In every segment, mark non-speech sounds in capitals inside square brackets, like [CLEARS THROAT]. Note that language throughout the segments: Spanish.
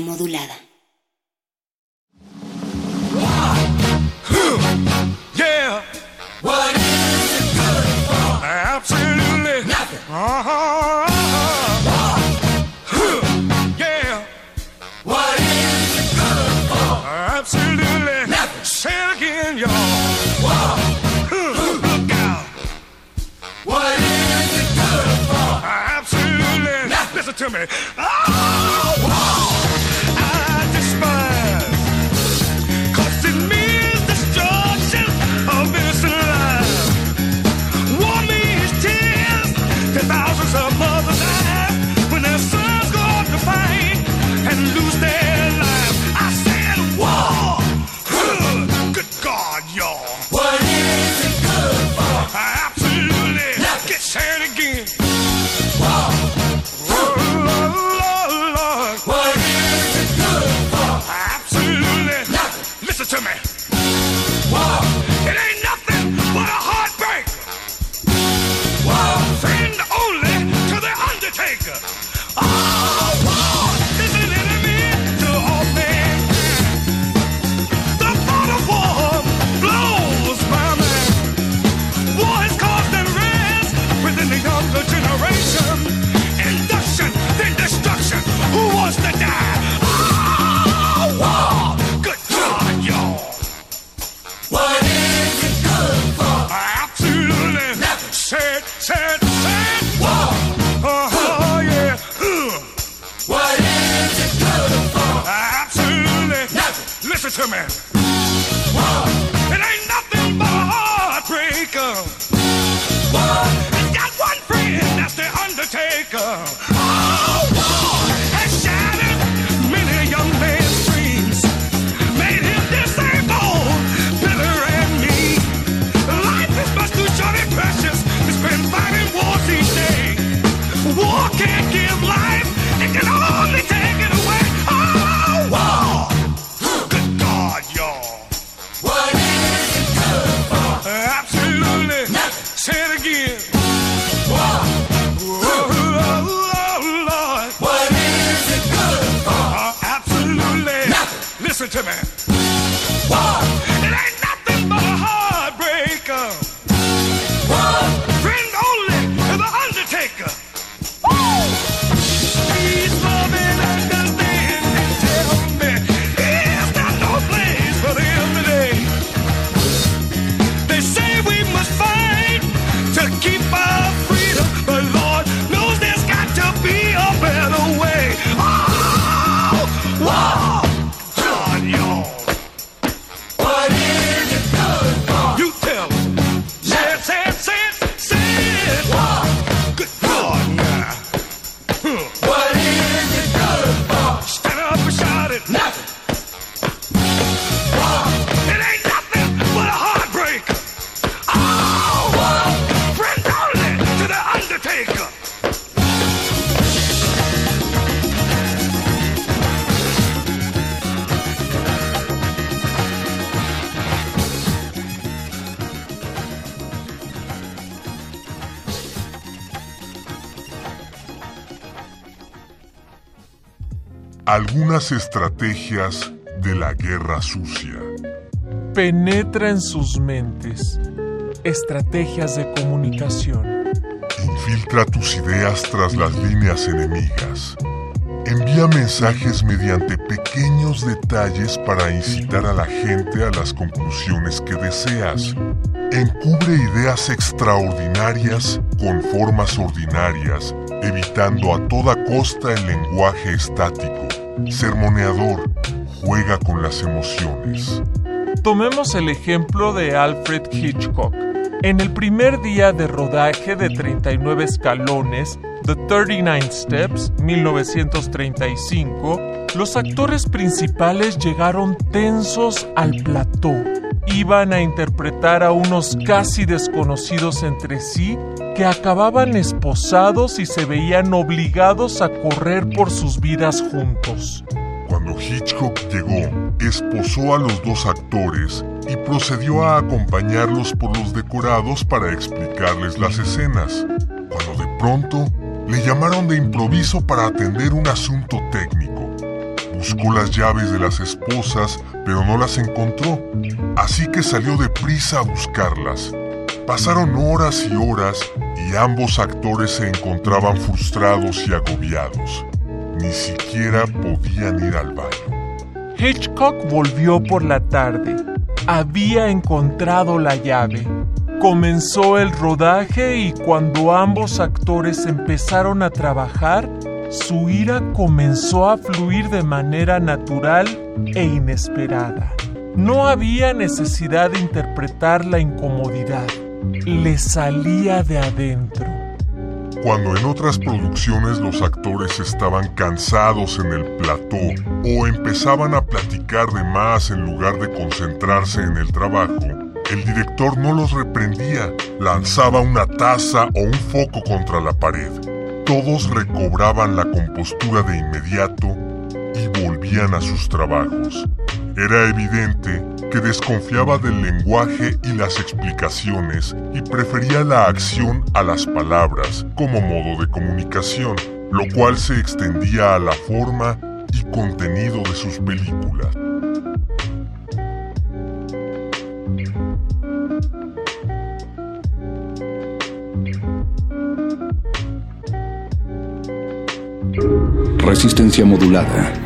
modulada. It to me. Oh, oh. Jamaica. Gentlemen! to me. Algunas estrategias de la guerra sucia. Penetra en sus mentes. Estrategias de comunicación. Infiltra tus ideas tras las líneas enemigas. Envía mensajes mediante pequeños detalles para incitar a la gente a las conclusiones que deseas. Encubre ideas extraordinarias con formas ordinarias, evitando a toda costa el lenguaje estático. Sermoneador, juega con las emociones. Tomemos el ejemplo de Alfred Hitchcock. En el primer día de rodaje de 39 escalones, The 39 Steps, 1935, los actores principales llegaron tensos al plató. Iban a interpretar a unos casi desconocidos entre sí que acababan esposados y se veían obligados a correr por sus vidas juntos. Cuando Hitchcock llegó, esposó a los dos actores y procedió a acompañarlos por los decorados para explicarles las escenas. Cuando de pronto le llamaron de improviso para atender un asunto técnico. Buscó las llaves de las esposas, pero no las encontró, así que salió deprisa a buscarlas. Pasaron horas y horas y ambos actores se encontraban frustrados y agobiados. Ni siquiera podían ir al baño. Hitchcock volvió por la tarde. Había encontrado la llave. Comenzó el rodaje y cuando ambos actores empezaron a trabajar, su ira comenzó a fluir de manera natural e inesperada. No había necesidad de interpretar la incomodidad. Le salía de adentro. Cuando en otras producciones los actores estaban cansados en el plató o empezaban a platicar de más en lugar de concentrarse en el trabajo, el director no los reprendía, lanzaba una taza o un foco contra la pared. Todos recobraban la compostura de inmediato y volvían a sus trabajos. Era evidente que desconfiaba del lenguaje y las explicaciones y prefería la acción a las palabras como modo de comunicación, lo cual se extendía a la forma y contenido de sus películas. Resistencia modulada.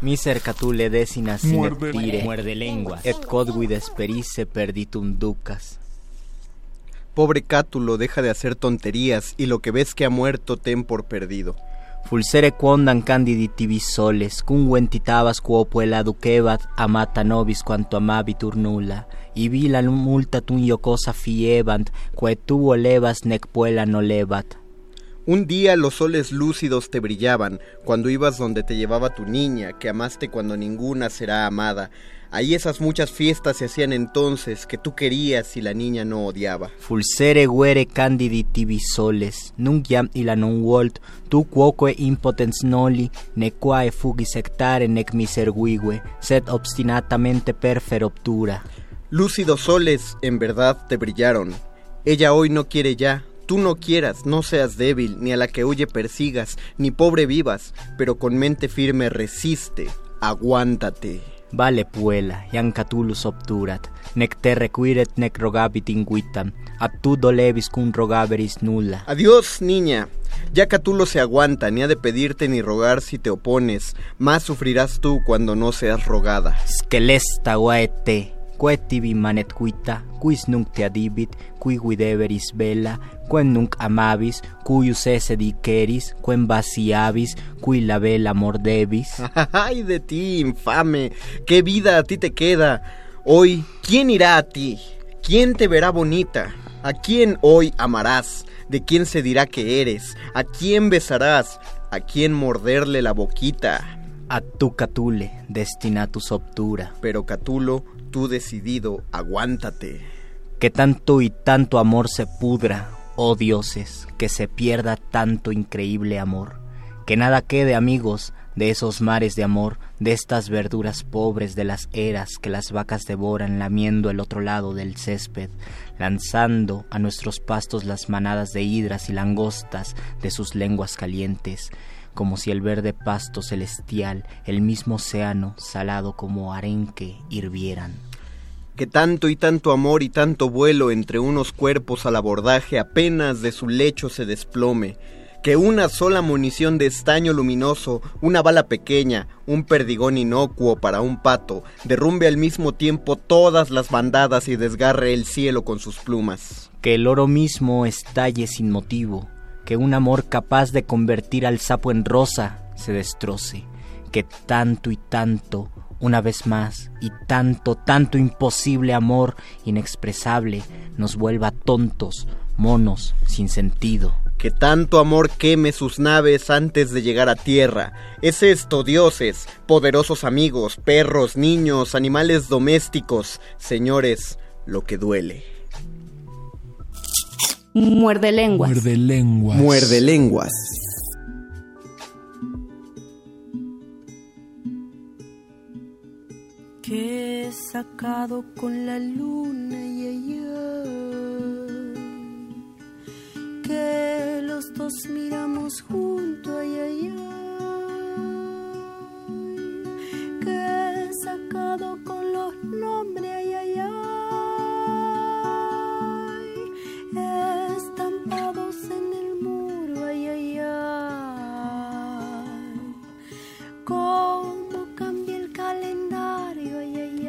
Miser catule decinas Muerde- tire, Muerde lenguas. et codguid esperice perditum ducas. Pobre Cátulo, deja de hacer tonterías y lo que ves que ha muerto ten por perdido. Fulsere quondam candidi tibi soles, cum ventitabas amata nobis quanto amabitur nulla, ibila multatum iocosa fiebant, quae tu volevas nec puella nolebat. Un día los soles lúcidos te brillaban cuando ibas donde te llevaba tu niña, que amaste cuando ninguna será amada. Ahí esas muchas fiestas se hacían entonces que tú querías y la niña no odiaba. Fulsere guere candidi tibi soles, nunc iam illa non volt, tu quoque impotens noli, ne quae fugi sectare nec miservigue, sed obstinatamente perfer obtura. Lúcidos soles en verdad te brillaron. Ella hoy no quiere ya. Tú no quieras, no seas débil, ni a la que huye persigas, ni pobre vivas, pero con mente firme resiste, aguántate. Vale puella, iam catulus obturat, nec te requiret nec rogabit inguitam, ad tu dolevis cum rogaveris nulla. Adiós, niña. Ya Catulo se aguanta, ni ha de pedirte ni rogar si te opones. Más sufrirás tú cuando no seas rogada. Scelesta te, quae tibi manet quita, quis nunc te adibit, qui guideveris bella, quem nunc amabis, cuius esse diceris, quem vaciabis, qui la bella mordebis. [LAUGHS] ¡Ay de ti, infame! ¿Qué vida a ti te queda? Hoy, ¿quién irá a ti? ¿Quién te verá bonita? ¿A quién hoy amarás? ¿De quién se dirá que eres? ¿A quién besarás? ¿A quién morderle la boquita? Ad tu catule, destinatus obtura. Pero Catulo, tú decidido, aguántate. Que tanto y tanto amor se pudra, oh dioses, que se pierda tanto increíble amor. Que nada quede, amigos, de esos mares de amor, de estas verduras pobres de las eras que las vacas devoran lamiendo el otro lado del césped, lanzando a nuestros pastos las manadas de hidras y langostas de sus lenguas calientes, como si el verde pasto celestial, el mismo océano, salado como arenque, hirvieran. Que tanto y tanto amor y tanto vuelo entre unos cuerpos al abordaje apenas de su lecho se desplome. Que una sola munición de estaño luminoso, una bala pequeña, un perdigón inocuo para un pato, derrumbe al mismo tiempo todas las bandadas y desgarre el cielo con sus plumas. Que el oro mismo estalle sin motivo, que un amor capaz de convertir al sapo en rosa se destroce, que tanto y tanto, una vez más, y tanto, tanto imposible amor inexpresable nos vuelva tontos, monos, sin sentido. Que tanto amor queme sus naves antes de llegar a tierra. Es esto, dioses, poderosos amigos, perros, niños, animales domésticos, señores, lo que duele. Muerde lenguas. Muerde lenguas. Muerde lenguas. que he sacado con la luna y allá que los dos miramos junto ay, que he sacado con los nombres ay, ay, estampados en el muro ay, ay, ay. cómo cambia el calendario ay, ay,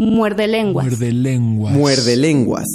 Muerde lenguas. Muerde lenguas. Muerde lenguas.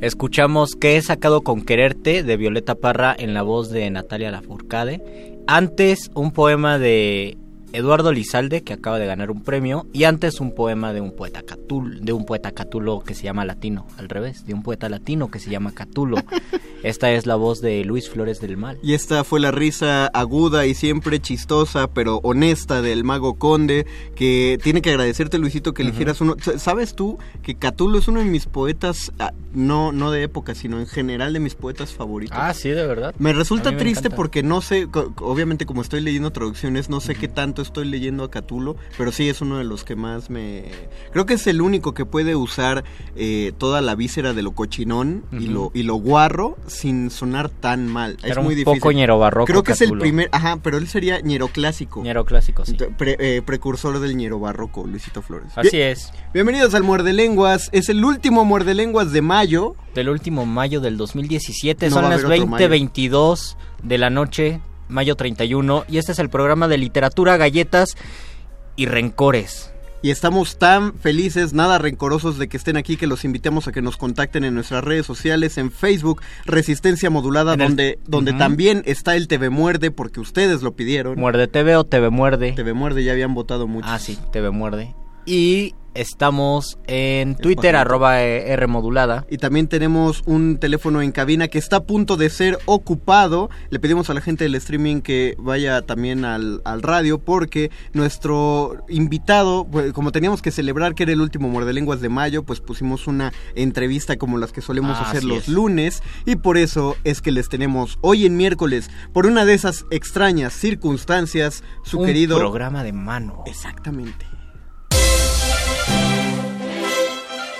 Escuchamos que he sacado con quererte de Violeta Parra en la voz de Natalia Lafourcade. Antes un poema de Eduardo Lizalde que acaba de ganar un premio y antes un poema de un poeta catul, de un poeta catulo que se llama Latino, al revés, de un poeta latino que se llama Catulo. [LAUGHS] Esta es la voz de Luis Flores del Mal. Y esta fue la risa aguda y siempre chistosa, pero honesta del mago Conde, que tiene que agradecerte, Luisito, que eligieras uno. ¿Sabes tú que Catulo es uno de mis poetas, ah, no, no de época, sino en general de mis poetas favoritos? Ah, sí, de verdad. Me resulta me triste encanta. porque no sé, obviamente como estoy leyendo traducciones, no sé qué tanto estoy leyendo a Catulo, pero sí es uno de los que más me... Creo que es el único que puede usar eh, toda la víscera de lo cochinón y, lo, y lo guarro sin sonar tan mal. es muy un difícil. poco ñero barroco Creo que es el primer... Ajá, pero él sería ñero clásico. Ñero clásico, sí. Pre- eh, precursor del ñero barroco, Luisito Flores. Así Bien- es. Bienvenidos al Muerde Lenguas. Es el último Muerde Lenguas de mayo. Del último mayo del 2017, No son las haber otro mayo. 20:22 de la noche, mayo 31, y este es el programa de literatura, galletas y rencores. Y estamos tan felices, nada rencorosos de que estén aquí, que los invitemos a que nos contacten en nuestras redes sociales, en Facebook, Resistencia Modulada, el- donde, donde también está el TV Muerde, porque ustedes lo pidieron. Muerde TV o TV Muerde. TV Muerde ya habían votado mucho. Ah, sí, TV Muerde. Y estamos en Twitter, arroba eh, R modulada. Y también tenemos un teléfono en cabina que está a punto de ser ocupado. Le pedimos a la gente del streaming que vaya también al, al radio porque nuestro invitado, pues, como teníamos que celebrar que era el último Muerde Lenguas de mayo, pues pusimos una entrevista como las que solemos Ah, hacer los es. lunes. Y por eso es que les tenemos hoy en miércoles, por una de esas extrañas circunstancias, su Un querido... programa de mano. Exactamente.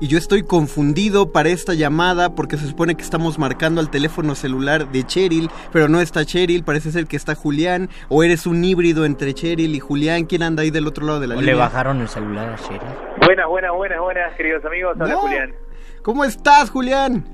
Y yo estoy confundido para esta llamada porque se supone que estamos marcando al teléfono celular de Cheryl, pero no está Cheryl, parece ser que está Julián, o eres un híbrido entre Cheryl y Julián, ¿quién anda ahí del otro lado de la ¿O línea? le bajaron el celular a Cheryl? Buenas, buenas, buenas, buenas, queridos amigos. Hola, No. Julián. ¿Cómo estás, Julián?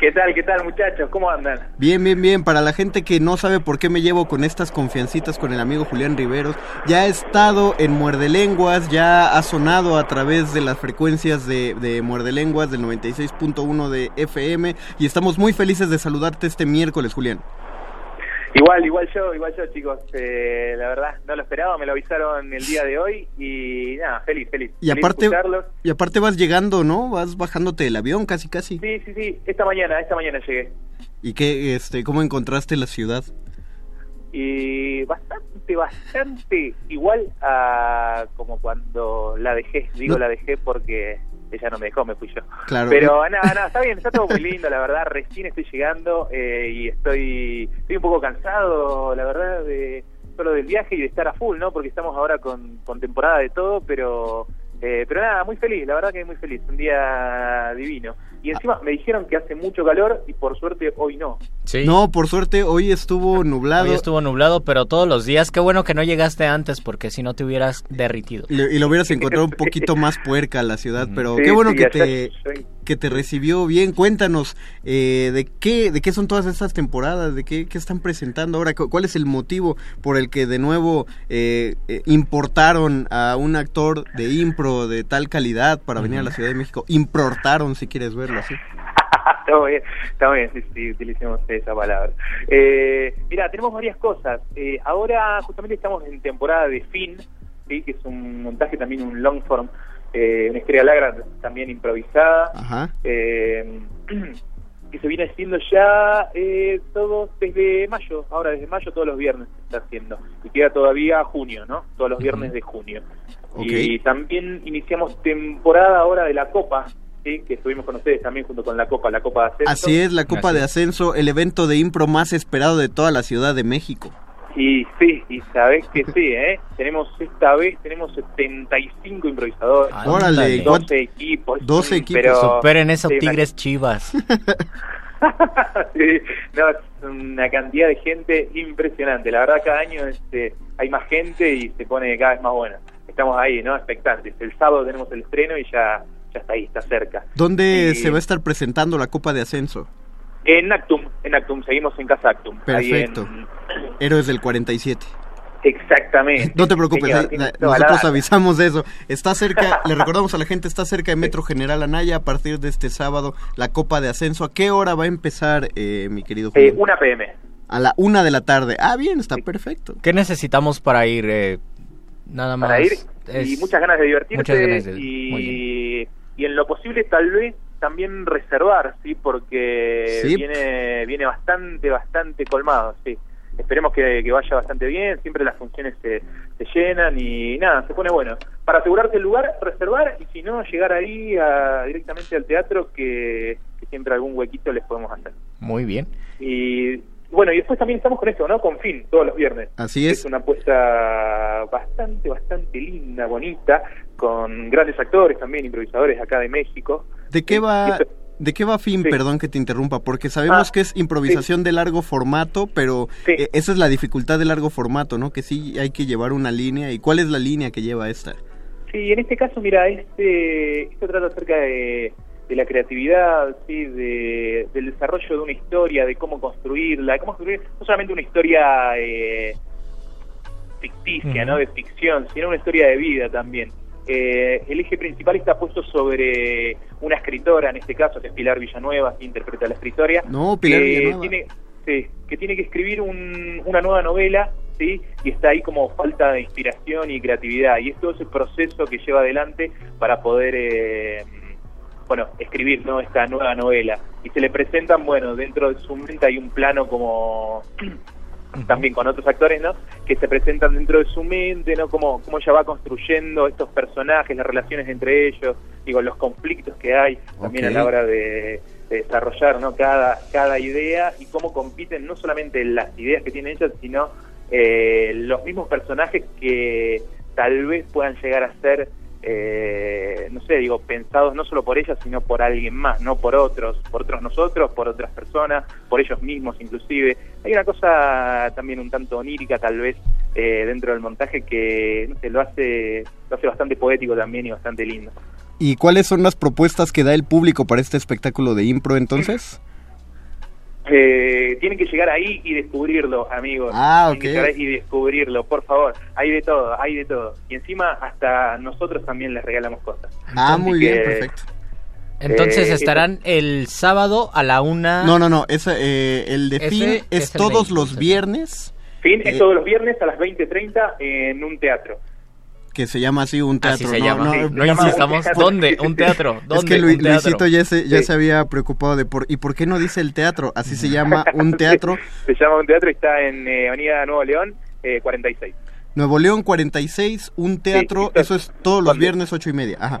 ¿Qué tal, qué tal, muchachos? ¿Cómo andan? Bien, bien, bien. Para la gente que no sabe por qué me llevo con estas confiancitas con el amigo Julián Riveros, ya ha estado en Muerde Lenguas, ya ha sonado a través de las frecuencias de, de Muerde Lenguas del 96.1 de FM y estamos muy felices de saludarte este miércoles, Julián. Igual, igual yo, igual yo, chicos. Eh, la verdad, no lo esperaba, me lo avisaron el día de hoy y nada, feliz, feliz. Y Feliz aparte, escucharlos. y aparte vas llegando, ¿no? Vas bajándote del avión casi, casi. Sí, sí, sí, esta mañana, esta mañana llegué. ¿Y qué, este, cómo encontraste la ciudad? Y bastante, bastante igual a como cuando la dejé. Digo No. la dejé porque ella no me dejó, me fui yo. Claro. Pero nada, nada, está bien, está todo muy lindo, la verdad. Recién estoy llegando eh, y estoy, estoy un poco cansado, la verdad, de solo del viaje y de estar a full, ¿no? Porque estamos ahora con, con temporada de todo, pero eh, pero nada, muy feliz, la verdad que muy feliz, un día divino. Y encima me dijeron que hace mucho calor y por suerte hoy no. Sí. No, por suerte hoy estuvo nublado. Hoy estuvo nublado, pero todos los días. Qué bueno que no llegaste antes, porque si no te hubieras derritido. Y y lo hubieras encontrado un poquito más puerca la ciudad, pero Sí, qué bueno sí, que te soy- que te recibió bien. Cuéntanos eh, de qué de qué son todas estas temporadas, de qué, qué están presentando ahora, cu- cuál es el motivo por el que de nuevo eh, eh, importaron a un actor de impro de tal calidad para venir a la Ciudad de México. Importaron, si quieres verlo así. [LAUGHS] está bien, está bien, sí, sí, utilicemos esa palabra. Eh, mira, tenemos varias cosas. Eh, ahora justamente estamos en temporada de fin, ¿sí? que es un montaje también, un long form, eh, una historia larga también improvisada, Ajá. [CLEARS THROAT] que se viene haciendo ya eh, todo desde mayo, ahora desde mayo todos los viernes se está haciendo, y queda todavía junio, ¿no? Todos los viernes de junio. Y también iniciamos temporada ahora de la Copa, ¿sí? que estuvimos con ustedes también junto con la Copa, la Copa de Ascenso. Así es, la Copa de Ascenso, el evento de impro más esperado de toda la Ciudad de México. Y sí, y sabés que sí, ¿eh? [LAUGHS] Tenemos esta vez, tenemos 75 improvisadores. Órale, 12 equipos. 12 mm, equipos. pero- Superen esos sí, Tigres Chivas. [LAUGHS] sí, no, es una cantidad de gente impresionante. La verdad, cada año este, hay más gente y se pone cada vez más buena. Estamos ahí, ¿no? Expectantes. El sábado tenemos el estreno y ya, ya está ahí, está cerca. ¿Dónde Y- se va a estar presentando la Copa de Ascenso? En Actum, en Actum, seguimos en Casa Actum. ahí Perfecto. en- Héroes del 47. Exactamente. No te preocupes, Señor, la- nosotros avisamos de eso. Está cerca, [LAUGHS] le recordamos a la gente, está cerca de Metro General Anaya a partir de este sábado la Copa de Ascenso. ¿A qué hora va a empezar, eh, mi querido Eh, Julio? una PM. A la una de la tarde. Ah, bien, está perfecto. ¿Qué necesitamos para ir? eh, nada más. para ir y muchas ganas de divertirse muchas ganas de- muy y, y en lo posible tal vez también reservar, sí, porque Sí. viene viene bastante bastante colmado, sí. Esperemos que, que vaya bastante bien, siempre las funciones se, se llenan y nada, se pone bueno. Para asegurarte el lugar, reservar y si no, llegar ahí a- directamente al teatro que, que siempre algún huequito les podemos hacer. Muy bien. Y bueno, y después también estamos con esto, ¿no? Con Fin, todos los viernes. Así es. Es una apuesta bastante, bastante linda, bonita, con grandes actores también, improvisadores acá de México. ¿De qué va, de qué va fin, perdón que te interrumpa? Porque sabemos Ah, que es improvisación de largo formato, pero eh, esa es la dificultad de largo formato, ¿no? Que sí hay que llevar una línea. ¿Y cuál es la línea que lleva esta? Sí, en este caso, mira, este, esto trata acerca de, de la creatividad, sí, de, del desarrollo de una historia, de cómo construirla, de cómo construir no solamente una historia eh, ficticia, ¿no? De ficción, sino una historia de vida también. Eh, el eje principal está puesto sobre una escritora, en este caso, que es Pilar Villanueva, que interpreta la escritora. No, Pilar que Villanueva. Tiene, sí, que tiene que escribir un- una nueva novela, ¿sí? Y está ahí como falta de inspiración y creatividad. Y es todo ese proceso que lleva adelante para poder, eh, bueno, escribir, ¿no? Esta nueva novela. Y se le presentan, bueno, dentro de su mente hay un plano como [CLEARS THROAT] también con otros actores, ¿no? Que se presentan dentro de su mente, ¿no? Cómo, cómo ella va construyendo estos personajes, las relaciones entre ellos, digo, los conflictos que hay también a la hora de, de desarrollar, ¿no? Cada, cada idea y cómo compiten no solamente las ideas que tienen ellas, sino eh, los mismos personajes que tal vez puedan llegar a ser eh, no sé, digo, pensados no solo por ellas, sino por alguien más, no por otros, por otros nosotros, por otras personas, por ellos mismos inclusive. Hay una cosa también un tanto onírica tal vez eh, dentro del montaje que no sé, lo hace lo hace bastante poético también y bastante lindo. ¿Y cuáles son las propuestas que da el público para este espectáculo de impro entonces? Eh, tienen que llegar ahí y descubrirlo, amigos. Ah, Tienen que ok. llegar ahí y descubrirlo, por favor. Hay de todo, hay de todo. Y encima hasta nosotros también les regalamos cosas. Ah, Así muy bien, perfecto. Entonces Eh, estarán el sábado a la una. No, no, no, esa, eh, el de Ese fin es es todos 20, los viernes, Fin es Eh, todos los viernes a las 20.30 en un teatro. Que se llama así un teatro. Así se no, llama. no, Sí, no no insistamos. ¿Dónde? ¿Un teatro? Es que Lu- Un teatro. Luisito ya se, ya Sí. se había preocupado de por... ¿Y por qué no dice el teatro? Así se llama un [LAUGHS] teatro. Se llama un teatro y está en eh, Avenida Nuevo León, eh, 46. Nuevo León 46, un teatro, eso es todos los viernes ocho y media. Ajá.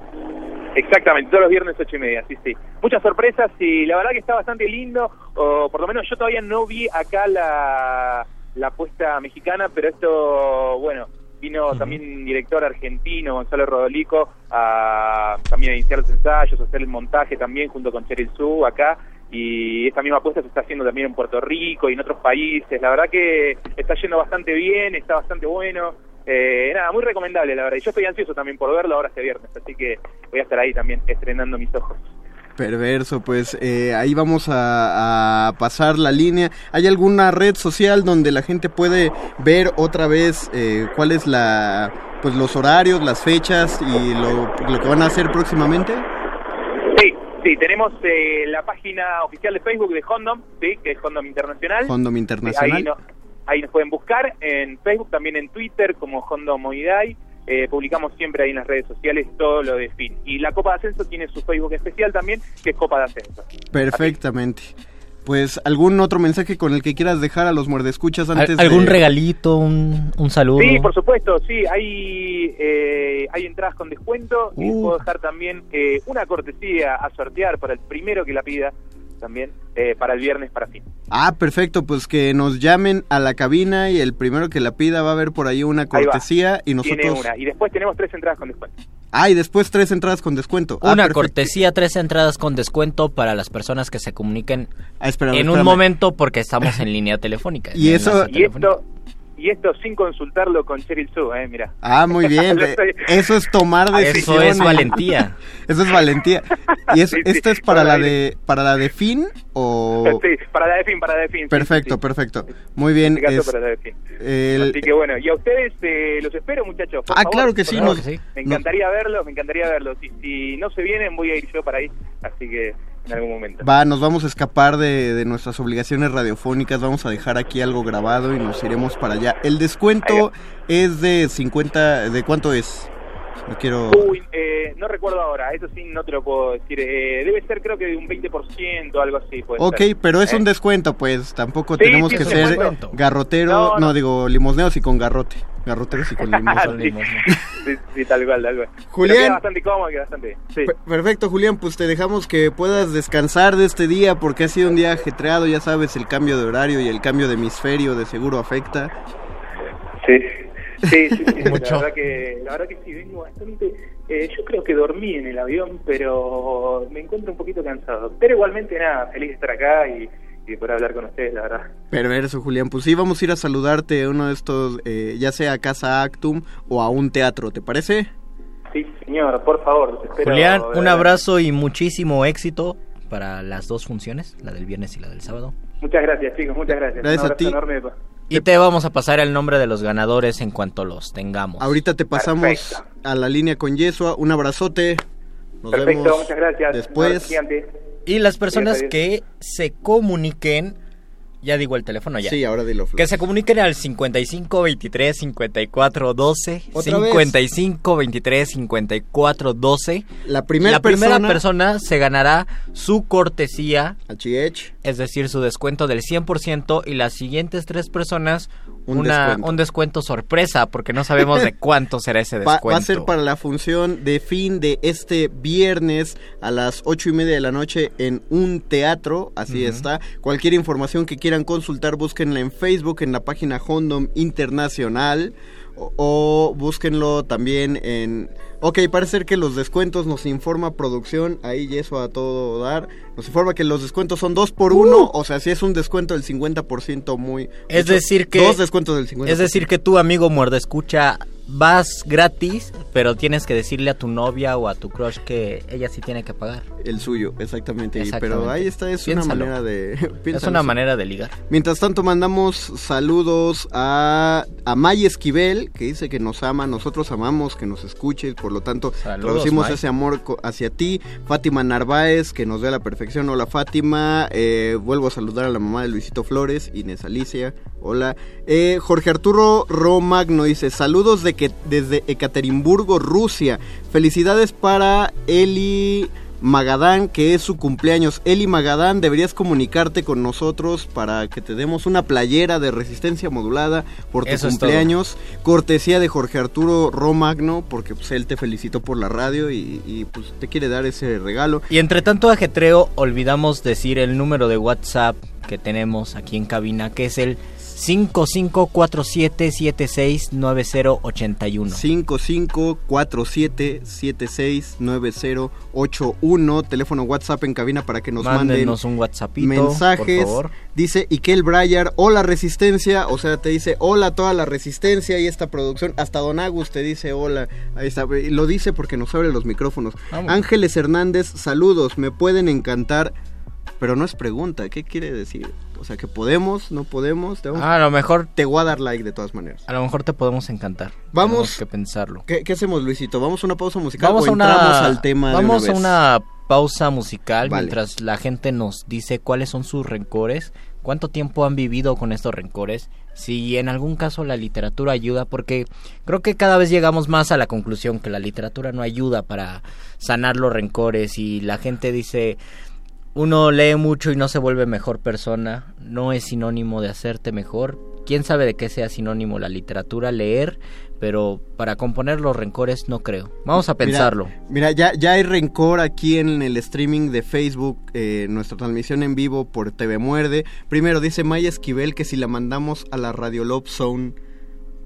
Exactamente, todos los viernes ocho y media, sí, sí. Muchas sorpresas y la verdad que está bastante lindo, o por lo menos yo todavía no vi acá la, la apuesta mexicana, pero esto, bueno, vino también un director argentino, Gonzalo Rodolico, a también a iniciar los ensayos, a hacer el montaje también junto con Cheryl Su acá, y esta misma apuesta se está haciendo también en Puerto Rico y en otros países. La verdad que está yendo bastante bien, está bastante bueno. Eh, nada, muy recomendable, la verdad. Y yo estoy ansioso también por verlo ahora este viernes, así que voy a estar ahí también estrenando mis ojos. Perverso, pues eh, ahí vamos a, a pasar la línea. ¿Hay alguna red social donde la gente puede ver otra vez eh, cuál es la, pues los horarios, las fechas y lo, lo que van a hacer próximamente? Sí, sí, tenemos eh, la página oficial de Facebook de Hondom, sí, que es Hondom Internacional. Internacional. Ahí, no- ahí nos pueden buscar en Facebook, también en Twitter como Hondom Moiday. Eh, publicamos siempre ahí en las redes sociales todo lo de fin. Y la Copa de Ascenso tiene su Facebook especial también, que es Copa de Ascenso. Perfectamente. Pues algún otro mensaje con el que quieras dejar a los muerdescuchas antes ¿Algún de... regalito? Un, un saludo? Sí, por supuesto, sí, hay, eh, hay entradas con descuento y Uh. puedo dejar también eh, una cortesía a sortear para el primero que la pida también eh, para el viernes para fin. Ah, perfecto, pues que nos llamen a la cabina y el primero que la pida va a haber por ahí una Ahí cortesía y Tiene nosotros... una. Y después tenemos tres entradas con descuento. Ah, y después tres entradas con descuento. Ah, Una perfecto. cortesía, tres entradas con descuento para las personas que se comuniquen Ah, espérame, en un momento porque estamos en línea telefónica. Y en eso- Y esto, y esto sin consultarlo con Cheryl Sue, eh, mira. Ah, muy [LAUGHS] bien. Estoy- Eso es tomar Eso decisiones. es valentía. [LAUGHS] Eso es valentía. ¿Y eso, Sí, sí. esto es para la de para la de fin o [LAUGHS] Sí, para la de fin, para la de fin. Perfecto, sí, sí. perfecto. Muy bien. En este caso, es- para la de fin. el- Así que bueno, y a ustedes eh, los espero, muchachos. por Ah, favor, claro que por sí, nos-. Me encantaría verlos, me encantaría verlos. Y si no se vienen, voy a ir yo para ahí. Así que en algún momento. Va, nos vamos a escapar de, de nuestras obligaciones radiofónicas, vamos a dejar aquí algo grabado y nos iremos para allá. El descuento es de 50, ¿de cuánto es? No quiero... Uy, eh, no recuerdo ahora, eso sí no te lo puedo decir. Eh, debe ser creo que de un 20%, algo así. Puede Ok, ser. pero es ¿Eh? un descuento, pues tampoco Sí, tenemos sí, que ser descuento. garrotero, No, no, no. digo limosneos y con garrote. Garroteros y con [LAUGHS] limosneos. sí, [LAUGHS] sí, sí, tal cual, tal cual. Julián. Queda bastante cómodo, queda bastante Perfecto, Julián, pues te dejamos que puedas descansar de este día porque ha sido un día ajetreado, ya sabes, el cambio de horario y el cambio de hemisferio de seguro afecta. Sí, sí, sí, [LAUGHS] sí, Mucho. La verdad que, la verdad que sí, vengo bastante. eh, yo creo que dormí en el avión, pero me encuentro un poquito cansado. Pero igualmente, nada, feliz de estar acá y, y de poder hablar con ustedes, la verdad. Perverso, Julián, pues sí, vamos a ir a saludarte a uno de estos, eh, ya sea a Casa Actum o a un teatro, ¿te parece? Sí, señor, por favor, espero. Julián, un abrazo y muchísimo éxito para las dos funciones, la del viernes y la del sábado. Muchas gracias, chicos, muchas gracias. Gracias un a ti. enorme. Y te vamos a pasar el nombre de los ganadores en cuanto los tengamos. Ahorita te pasamos Perfecto. a la línea con Yesua, un abrazote. Nos Perfecto, vemos muchas gracias. después. Y las personas que se comuniquen, ya digo el teléfono ya. Sí, ahora dilo. Que se comuniquen al 55 23 54 12. Otra vez. 55 23 54 12. La primera La primera persona, persona se ganará su cortesía, HH, es decir, su descuento del 100%. Y las siguientes tres personas, Un una, descuento. un descuento sorpresa, porque no sabemos de cuánto será ese [LAUGHS] descuento. va a ser para la función de fin de este viernes a las ocho y media de la noche en un teatro, así está. Cualquier información que quieran consultar, búsquenla en Facebook, en la página Hondom Internacional o, o búsquenlo también en... Ok, parece ser que los descuentos nos informa producción, ahí eso a todo dar, nos informa que los descuentos son dos por uno, o sea, si es un descuento del 50% muy... Es mucho- decir que... Dos descuentos del 50%. Es decir que tu amigo muerde escucha vas gratis, pero tienes que decirle a tu novia o a tu crush que ella sí tiene que pagar. El suyo, exactamente. y- Exactamente. Pero ahí está, es Piénsalo. una manera de... Es [LAUGHS] una manera de ligar. Mientras tanto mandamos saludos a, a May Esquivel, que dice que nos ama, nosotros amamos que nos escuches, por lo tanto Saludos, traducimos ese amor hacia ti. Fátima Narváez, que nos ve a la perfección, hola Fátima. Eh, vuelvo a saludar a la mamá de Luisito Flores, Inés Alicia, hola. Eh, Jorge Arturo Romagno dice, saludos de que, desde Ekaterimburgo, Rusia. Felicidades para Eli... Magadán, que es su cumpleaños. Eli Magadán, deberías comunicarte con nosotros para que te demos una playera de resistencia modulada por tu Eso cumpleaños. Cortesía de Jorge Arturo Romagno, porque pues, él te felicitó por la radio y, y, pues te quiere dar ese regalo. Y entre tanto ajetreo, olvidamos decir el número de WhatsApp que tenemos aquí en cabina, que es el 5547769081. 5547769081, teléfono WhatsApp en cabina para que nos manden Mándenos un WhatsAppito, mensajes. por favor. Dice Ikel Breyer, hola resistencia, o sea, te dice hola a toda la resistencia y esta producción, hasta Don Agus te dice hola, ahí está, lo dice porque nos abre los micrófonos. Vamos. Ángeles Hernández, saludos, me pueden encantar, pero no es pregunta, ¿qué quiere decir? O sea, que podemos, no podemos, te, vamos- Ah, a lo mejor te voy a dar like de todas maneras. a lo mejor te podemos encantar. Vamos. Tenemos que pensarlo. ¿Qué, qué hacemos, Luisito? ¿Vamos a una pausa musical Vamos o a una entramos al tema de Vamos una a una pausa musical Vale. mientras la gente nos dice cuáles son sus rencores, cuánto tiempo han vivido con estos rencores, si en algún caso la literatura ayuda, porque creo que cada vez llegamos más a la conclusión que la literatura no ayuda para sanar los rencores y la gente dice uno lee mucho y no se vuelve mejor persona, no es sinónimo de hacerte mejor. Quién sabe de qué sea sinónimo la literatura, leer, pero para componer los rencores no creo. Vamos a Mira, pensarlo. Mira, ya, ya hay rencor aquí en el streaming de Facebook, eh, nuestra transmisión en vivo por TV Muerde. Primero dice Maya Esquivel que si la mandamos a la Radio Love Zone,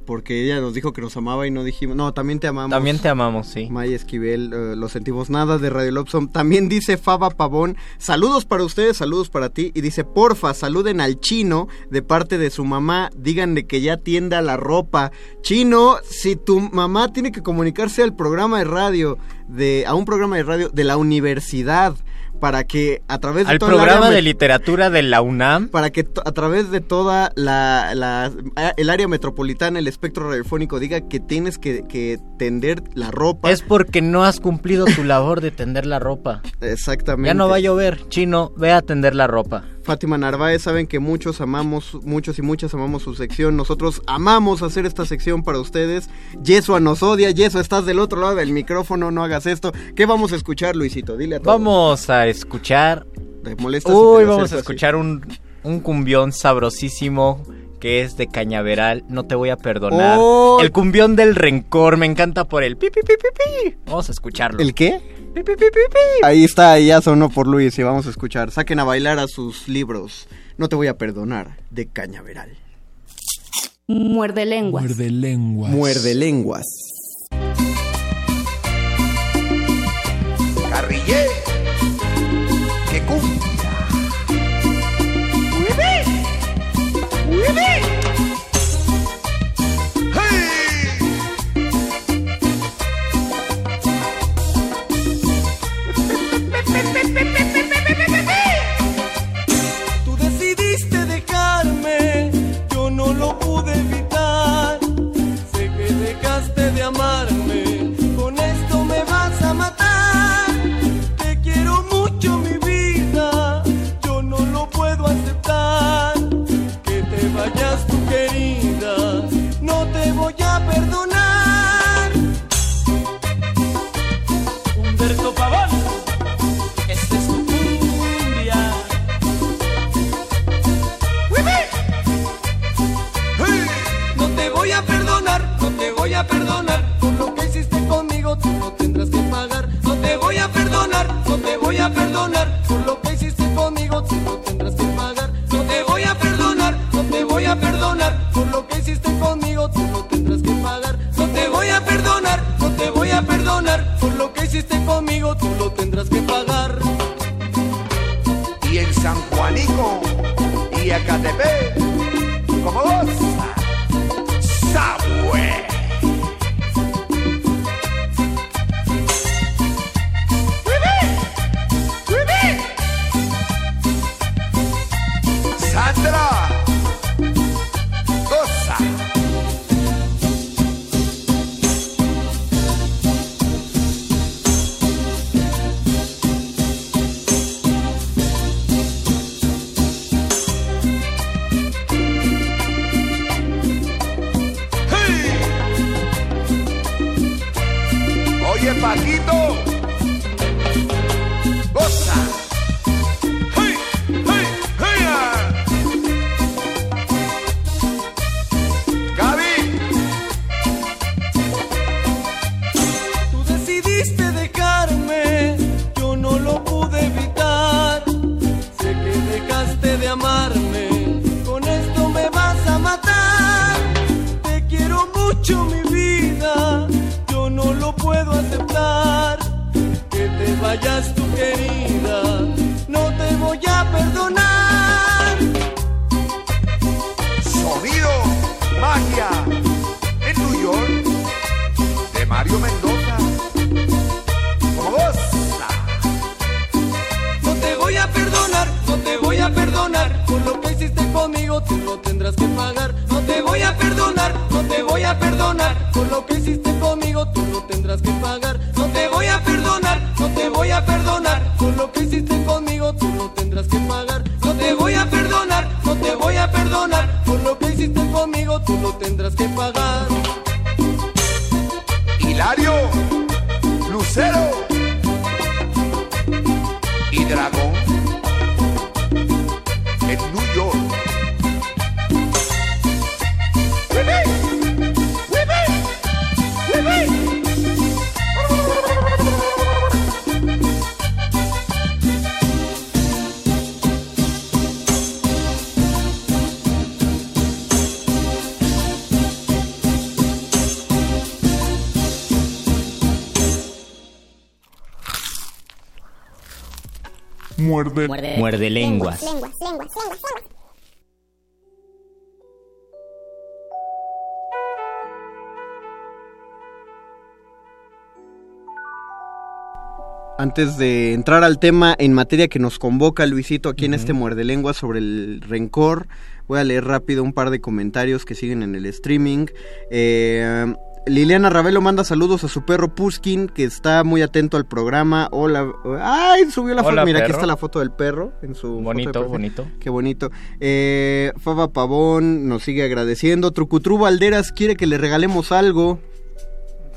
porque ella nos dijo que nos amaba y no dijimos, no, también te amamos. También te amamos, sí. Maya Esquivel, eh, lo sentimos nada de Radio Love Zone. También dice Faba Pavón, saludos para ustedes, saludos para ti. Y dice, porfa, saluden al chino de parte de su mamá, díganle que ya tienda la ropa. Chino, si tu mamá tiene que comunicarse al programa de radio, de, a un programa de radio de la universidad, para que a través de Al programa de literatura de la UNAM. para que a través de toda la, la- el área metropolitana, el espectro radiofónico diga que tienes que, que tender la ropa. Es porque no has cumplido tu labor de tender la ropa. [LAUGHS] Exactamente. Ya no va a llover, chino, ve a tender la ropa. Fátima Narváez, saben que muchos amamos, muchos y muchas amamos su sección. Nosotros amamos hacer esta sección para ustedes. Yesua nos odia. Yesua, estás del otro lado del micrófono, no hagas esto. ¿Qué vamos a escuchar, Luisito? Dile a todos. Vamos a escuchar. ¿Te molesta si te Uy, vamos a escuchar un, un cumbión sabrosísimo que es de Cañaveral. No te voy a perdonar. Oh. El cumbión del rencor. Me encanta por el pi, pi, pi, pi, pi. Vamos a escucharlo. ¿El qué? Ahí está, ya sonó por Luis y vamos a escuchar. Saquen a bailar a sus libros. No te voy a perdonar, de Cañaveral. Muerde lenguas. Muerde lenguas. Muerde lenguas. Carrillé, no tendrás que pagar. No te voy a perdonar, no te voy a perdonar por lo que hiciste conmigo, tú no tendrás que pagar. No te voy a perdonar, no te voy a perdonar por lo que hiciste conmigo, tú lo tendrás que pagar. Y el San Juanico y Acatepec, como vos, ¡Sab! Muerde. Muerde lenguas. Lenguas, lenguas, lenguas, lenguas. Antes de entrar al tema en materia que nos convoca Luisito aquí en este muerde lengua sobre el rencor, voy a leer rápido un par de comentarios que siguen en el streaming. Eh, Liliana Ravelo manda saludos a su perro Puskin, que está muy atento al programa. Hola. ¡Ay! Subió la Hola, foto. Mira, aquí está la foto del perro en su. Bonito, bonito. Qué bonito. Eh, Faba Pavón nos sigue agradeciendo. Trucutru Valderas quiere que le regalemos algo.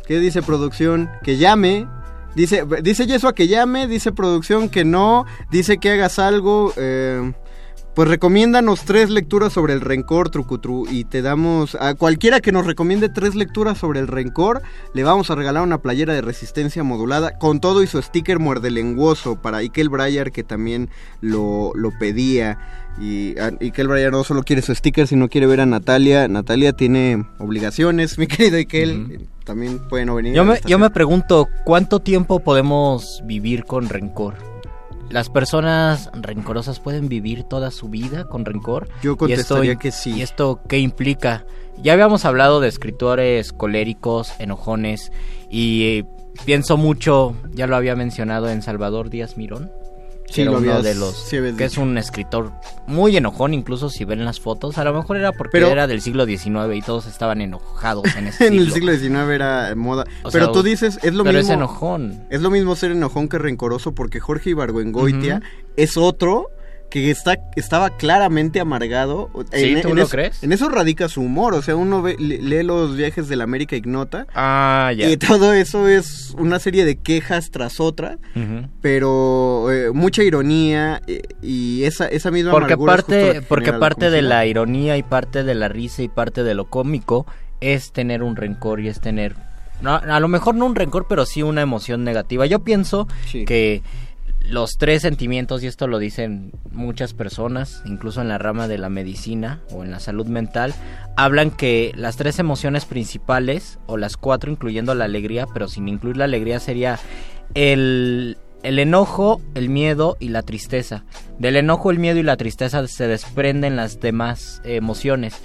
¿Qué dice producción? Que llame. Dice, dice Yesua que llame, dice producción que no, dice que hagas algo. eh, pues recomiéndanos tres lecturas sobre el rencor, Trucutru, y te damos a cualquiera que nos recomiende tres lecturas sobre el rencor, le vamos a regalar una playera de resistencia modulada con todo y su sticker muerdelenguoso para Ikel Breyer que también lo, lo pedía. Y a- Ikel Breyer no solo quiere su sticker, sino quiere ver a Natalia. Natalia tiene obligaciones, [LAUGHS] mi querido Ikel. También puede no venir. Yo me, yo me pregunto, ¿cuánto tiempo podemos vivir con rencor? ¿Las personas rencorosas pueden vivir toda su vida con rencor? Yo esto- contestaría que sí. ¿Y esto qué implica? Ya habíamos hablado de escritores coléricos, enojones, y eh, pienso mucho, ya lo había mencionado en Salvador Díaz Mirón. Sí, era lo uno habías- de los sí que es un escritor muy enojón incluso si ven las fotos a lo mejor era porque Pero- era del siglo XIX y todos estaban enojados en [LAUGHS] ese en siglo. el siglo XIX era moda. O pero sea, tú dices, es lo pero mismo. es enojón. Es lo mismo ser enojón que rencoroso porque Jorge Ibargüengoitia Ujú. es otro que está, estaba claramente amargado. Sí, ¿tú lo eso- crees? En eso radica su humor. O sea, uno ve- le- lee los viajes de la América Ignota. Ah, ya. Y todo eso es una serie de quejas tras otra. Pero eh, mucha ironía eh, y esa, esa misma Porque amargura es justo la parte, que porque genera parte de la ironía y parte de la risa y parte de lo cómico es tener un rencor y es tener no, a lo mejor no un rencor, pero sí una emoción negativa. Yo pienso que los tres sentimientos, y esto lo dicen muchas personas, incluso en la rama de la medicina o en la salud mental, hablan que las tres emociones principales, o las cuatro incluyendo la alegría, pero sin incluir la alegría, sería el, el enojo, el miedo y la tristeza. Del enojo, el miedo y la tristeza se desprenden las demás emociones.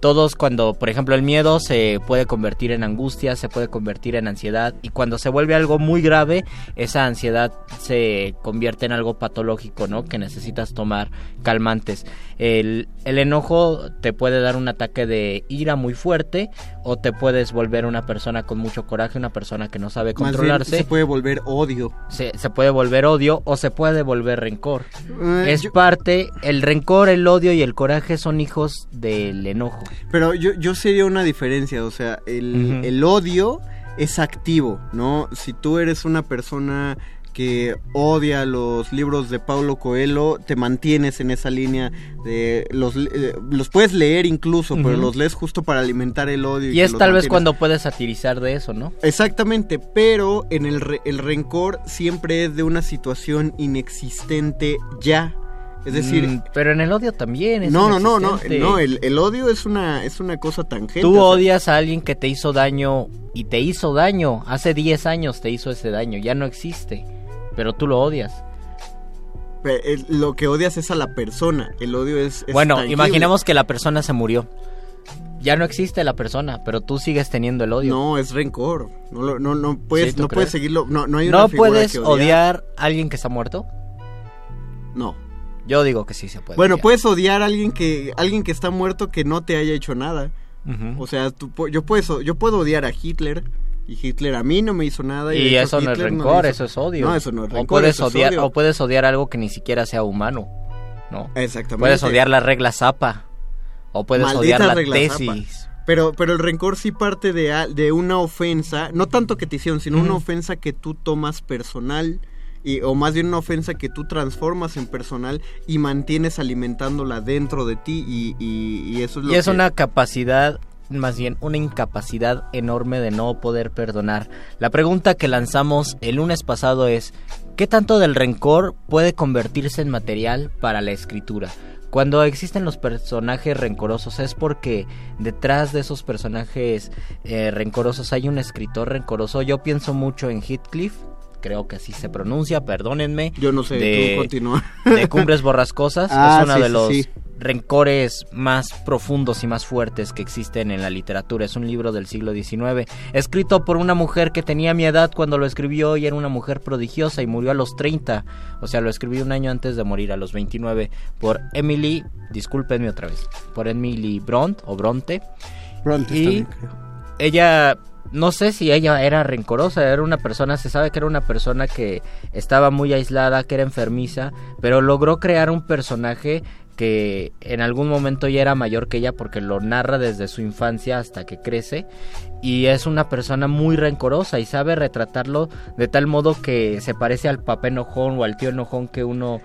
Todos cuando, por ejemplo, el miedo se puede convertir en angustia, se puede convertir en ansiedad y cuando se vuelve algo muy grave, esa ansiedad se convierte en algo patológico, ¿no? Que necesitas tomar calmantes. El, el enojo te puede dar un ataque de ira muy fuerte o te puedes volver una persona con mucho coraje, una persona que no sabe controlarse. se puede volver odio. Se, se puede volver odio o se puede volver rencor. Eh, es yo- parte, el rencor, el odio y el coraje son hijos del enojo. Pero yo, yo sería una diferencia, o sea, el, el odio es activo, ¿no? Si tú eres una persona que odia los libros de Paulo Coelho, te mantienes en esa línea de los eh, los puedes leer incluso, pero los lees justo para alimentar el odio. Y es tal vez cuando puedes satirizar de eso, ¿no? Exactamente, pero en el, re- el rencor siempre es de una situación inexistente ya. Es decir, Mm, pero en el odio también es no, no, no, no, no, el, el odio es una, es una cosa tangente. Tú odias a alguien que te hizo daño y te hizo daño. Hace 10 años te hizo ese daño, ya no existe. Pero tú lo odias. El- lo que odias es a la persona. El odio es. es bueno, tangible. imaginemos que la persona se murió. Ya no existe la persona, pero tú sigues teniendo el odio. No, es rencor. No, no, no puedes, Sí, ¿tú no puedes seguirlo. No, no hay una ¿No figura puedes que odiar a alguien que está muerto? No. Yo digo que sí se puede. Bueno, odiar. puedes odiar a alguien que alguien que está muerto que no te haya hecho nada. O sea, tú, yo puedo yo puedo odiar a Hitler y Hitler a mí no me hizo nada. Y hecho, eso no es rencor, eso es odio. No, eso no es O rencor. puedes eso es odiar, odio. o puedes odiar algo que ni siquiera sea humano, ¿no? Exactamente. Puedes odiar la regla Zapa. O puedes Maldita odiar la tesis. Zapa. Pero, pero el rencor sí parte de, de una ofensa, no tanto que te hicieron, sino una ofensa que tú tomas personal, y, o más bien una ofensa que tú transformas en personal y mantienes alimentándola dentro de ti, y, y- y eso es lo Y es que- una capacidad, más bien una incapacidad enorme de no poder perdonar. La pregunta que lanzamos el lunes pasado es, ¿qué tanto del rencor puede convertirse en material para la escritura? Cuando existen los personajes rencorosos es porque detrás de esos personajes eh, rencorosos hay un escritor rencoroso. Yo pienso mucho en Heathcliff, creo que así se pronuncia, perdónenme. Yo no sé, de, tú continúa. de Cumbres Borrascosas. [LAUGHS] Ah, es uno sí, de los sí. rencores más profundos y más fuertes que existen en la literatura. Es un libro del siglo XIX, escrito por una mujer que tenía mi edad cuando lo escribió y era una mujer prodigiosa y murió a los 30. O sea, lo escribí un año antes de morir, a los 29, por Emily, discúlpenme otra vez, por Emily Bront o Bronte. Bronte y bien, creo. ella no sé si ella era rencorosa, era una persona, se sabe que era una persona que estaba muy aislada, que era enfermiza, pero logró crear un personaje que en algún momento ya era mayor que ella porque lo narra desde su infancia hasta que crece y es una persona muy rencorosa y sabe retratarlo de tal modo que se parece al papá enojón o al tío enojón que uno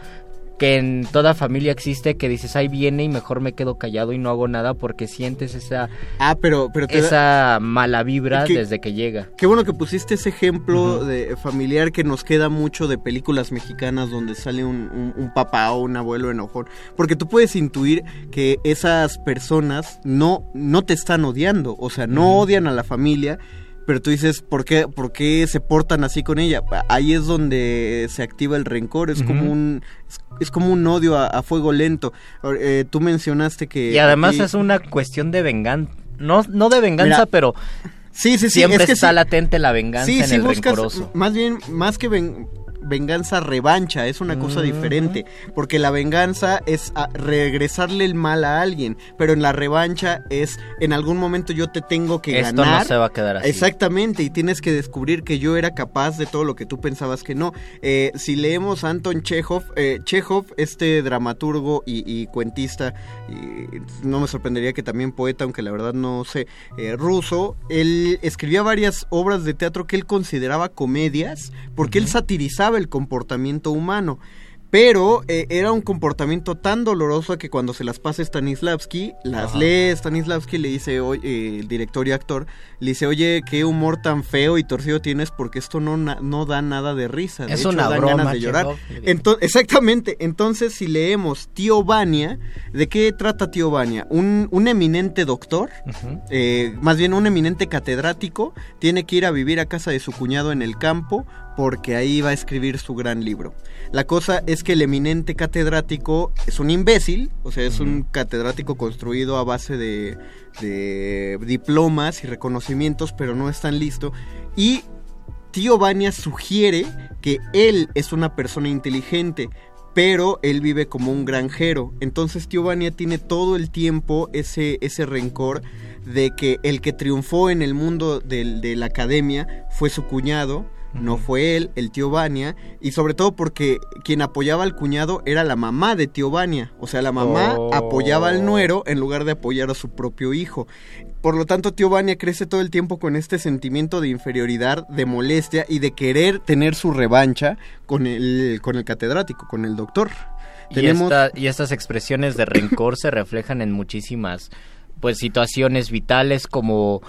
que en toda familia existe que dices ahí viene y mejor me quedo callado y no hago nada porque sientes esa Ah, pero, pero te da- esa mala vibra desde que llega. Qué bueno que pusiste ese ejemplo de familiar que nos queda mucho de películas mexicanas donde sale un, un- un papá o un abuelo enojón. Porque tú puedes intuir que esas personas no, no te están odiando. O sea, no odian a la familia. Pero tú dices, ¿por qué, ¿por qué se portan así con ella? Ahí es donde se activa el rencor. Es como un es, es como un odio a, a fuego lento. Eh, tú mencionaste que... Y además aquí- es una cuestión de venganza. No, no de venganza, Mira, pero Sí, sí, sí. siempre es que está sí. latente la venganza Sí, en sí el buscas, rencoroso. más bien, más que ven- venganza, revancha, es una cosa diferente, porque la venganza es a- regresarle el mal a alguien, pero en la revancha es, en algún momento yo te tengo que Esto ganar. no se va a quedar así. Exactamente, y tienes que descubrir que yo era capaz de todo lo que tú pensabas que no. Eh, si leemos a Anton Chekhov, eh, Chekhov, este dramaturgo y, y cuentista, y no me sorprendería que también poeta, aunque la verdad no sé, eh, ruso, él escribía varias obras de teatro que él consideraba comedias, porque él satirizaba el comportamiento humano. Pero eh, era un comportamiento tan doloroso que cuando se las pasa Stanislavski, las Ajá. lee Stanislavski, le dice, oye, eh, el director y actor, le dice, oye, qué humor tan feo y torcido tienes porque esto no, no da nada de risa. De Es hecho, una dan broma, ganas de llorar. Exactamente. Entonces, si leemos Tío Vania, ¿de qué trata Tío Vania? Un, un eminente doctor, eh, más bien un eminente catedrático, tiene que ir a vivir a casa de su cuñado en el campo porque ahí va a escribir su gran libro. La cosa es que el eminente catedrático es un imbécil, o sea, es un catedrático construido a base de, de diplomas y reconocimientos, pero no es tan listo. Y Tío Vania sugiere que él es una persona inteligente, pero él vive como un granjero. Entonces Tío Vania tiene todo el tiempo ese, ese rencor de que el que triunfó en el mundo de la academia fue su cuñado, no fue él, el tío Vania, y sobre todo porque quien apoyaba al cuñado era la mamá de tío Vania. O sea, la mamá Oh. apoyaba al nuero en lugar de apoyar a su propio hijo. Por lo tanto, tío Vania crece todo el tiempo con este sentimiento de inferioridad, de molestia y de querer tener su revancha con el, con el catedrático, con el doctor. Y, esta- y estas expresiones de rencor se reflejan en muchísimas pues situaciones vitales como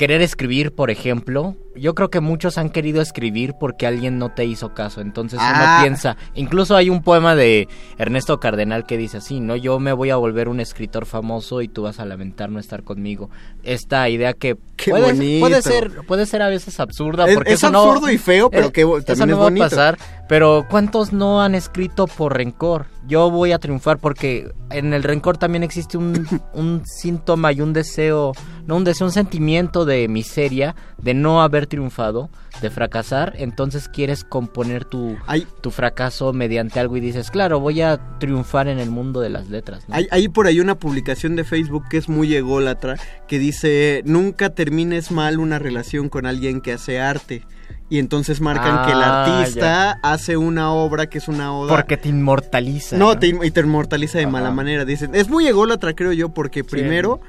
querer escribir, por ejemplo. Yo creo que muchos han querido escribir porque alguien no te hizo caso. Entonces Ah. uno piensa, incluso hay un poema de Ernesto Cardenal que dice así, ¿no? Yo me voy a volver un escritor famoso y tú vas a lamentar no estar conmigo. Esta idea que Qué puede, bonito. puede ser puede ser a veces absurda Es- porque es eso no- absurdo y feo, pero eh, eso también no es va a pasar, pero ¿cuántos no han escrito por rencor? Yo voy a triunfar porque en el rencor también existe un, [LAUGHS] un síntoma y un deseo, no un deseo, un sentimiento de miseria, de no haber triunfado, de fracasar, entonces quieres componer tu, tu fracaso mediante algo y dices, claro, voy a triunfar en el mundo de las letras. ¿no? Hay, hay por ahí una publicación de Facebook que es muy ególatra que dice nunca termines mal una relación con alguien que hace arte. Y entonces marcan que el Ah, artista hace una obra que es una oda. Porque te inmortaliza. No, te, y te inmortaliza de mala manera. Dicen, es muy ególatra, creo yo, porque primero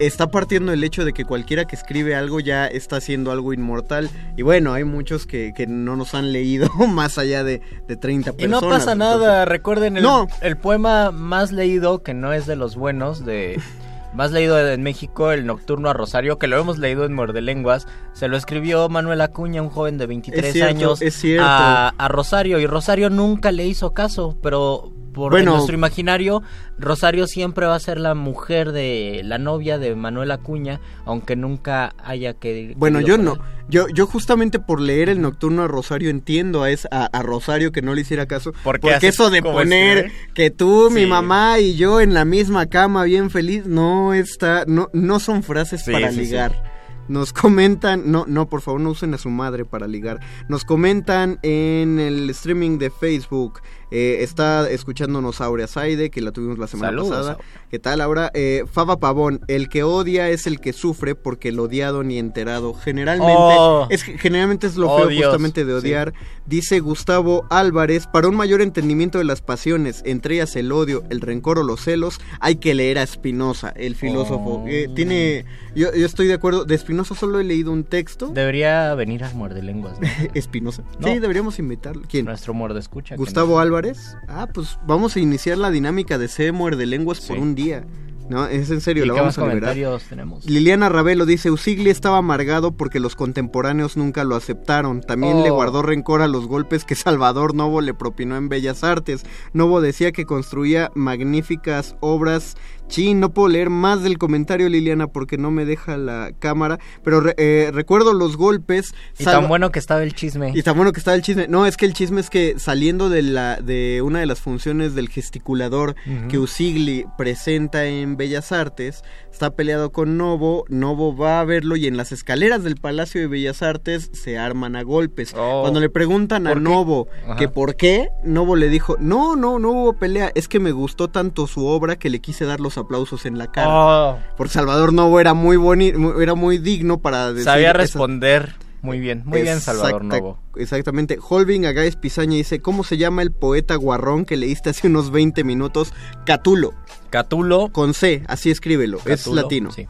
está partiendo el hecho de que cualquiera que escribe algo ya está haciendo algo inmortal. Y bueno, hay muchos que, que no nos han leído [LAUGHS] más allá de, de 30 Y personas. no pasa nada, recuerden el, No. el poema más leído, que no es de los buenos, de [LAUGHS] más leído en México, el Nocturno a Rosario, que lo hemos leído en Muerde Lenguas, se lo escribió Manuel Acuña, un joven de 23 Es cierto, años, es cierto. A, a Rosario, y Rosario nunca le hizo caso, pero por Bueno. nuestro imaginario, Rosario siempre va a ser la mujer de la novia de Manuel Acuña, aunque nunca haya que Bueno, yo no. Yo, yo justamente por leer el Nocturno a Rosario entiendo a, es, a, a Rosario que no le hiciera caso. ¿Por qué porque eso de poner escribe? que tú, mi mamá y yo en la misma cama bien feliz, no está, no, no son frases Sí, para sí, sí. ligar. Nos comentan, no, no, por favor, no usen a su madre para ligar. Nos comentan en el streaming de Facebook. Eh, está escuchándonos Aurea Saide, que la tuvimos la semana Saludos, pasada. Aurea. ¿Qué tal, Aura? Eh, Faba Pavón, el que odia es el que sufre porque el odiado ni enterado. Generalmente, Oh. es, generalmente es lo Oh, feo Dios. justamente de odiar. Dice Gustavo Álvarez, para un mayor entendimiento de las pasiones, entre ellas el odio, el rencor o los celos, hay que leer a Spinoza, el filósofo. Oh. Eh, tiene, yo, yo estoy de acuerdo, de Spinoza solo he leído un texto. Debería venir al Muerde Lenguas. ¿no? [LAUGHS] No. Sí, deberíamos invitarlo. ¿Quién? Nuestro muerde escucha. Gustavo nos- Álvarez. Ah, pues vamos a iniciar la dinámica de Se muerde lenguas por un día. No, es en serio, ¿Y la qué vamos más a liberar. comentarios tenemos? Liliana Ravelo dice, Usigli estaba amargado porque los contemporáneos nunca lo aceptaron. También Oh. le guardó rencor a los golpes que [LAUGHS] Salvador Novo le propinó en Bellas Artes. Novo decía que construía magníficas obras. Sí, no puedo leer más del comentario, Liliana, porque no me deja la cámara. Pero re- eh, recuerdo los golpes. Y tan bueno que estaba el chisme. y tan bueno que estaba el chisme. No, es que el chisme es que saliendo de la de una de las funciones del gesticulador que Usigli presenta en Bellas Artes, está peleado con Novo, Novo va a verlo y en las escaleras del Palacio de Bellas Artes se arman a golpes. Oh. Cuando le preguntan a. Novo Ajá. que por qué, Novo le dijo, "No, no, no hubo pelea, es que me gustó tanto su obra que le quise dar los aplausos en la cara." Oh, Porque Salvador Novo era muy bonito, era muy digno para decir sabía esas- responder muy bien. Muy bien, Salvador Novo. Exactamente. Holving Agáez Pizaña dice, ¿cómo se llama el poeta guarrón que leíste hace unos 20 minutos? Catulo. Catulo. Con C, así escríbelo. es Catulo, latino. sí.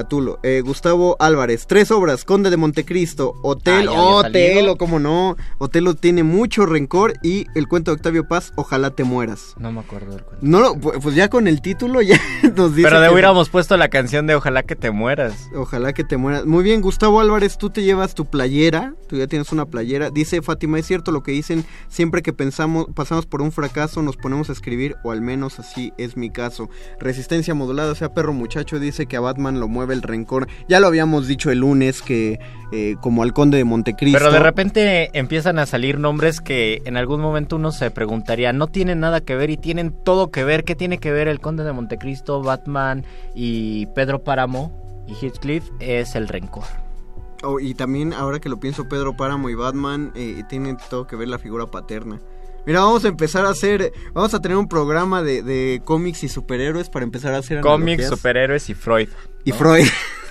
Catulo. Eh, Gustavo Álvarez, tres obras, Conde de Montecristo, Hotel, Ah, Otelo, cómo no. Otelo tiene mucho rencor y el cuento de Octavio Paz, Ojalá te mueras. No me acuerdo del cuento. No, lo- pu- pues ya con el título ya [LAUGHS] nos dice Pero de hubiéramos puesto la canción de Ojalá que te mueras. Ojalá que te mueras. Muy bien, Gustavo Álvarez, tú te llevas tu playera, tú ya tienes una playera. Dice Fátima, es cierto lo que dicen, siempre que pensamos, pasamos por un fracaso nos ponemos a escribir, o al menos así es mi caso. Resistencia modulada, o sea, perro muchacho, dice que a Batman lo mueve el rencor. Ya lo habíamos dicho el lunes que eh, como al conde de Montecristo. Pero de repente empiezan a salir nombres que en algún momento uno se preguntaría, no tienen nada que ver y tienen todo que ver. ¿Qué tiene que ver el conde de Montecristo, Batman y Pedro Páramo y Heathcliff? Es el rencor. Oh, y también, ahora que lo pienso, Pedro Páramo y Batman eh, tienen todo que ver la figura paterna. Mira, vamos a empezar a hacer, vamos a tener un programa de, de cómics y superhéroes para empezar a hacer Cómics, analogías. superhéroes y Freud. Y ¿no? Freud.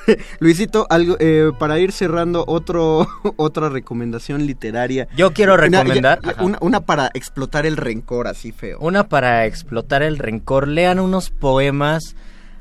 [LAUGHS] Luisito, algo eh, para ir cerrando otro [LAUGHS] otra recomendación literaria. Yo quiero recomendar- una, una para explotar el rencor así feo. Una para explotar el rencor. Lean unos poemas.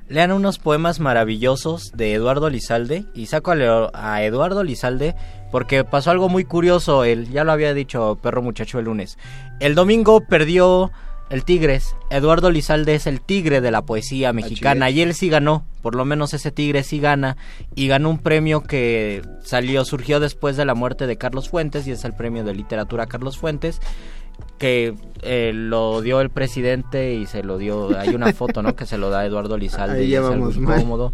Lean unos poemas maravillosos de Eduardo Lizalde. Y saco a, a Eduardo Lizalde porque pasó algo muy curioso. Él ya lo había dicho Perro Muchacho el lunes. El domingo perdió el Tigres. Eduardo Lizalde es el tigre de la poesía mexicana. Y él sí ganó. Por lo menos ese tigre sí gana. Y ganó un premio que salió, surgió después de la muerte de Carlos Fuentes. Y es el premio de literatura Carlos Fuentes que eh, lo dio el presidente y se lo dio hay una foto no [LAUGHS] que se lo da Eduardo Lizalde Ahí y es algo mal.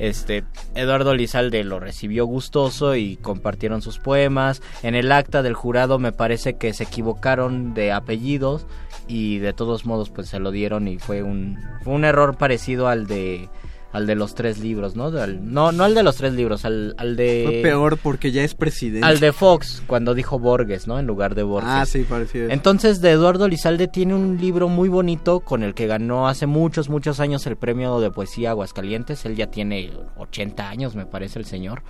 Este Eduardo Lizalde lo recibió gustoso y compartieron sus poemas. En el acta del jurado me parece que se equivocaron de apellidos y de todos modos pues se lo dieron y fue un fue un error parecido al de al de los tres libros no Al- no no al de los tres libros al, al de Fue peor porque ya es presidente. al de Fox cuando dijo Borges no en lugar de Borges Ah, sí, parecía eso. entonces, de Eduardo Lizalde tiene un libro muy bonito con el que ganó hace muchos, muchos años el premio de poesía Aguascalientes. Él ya tiene 80 años, me parece el señor.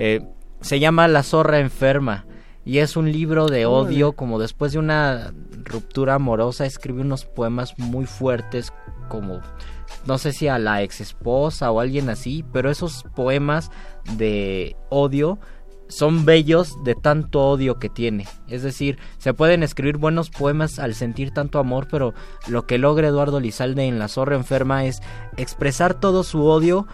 Eh, se llama La zorra enferma y es un libro de odio, como después de una ruptura amorosa, escribe unos poemas muy fuertes, como no sé si a la ex esposa o alguien así, pero esos poemas de odio son bellos de tanto odio que tiene. Es decir, se pueden escribir buenos poemas al sentir tanto amor, pero lo que logra Eduardo Lizalde en La Zorra Enferma es expresar todo su odio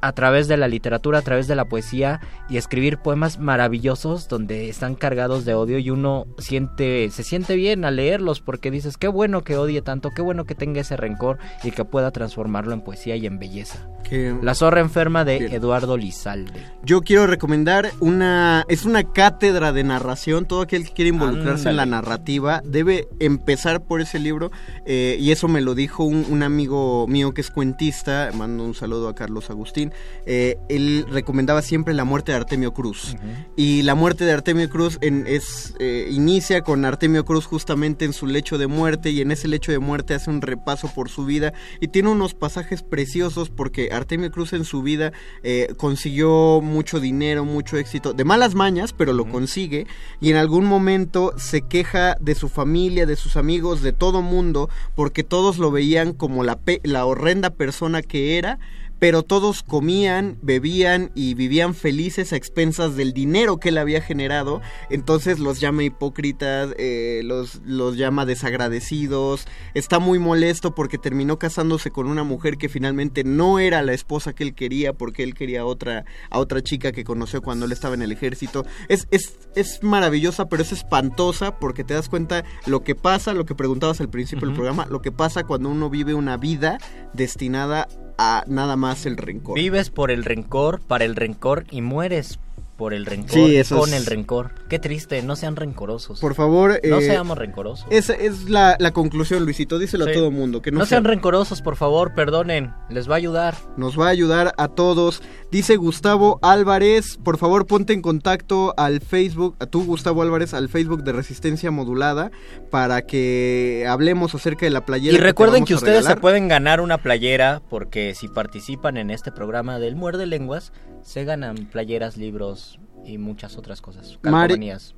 a través de la literatura, a través de la poesía y escribir poemas maravillosos donde están cargados de odio y uno siente se siente bien al leerlos porque dices qué bueno que odie tanto, qué bueno que tenga ese rencor y que pueda transformarlo en poesía y en belleza. Que- La zorra enferma de Bien. Eduardo Lizalde. Yo quiero recomendar una es una cátedra de narración. Todo aquel que quiere involucrarse en la narrativa debe empezar por ese libro eh, y eso me lo dijo un, un amigo mío que es cuentista. Mando un saludo a Carlos Agustín. Eh, él recomendaba siempre la muerte de Artemio Cruz. Y la muerte de Artemio Cruz en- es eh, inicia con Artemio Cruz justamente en su lecho de muerte y en ese lecho de muerte hace un repaso por su vida y tiene unos pasajes preciosos porque Artemio Cruz en su vida eh, consiguió mucho dinero, mucho éxito, de malas mañas, pero lo consigue y en algún momento se queja de su familia, de sus amigos, de todo mundo porque todos lo veían como la, pe- la horrenda persona que era pero todos comían, bebían y vivían felices a expensas del dinero que él había generado. Entonces los llama hipócritas, eh, los, los llama desagradecidos. Está muy molesto porque terminó casándose con una mujer que finalmente no era la esposa que él quería porque él quería a otra, a otra chica que conoció cuando él estaba en el ejército. Es, es, es maravillosa, pero es espantosa porque te das cuenta lo que pasa, lo que preguntabas al principio del programa, lo que pasa cuando uno vive una vida destinada a nada más el rencor. Vives por el rencor, para el rencor y mueres por el rencor, Sí, con el rencor. Qué triste, no sean rencorosos. Por favor, no eh, seamos rencorosos. Esa es la, la conclusión, Luisito. Díselo Sí. a todo mundo. Que no, no sea- sean rencorosos, por favor, perdonen, les va a ayudar. Nos va a ayudar a todos. Dice Gustavo Álvarez, por favor ponte en contacto al Facebook, a tú Gustavo Álvarez, al Facebook de Resistencia Modulada para que hablemos acerca de la playera. Y recuerden que a ustedes se pueden ganar una playera porque si participan en este programa del Muerde Lenguas, se ganan playeras, libros y muchas otras cosas. Mar.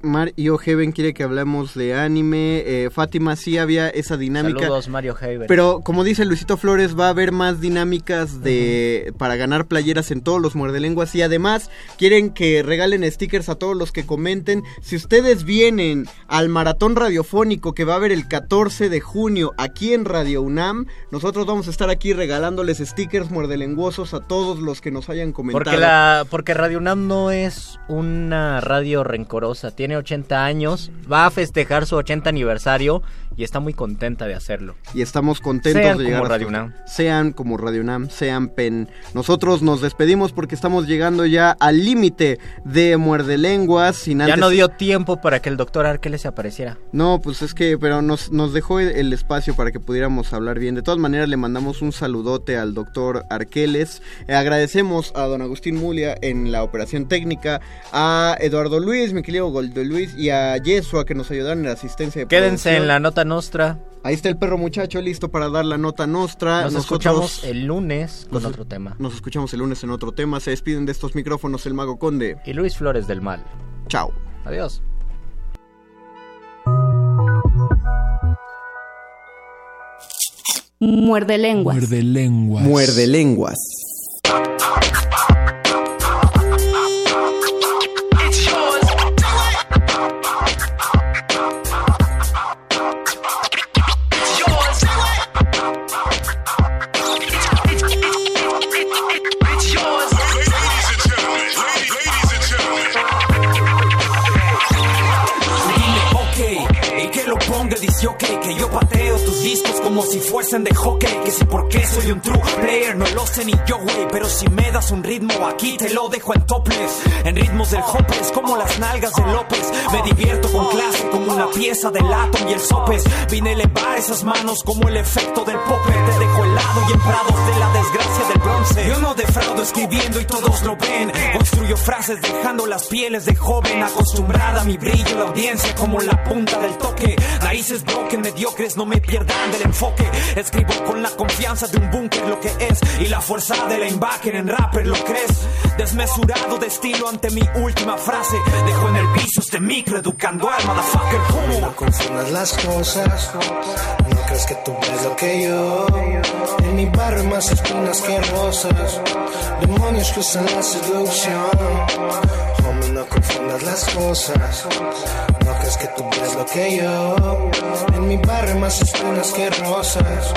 Mar y Ojeven quiere que hablemos de anime. eh, Fátima sí había esa dinámica. Saludos, Mario Haber. Pero como dice Luisito Flores, va a haber más dinámicas de para ganar playeras en todos los muerdelenguas y además quieren que regalen stickers a todos los que comenten. Si ustedes vienen al maratón radiofónico que va a haber el 14 de junio aquí en Radio UNAM, nosotros vamos a estar aquí regalándoles stickers muerdelenguosos a todos los que nos hayan comentado. Porque, la, porque Radio UNAM no es una radio rencorosa, tiene 80 años, va a festejar su 80 aniversario y está muy contenta de hacerlo. Y estamos contentos Sean de llegar como hasta- Radio UNAM. Sean como Radio UNAM, sean PEN. Nosotros nos despedimos porque estamos llegando ya al límite de Muerde Lenguas. Sin Ya antes... no dio tiempo para que el doctor Arqueles se apareciera. No, pues es que, pero nos, nos dejó el, el espacio para que pudiéramos hablar bien. De todas maneras, le mandamos un saludote al doctor Arqueles. Eh, agradecemos a don Agustín Mulia en la operación técnica, a Eduardo Luis, mi querido Goldo Luis, y a Yesua que nos ayudaron en la asistencia de Quédense producción. en la nota nostra. Ahí está el perro muchacho listo para dar la nota nostra. Nos Nosotros escuchamos el lunes con nos- otro tema. Nos escuchamos el lunes en otro tema. Se despiden de estos micrófonos el Mago Conde. Y Luis Flores del Mal. Chao. Adiós. Muerde lenguas. Muerde lenguas. Muerde lenguas. Dice ok, que yo pateo tus discos como si fuesen de hockey, que si porque soy un true player no lo sé ni yo, güey, pero si me das un ritmo aquí te lo dejo en topless, en ritmos del hopes como las nalgas de López, me divierto con clase como una pieza del átomo y el sopes, vine a elevar esas manos como el efecto del popper, te dejo helado y en prados de la desgracia del bronce, yo no defraudo escribiendo y todos lo ven, construyo frases dejando las pieles de joven acostumbrada a mi brillo, la audiencia como la punta del toque, raíces broken, mediocres, no me pierdan del enfoque, escribo con la confianza de un búnker lo que es y la fuerza de la inbacker en rapper, ¿lo crees? Desmesurado de estilo ante mi última frase, dejo en el piso este micro educando al motherfucker, ¿cómo? No confundas las cosas, no crees que tú ves lo que yo. En mi barrio más espinas que rosas, demonios que usan la seducción. Homie, no confundas las cosas, no que tú ves lo que yo. En mi barrio más espinas que rosas,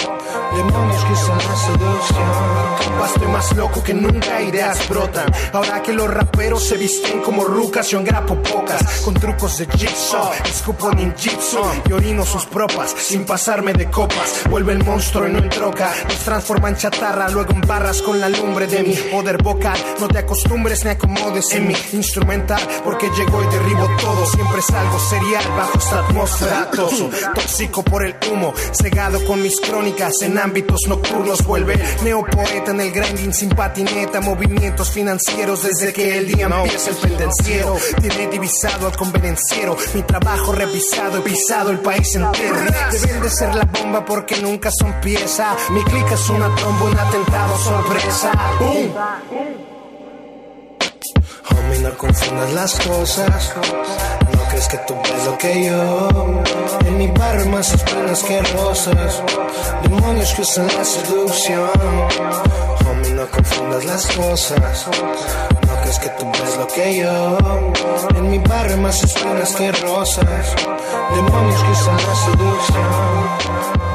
demonios que usan la seducción. Estoy más loco que nunca, ideas brotan. Ahora que los raperos se visten como rucas, yo engrapo pocas. Con trucos de jigsaw, escupo ninjitsu y orino sus propas sin pasarme de copas. Vuelve el monstruo y no en troca, nos transforma en chatarra, luego en barras con la lumbre de mi poder vocal. No te acostumbres ni acomodes en mi instrumental, porque llego y derribo todo. Siempre salgo bajo esta atmósfera tóxico por el humo, cegado con mis crónicas en ámbitos nocturnos. Vuelve neopoeta en el grinding sin patineta, movimientos financieros desde que el día empieza el pendenciero. Tiene divisado al convenenciero, mi trabajo revisado, he pisado el país entero. Deben de ser la bomba porque nunca son pieza. Mi clica es una tromba, un atentado sorpresa. ¡Bum! Homie, no confundas las cosas. No crees que tú ves lo que yo. En mi barrio más espinas que rosas. Demonios que usan la seducción. Homie, no confundas las cosas. No crees que tú ves lo que yo. En mi barrio más espinas que rosas. Demonios que usan la seducción.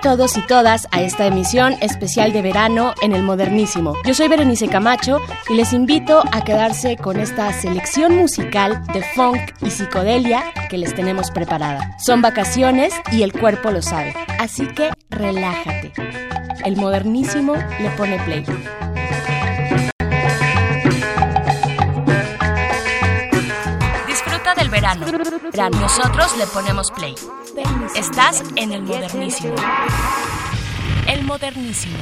Todos y todas a esta emisión especial de verano en el Modernísimo. Yo soy Berenice Camacho y les invito a quedarse con esta selección musical de funk y psicodelia que les tenemos preparada. Son vacaciones y el cuerpo lo sabe, así que relájate. El Modernísimo le pone play. Nosotros le ponemos play. Estás en el modernísimo. El modernísimo.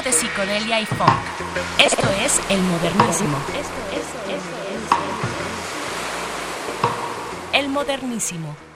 De psicodelia y funk. Esto es el modernísimo. El modernísimo.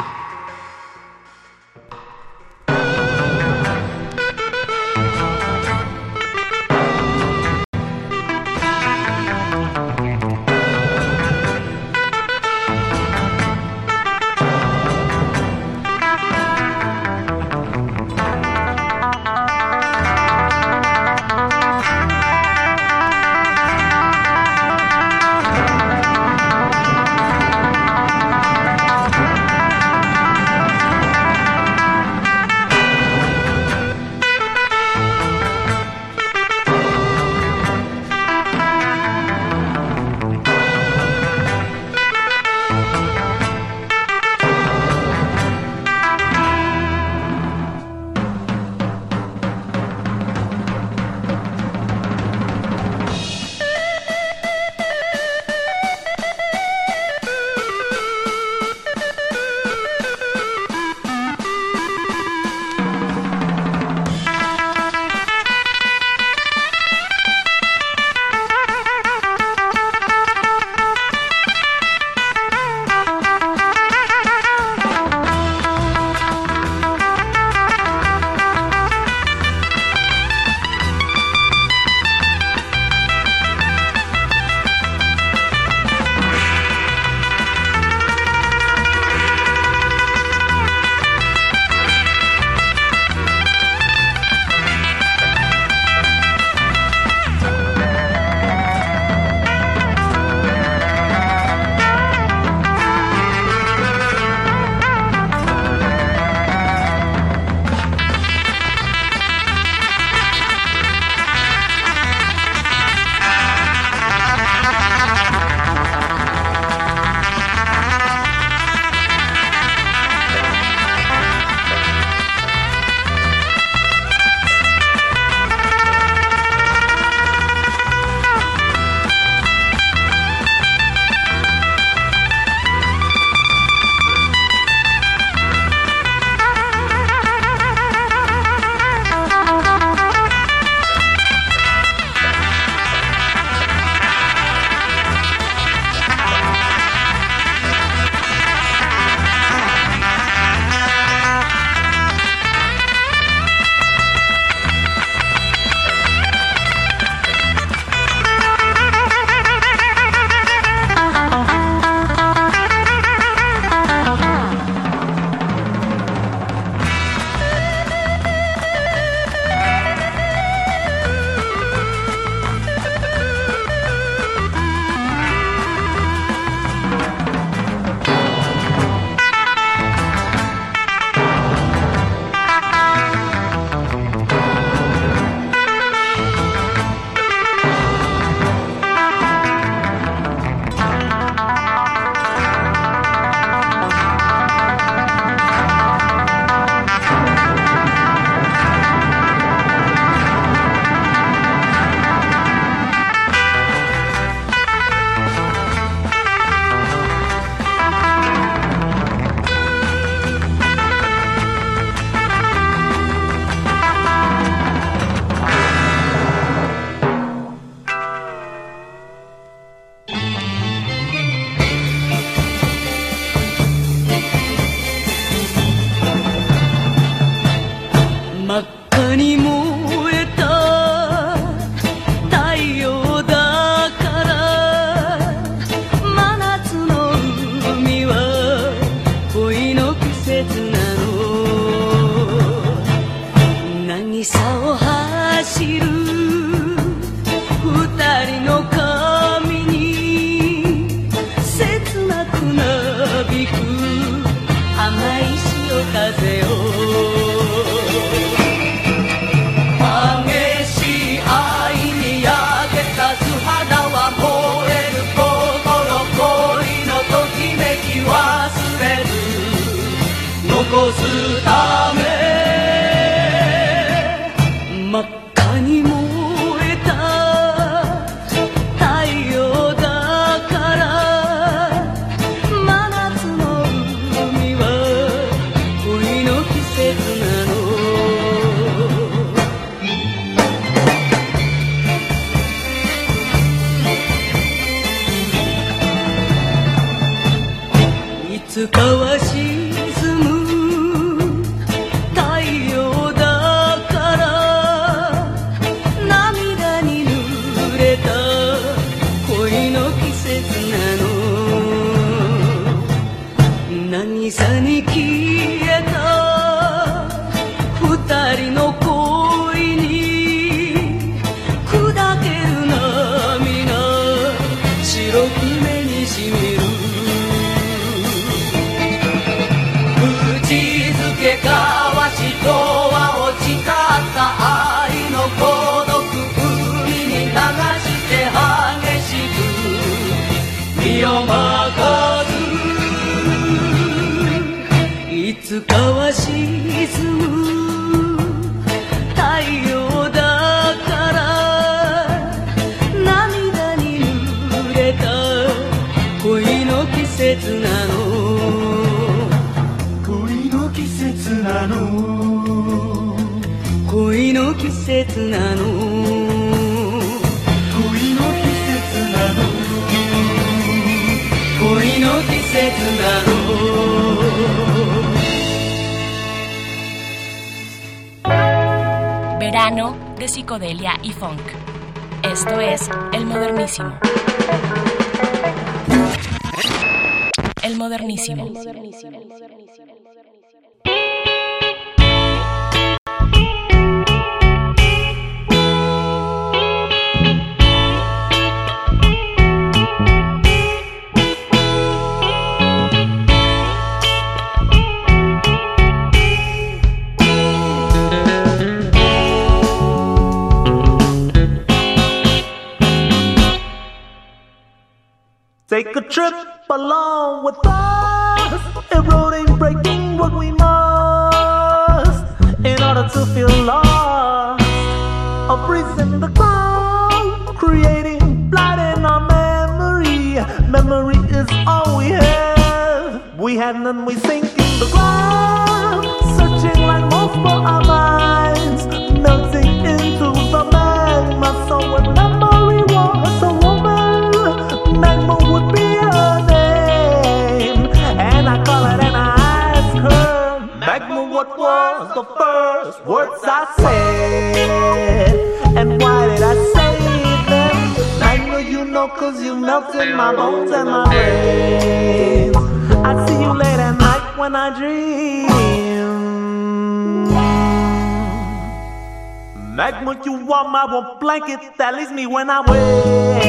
Warm blanket that leaves me when I wake.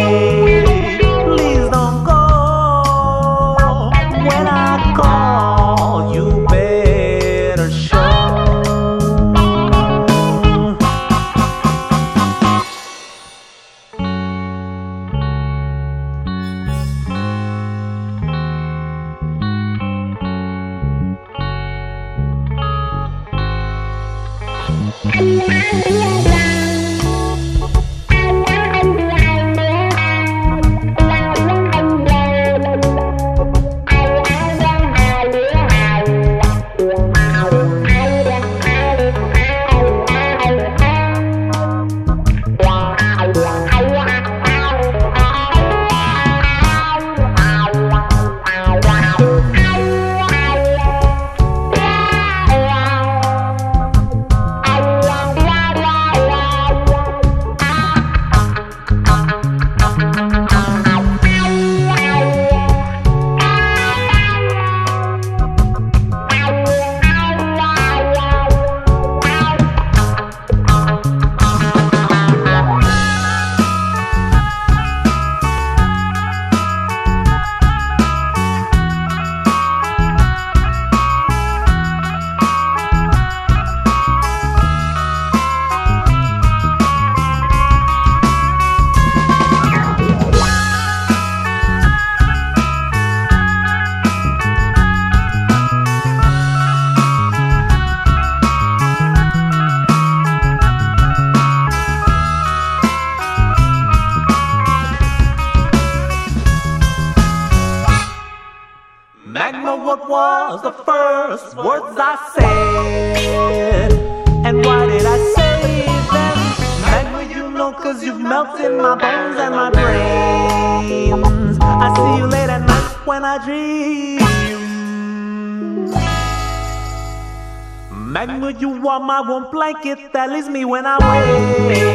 warm blanket that leaves me when I wake.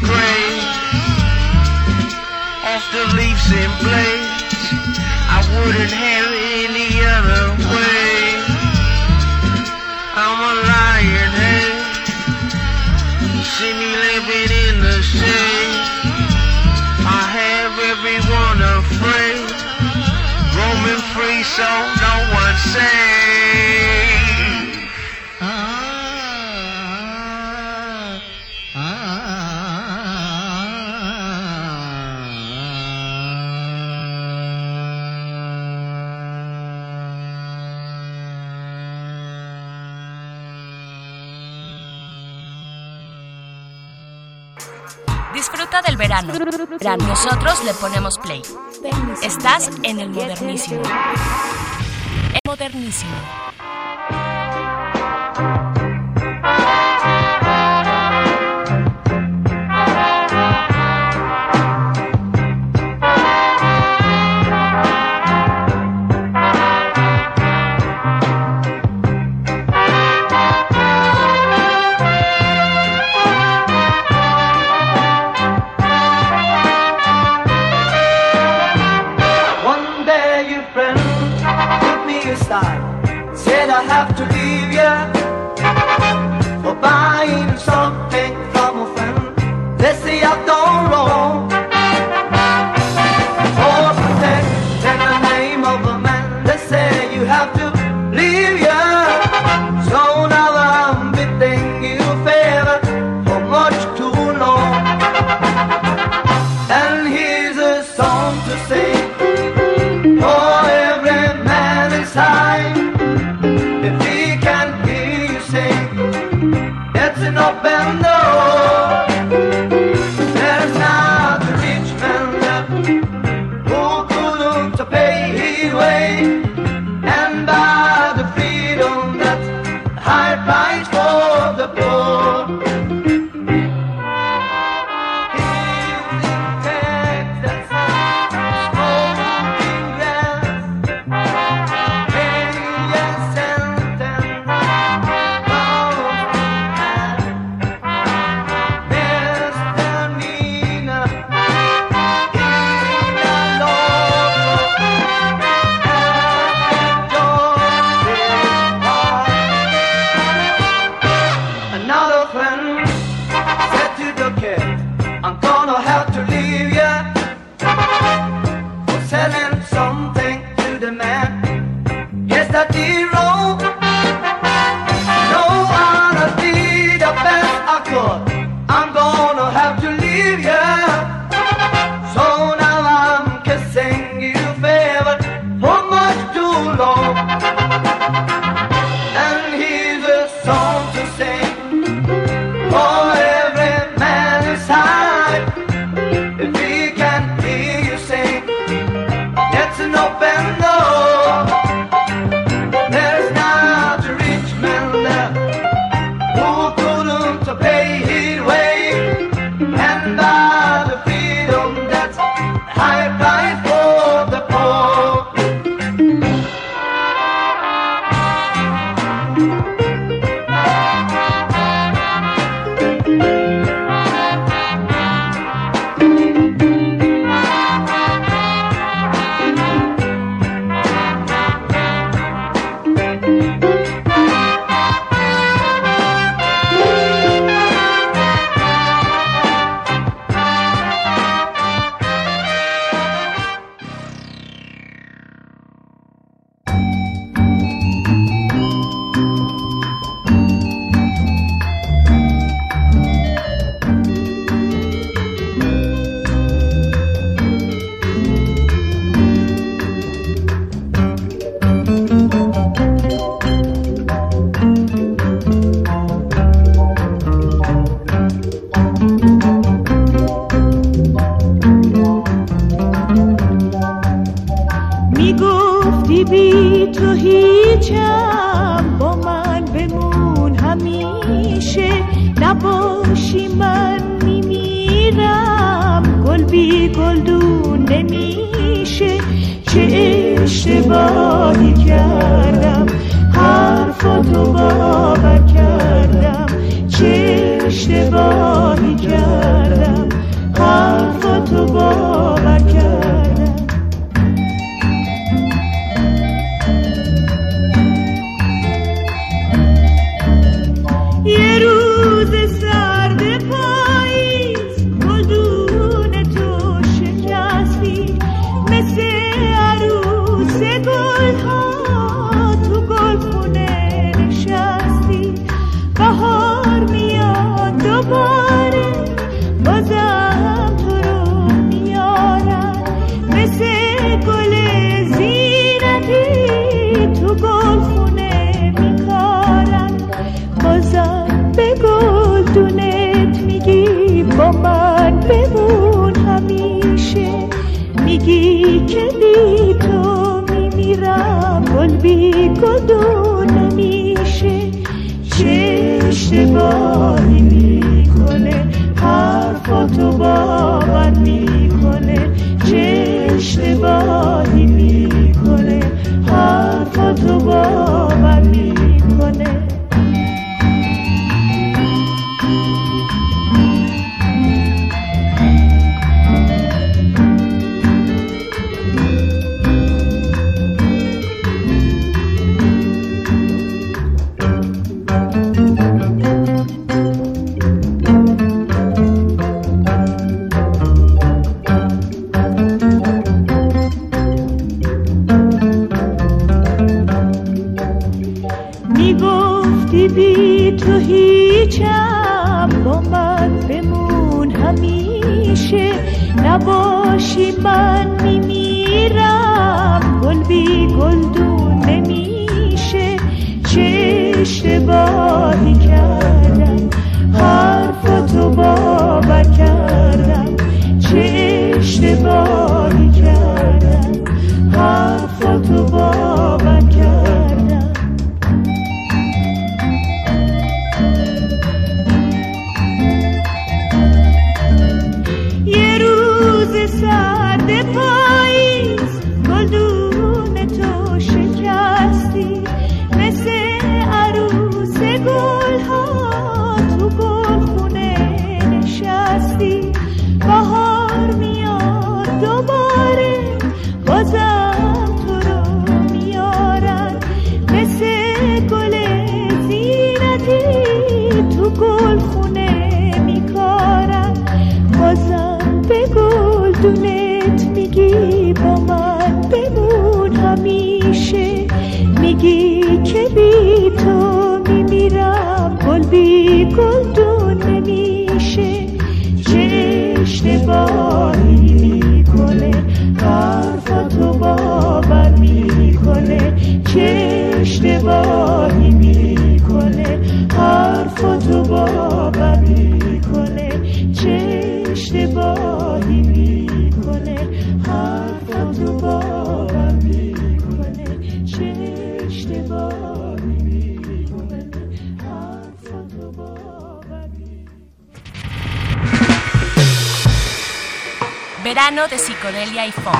grave. Off the leaves and blades, I wouldn't have any other way. I'm a lion, hey. See me living in the shade. I have everyone afraid, roaming free, so. Nosotros le ponemos play. Estás en el modernísimo. El modernísimo. Psicodelia y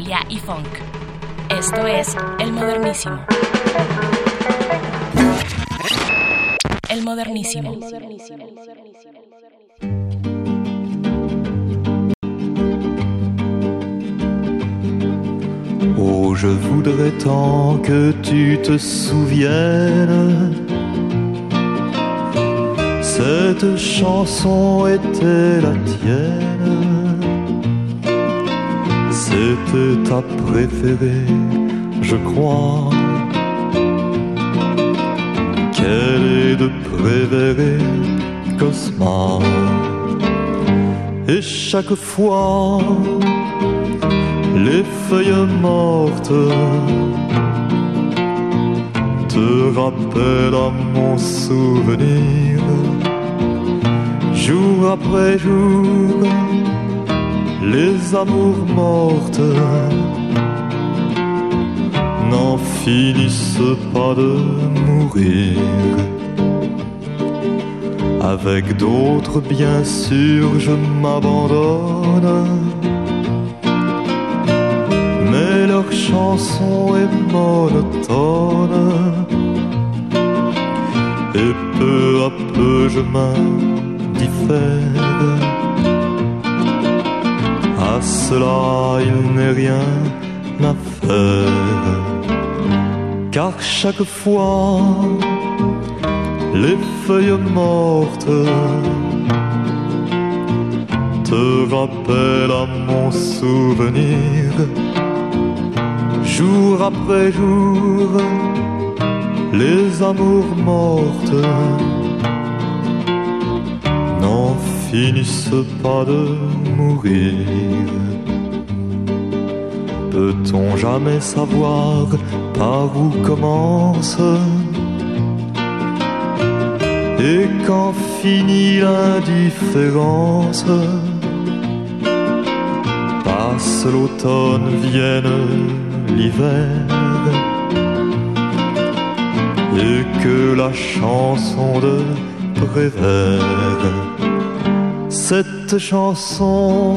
psicodelia y funk. Esto es El Modernísimo. El Modernísimo. Oh, je voudrais tant que tu te souviennes. Cette chanson était la ta préférée, je crois. qu'elle est de préféré Cosma? Et chaque fois, les feuilles mortes te rappellent à mon souvenir, jour après jour, les amours mortes n'en finissent pas de mourir. Avec d'autres, bien sûr, je m'abandonne. Mais leur chanson est monotone. Et peu à peu je m'indiffère. Cela, il n'est rien à faire. Car chaque fois, les feuilles mortes te rappellent à mon souvenir. Jour après jour, les amours mortes n'en finissent pas de mourir. Peut-on jamais savoir par où commence? Et quand finit l'indifférence? Passe l'automne, vienne l'hiver. Et que la chanson de Prévert Cette chanson,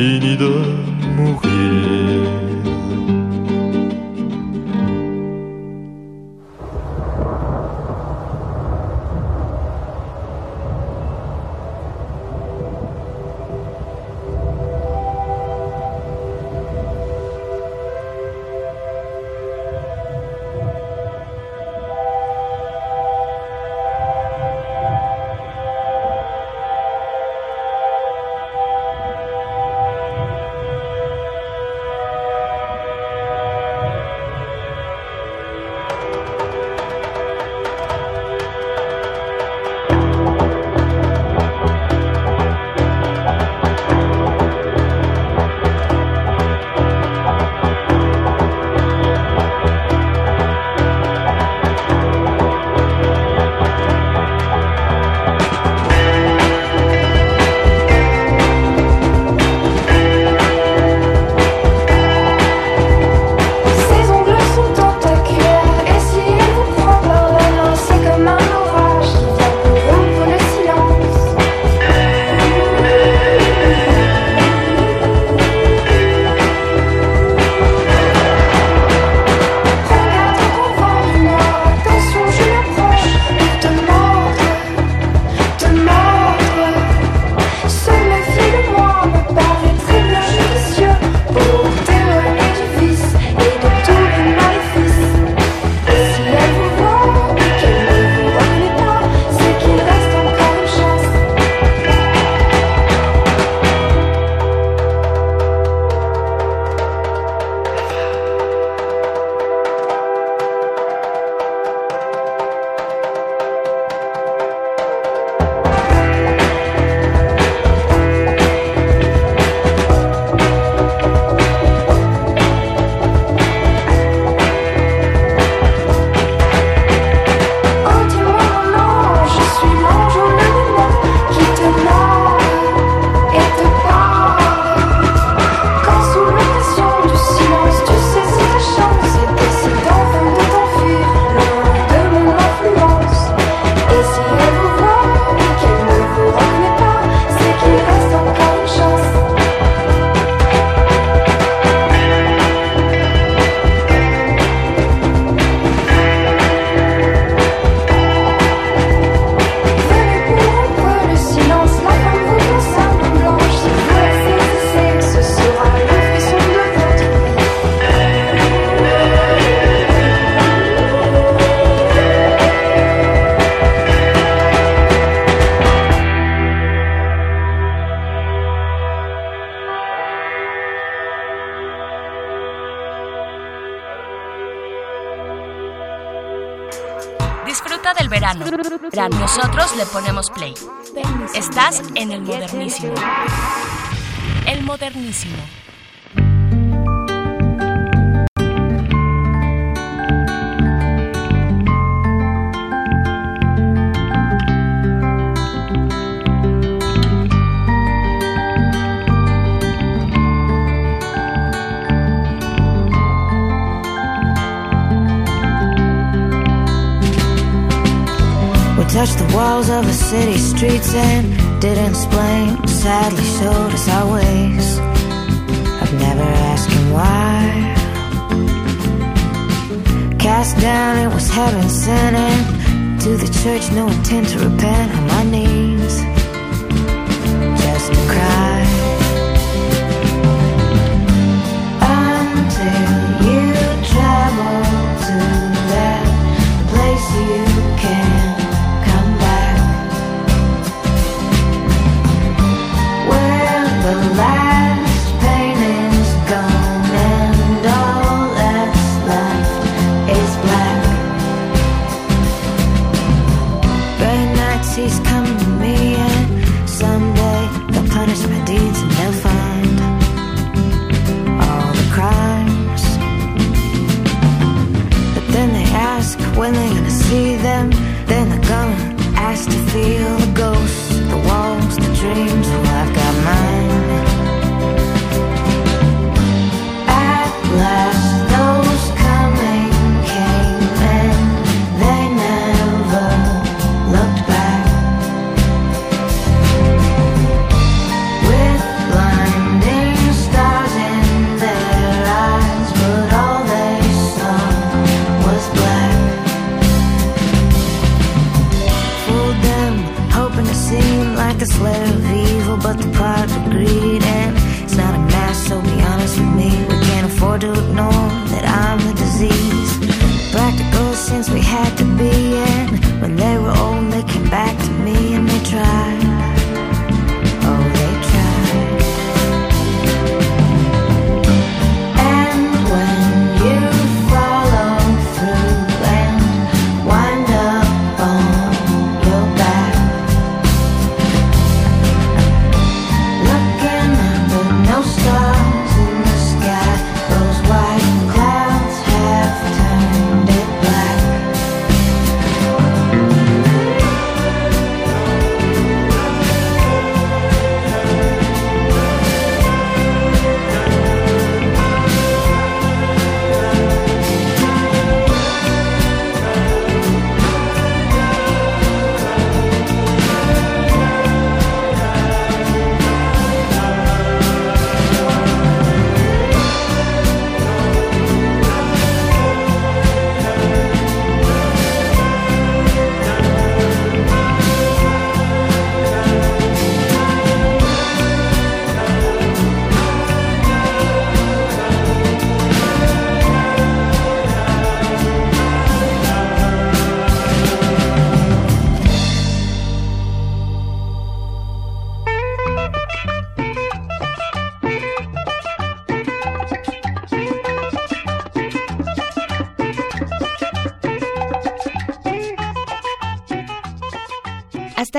fini de mourir. Nosotros le ponemos play. Estás en el modernísimo. El modernísimo. Walls of the city streets and didn't explain. Sadly showed us our ways. I've never asked him why. Cast down, it was heaven sent. And to the church, no intent to repent on my knees. Just to cry.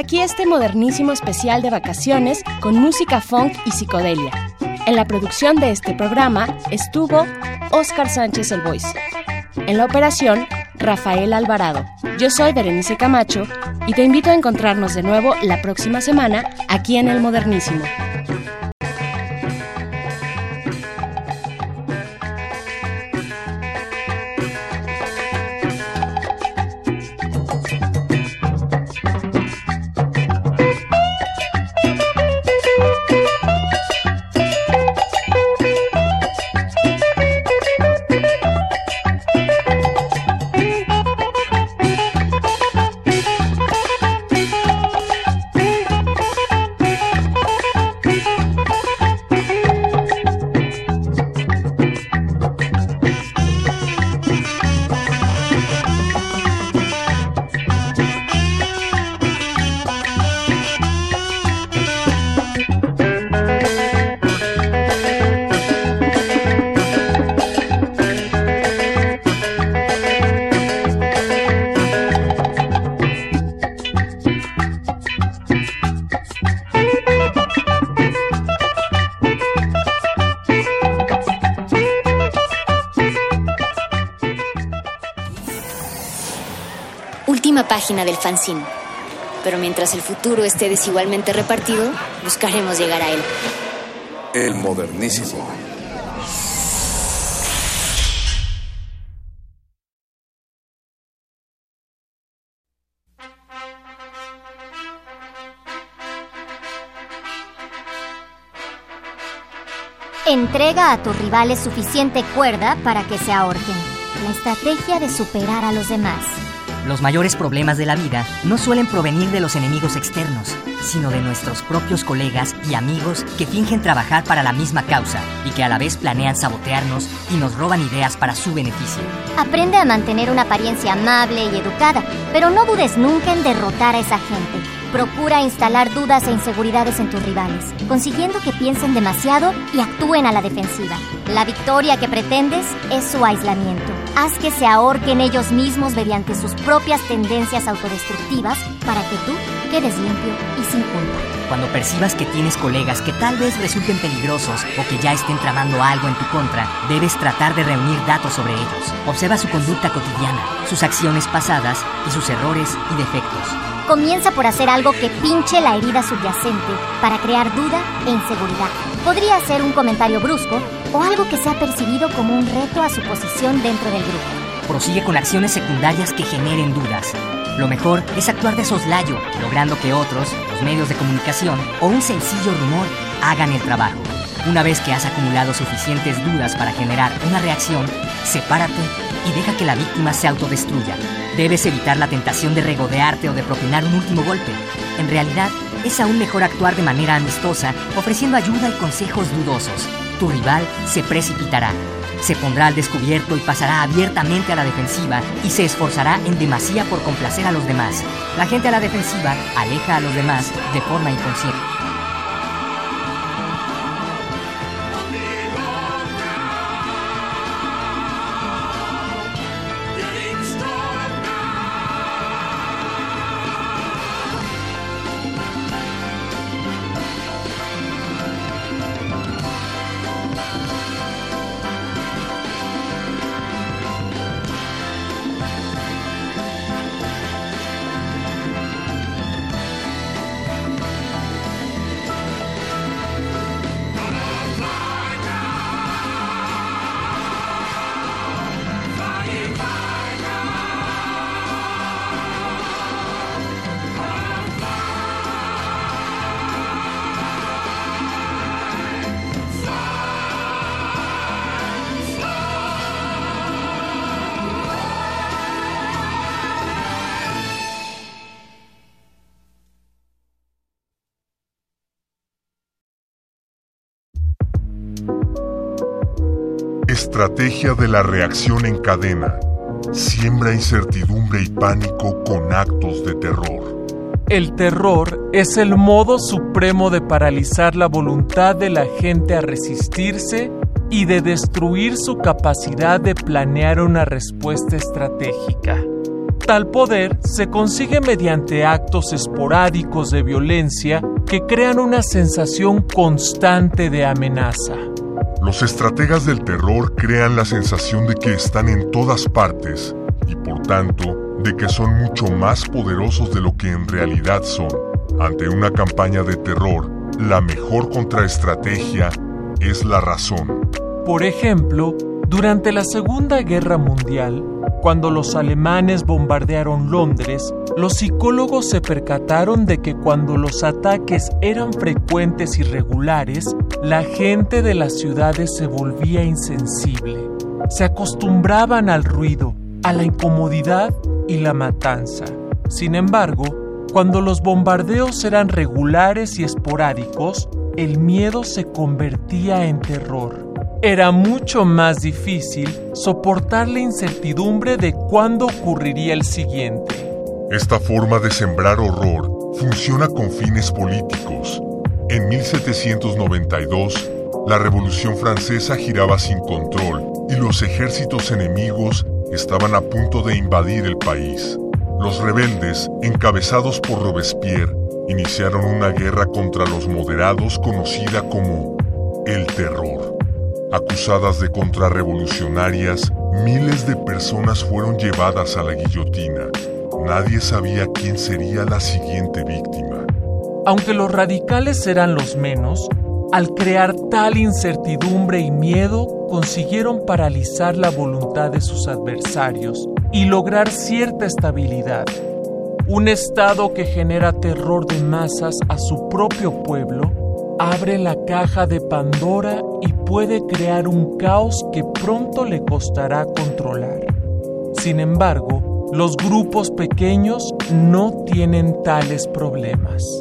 Aquí este modernísimo especial de vacaciones con música funk y psicodelia. En la producción de este programa estuvo Oscar Sánchez el Voice. En la operación, Rafael Alvarado. Yo soy Berenice Camacho y te invito a encontrarnos de nuevo la próxima semana aquí en El Modernísimo. Página del fanzine. Pero mientras el futuro esté desigualmente repartido, buscaremos llegar a él. El modernísimo. Entrega a tus rivales suficiente cuerda para que se ahorquen. La estrategia de superar a los demás. Los mayores problemas de la vida no suelen provenir de los enemigos externos, sino de nuestros propios colegas y amigos que fingen trabajar para la misma causa y que a la vez planean sabotearnos y nos roban ideas para su beneficio. Aprende a mantener una apariencia amable y educada, pero no dudes nunca en derrotar a esa gente. Procura instalar dudas e inseguridades en tus rivales, consiguiendo que piensen demasiado y actúen a la defensiva. La victoria que pretendes es su aislamiento. Haz que se ahorquen ellos mismos mediante sus propias tendencias autodestructivas para que tú quedes limpio y sin culpa. Cuando percibas que tienes colegas que tal vez resulten peligrosos o que ya estén tramando algo en tu contra, debes tratar de reunir datos sobre ellos. Observa su conducta cotidiana, sus acciones pasadas y sus errores y defectos. Comienza por hacer algo que pinche la herida subyacente para crear duda e inseguridad. Podría ser un comentario brusco o algo que sea percibido como un reto a su posición dentro del grupo. Prosigue con acciones secundarias que generen dudas. Lo mejor es actuar de soslayo, logrando que otros, los medios de comunicación o un sencillo rumor hagan el trabajo. Una vez que has acumulado suficientes dudas para generar una reacción, sepárate y deja que la víctima se autodestruya. Debes evitar la tentación de regodearte o de propinar un último golpe. En realidad, es aún mejor actuar de manera amistosa, ofreciendo ayuda y consejos dudosos. Tu rival se precipitará, se pondrá al descubierto y pasará abiertamente a la defensiva y se esforzará en demasía por complacer a los demás. La gente a la defensiva aleja a los demás de forma inconsciente. Estrategia de la reacción en cadena. Siembra incertidumbre y pánico con actos de terror. El terror es el modo supremo de paralizar la voluntad de la gente a resistirse y de destruir su capacidad de planear una respuesta estratégica. Tal poder se consigue mediante actos esporádicos de violencia que crean una sensación constante de amenaza. Los estrategas del terror crean la sensación de que están en todas partes y por tanto de que son mucho más poderosos de lo que en realidad son. Ante una campaña de terror, la mejor contraestrategia es la razón. Por ejemplo, durante la Segunda Guerra Mundial, cuando los alemanes bombardearon Londres, los psicólogos se percataron de que cuando los ataques eran frecuentes y regulares, la gente de las ciudades se volvía insensible. Se acostumbraban al ruido, a la incomodidad y la matanza. Sin embargo, cuando los bombardeos eran regulares y esporádicos, el miedo se convertía en terror. Era mucho más difícil soportar la incertidumbre de cuándo ocurriría el siguiente. Esta forma de sembrar horror funciona con fines políticos. En 1792, la Revolución Francesa giraba sin control y los ejércitos enemigos estaban a punto de invadir el país. Los rebeldes, encabezados por Robespierre, iniciaron una guerra contra los moderados conocida como el terror. Acusadas de contrarrevolucionarias, miles de personas fueron llevadas a la guillotina. Nadie sabía quién sería la siguiente víctima. Aunque los radicales eran los menos, al crear tal incertidumbre y miedo, consiguieron paralizar la voluntad de sus adversarios y lograr cierta estabilidad. Un Estado que genera terror de masas a su propio pueblo abre la caja de Pandora y puede crear un caos que pronto le costará controlar. Sin embargo, los grupos pequeños no tienen tales problemas.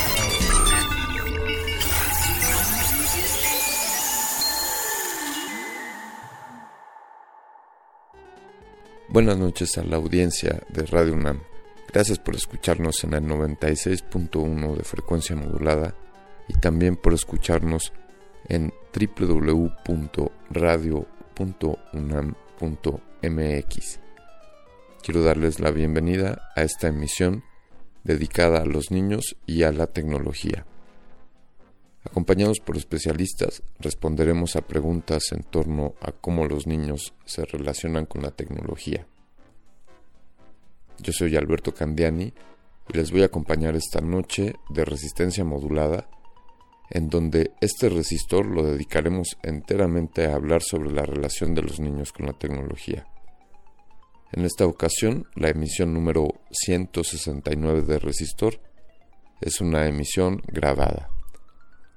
Buenas noches a la audiencia de Radio UNAM. Gracias por escucharnos en el 96.1 de frecuencia modulada y también por escucharnos en www.radio.unam.mx. Quiero darles la bienvenida a esta emisión dedicada a los niños y a la tecnología. Acompañados por especialistas, responderemos a preguntas en torno a cómo los niños se relacionan con la tecnología. Yo soy Alberto Candiani y les voy a acompañar esta noche de resistencia modulada, en donde este resistor lo dedicaremos enteramente a hablar sobre la relación de los niños con la tecnología. En esta ocasión, la emisión número 169 de Resistor es una emisión grabada.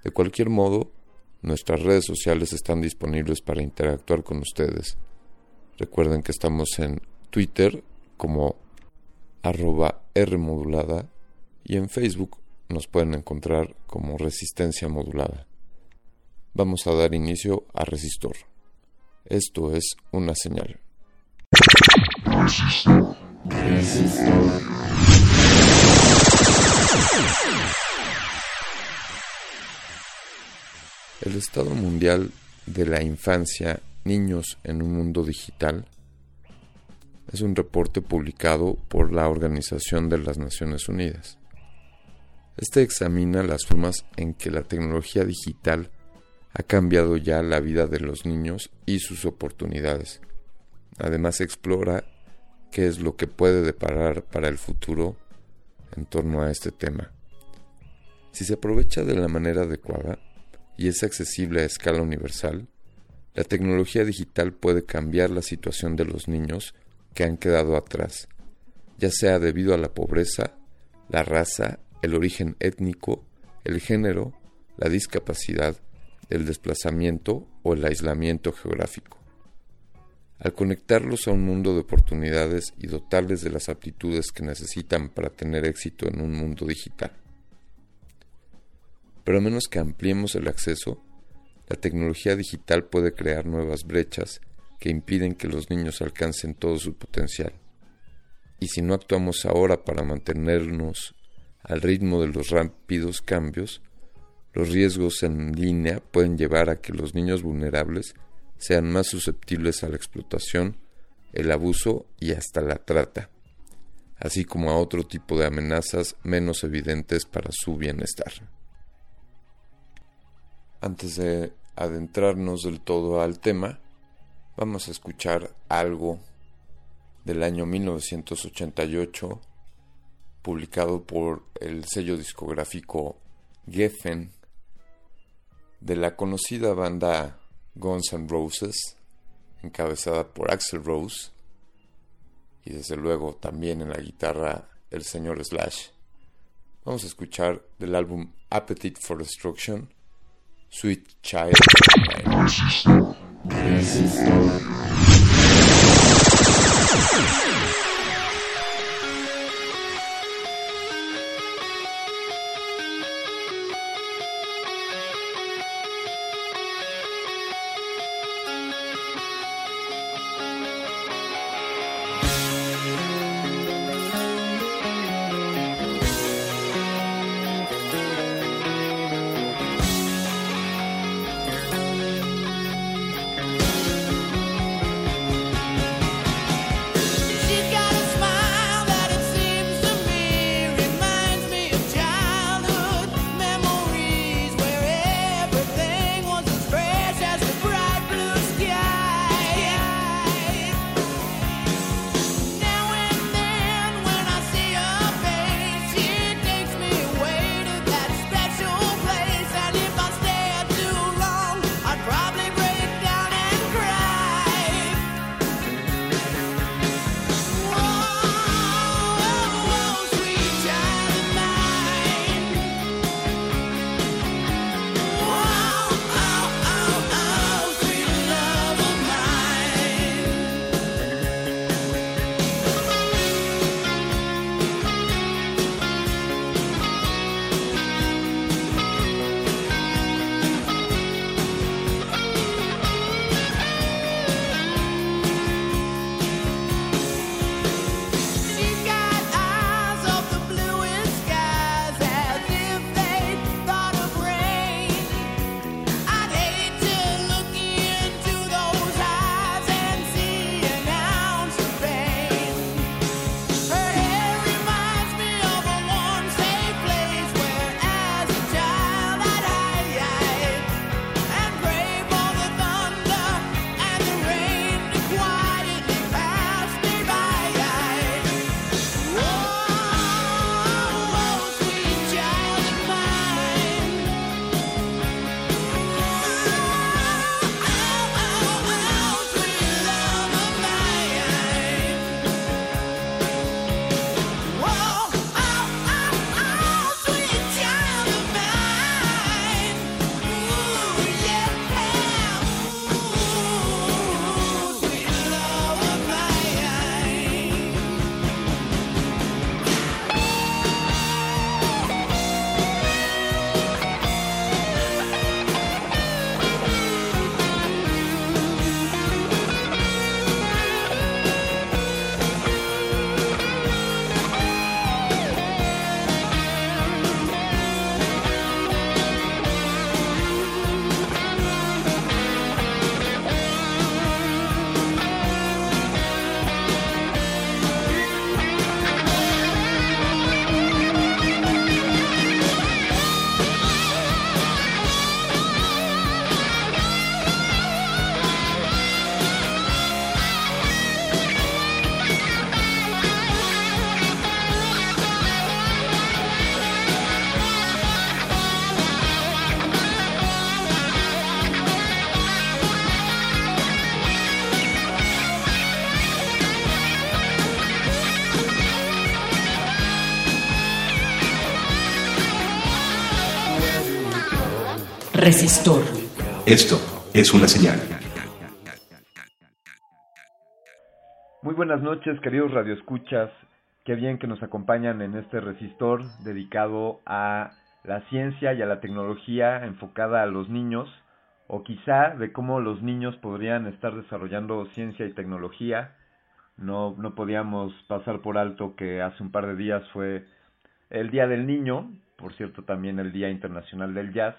De cualquier modo, nuestras redes sociales están disponibles para interactuar con ustedes. Recuerden que estamos en Twitter como arroba Rmodulada y en Facebook nos pueden encontrar como Resistencia Modulada. Vamos a dar inicio a Resistor. Esto es una señal. El Estado Mundial de la Infancia, Niños en un Mundo Digital es un reporte publicado por la Organización de las Naciones Unidas. Este examina las formas en que la tecnología digital ha cambiado ya la vida de los niños y sus oportunidades. Además explora qué es lo que puede deparar para el futuro en torno a este tema. Si se aprovecha de la manera adecuada y es accesible a escala universal, la tecnología digital puede cambiar la situación de los niños que han quedado atrás, ya sea debido a la pobreza, la raza, el origen étnico, el género, la discapacidad, el desplazamiento o el aislamiento geográfico. al conectarlos a un mundo de oportunidades y dotarles de las aptitudes que necesitan para tener éxito en un mundo digital. Pero a menos que ampliemos el acceso, la tecnología digital puede crear nuevas brechas que impiden que los niños alcancen todo su potencial. Y si no actuamos ahora para mantenernos al ritmo de los rápidos cambios, los riesgos en línea pueden llevar a que los niños vulnerables sean más susceptibles a la explotación, el abuso y hasta la trata, así como a otro tipo de amenazas menos evidentes para su bienestar. Antes de adentrarnos del todo al tema, vamos a escuchar algo del año 1988, publicado por el sello discográfico Geffen, de la conocida banda Guns N' Roses, encabezada por Axel Rose, y desde luego también en la guitarra el señor Slash. Vamos a escuchar del álbum Appetite for Destruction, sweet child. Resistor. Esto es una señal. Muy buenas noches, queridos radioescuchas. Qué bien que nos acompañan en este resistor dedicado a la ciencia y a la tecnología enfocada a los niños, o quizá de cómo los niños podrían estar desarrollando ciencia y tecnología. No, no podíamos pasar por alto que hace un par de días fue el Día del Niño, por cierto también el Día Internacional del Jazz,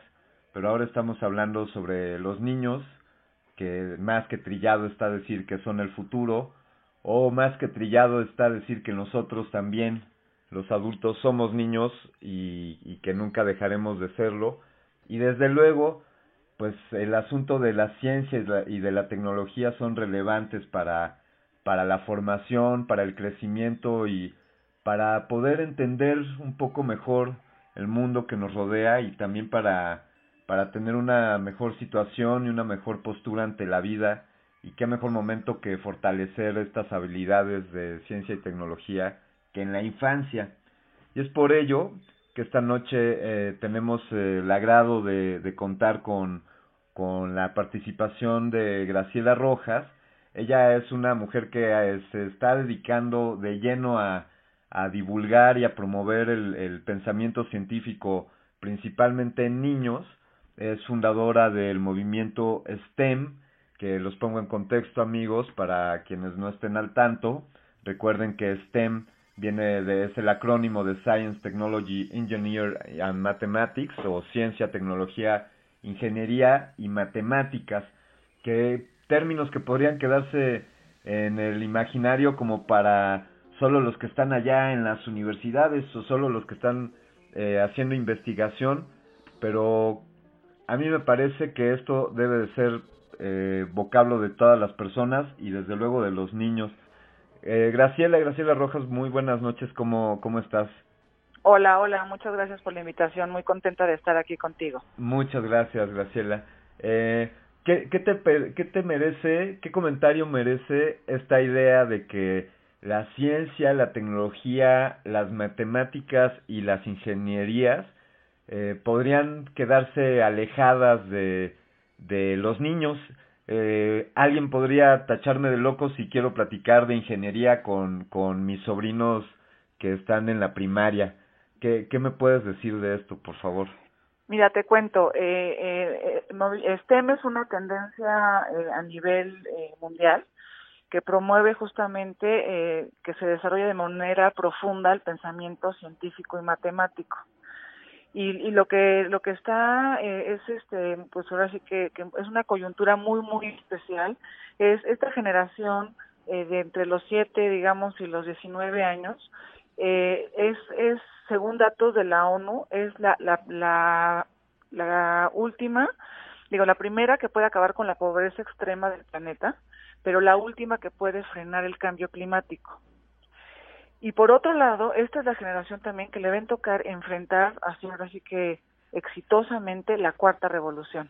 pero ahora estamos hablando sobre los niños, que más que trillado está decir que son el futuro, o más que trillado está decir que nosotros también, los adultos, somos niños y, que nunca dejaremos de serlo. Y desde luego, pues el asunto de la ciencia y de la tecnología son relevantes para, para la formación, para el crecimiento y para poder entender un poco mejor el mundo que nos rodea y también para, para tener una mejor situación y una mejor postura ante la vida y qué mejor momento que fortalecer estas habilidades de ciencia y tecnología que en la infancia. Y es por ello que esta noche eh, tenemos eh, el agrado de, contar con, con la participación de Graciela Rojas. Ella es una mujer que eh, se está dedicando de lleno a, a divulgar y a promover el pensamiento científico principalmente en niños. Es fundadora del movimiento STEM, que los pongo en contexto amigos para quienes no estén al tanto. Recuerden que STEM viene de, es el acrónimo de Science, Technology, Engineer and Mathematics o Ciencia, Tecnología, Ingeniería y Matemáticas, que términos que podrían quedarse en el imaginario como para solo los que están allá en las universidades o solo los que están eh, haciendo investigación, pero a mí me parece que esto debe de ser eh, vocablo de todas las personas y desde luego de los niños. Eh, Graciela, Graciela Rojas, muy buenas noches, ¿cómo, cómo estás? Hola, hola, muchas gracias por la invitación, muy contenta de estar aquí contigo. Muchas gracias, Graciela. Eh, ¿qué, qué, te, ¿Qué te merece, qué comentario merece esta idea de que la ciencia, la tecnología, las matemáticas y las ingenierías eh, podrían quedarse alejadas de, los niños. Eh, alguien podría tacharme de loco si quiero platicar de ingeniería con, con mis sobrinos que están en la primaria. ¿Qué, ¿Qué me puedes decir de esto, por favor? Mira, te cuento, eh, eh, STEM es una tendencia eh, a nivel eh, mundial que promueve justamente eh, que se desarrolle de manera profunda el pensamiento científico y matemático y, y lo que lo que está eh, es este pues ahora sí que, que, es una coyuntura muy muy especial es esta generación eh, de entre los siete digamos y los 19 años eh, es es según datos de la ONU es la la la, la última digo la primera que puede acabar con la pobreza extrema del planeta pero la última que puede frenar el cambio climático y por otro lado, esta es la generación también que le ven tocar enfrentar, así ahora sí que exitosamente, la cuarta revolución.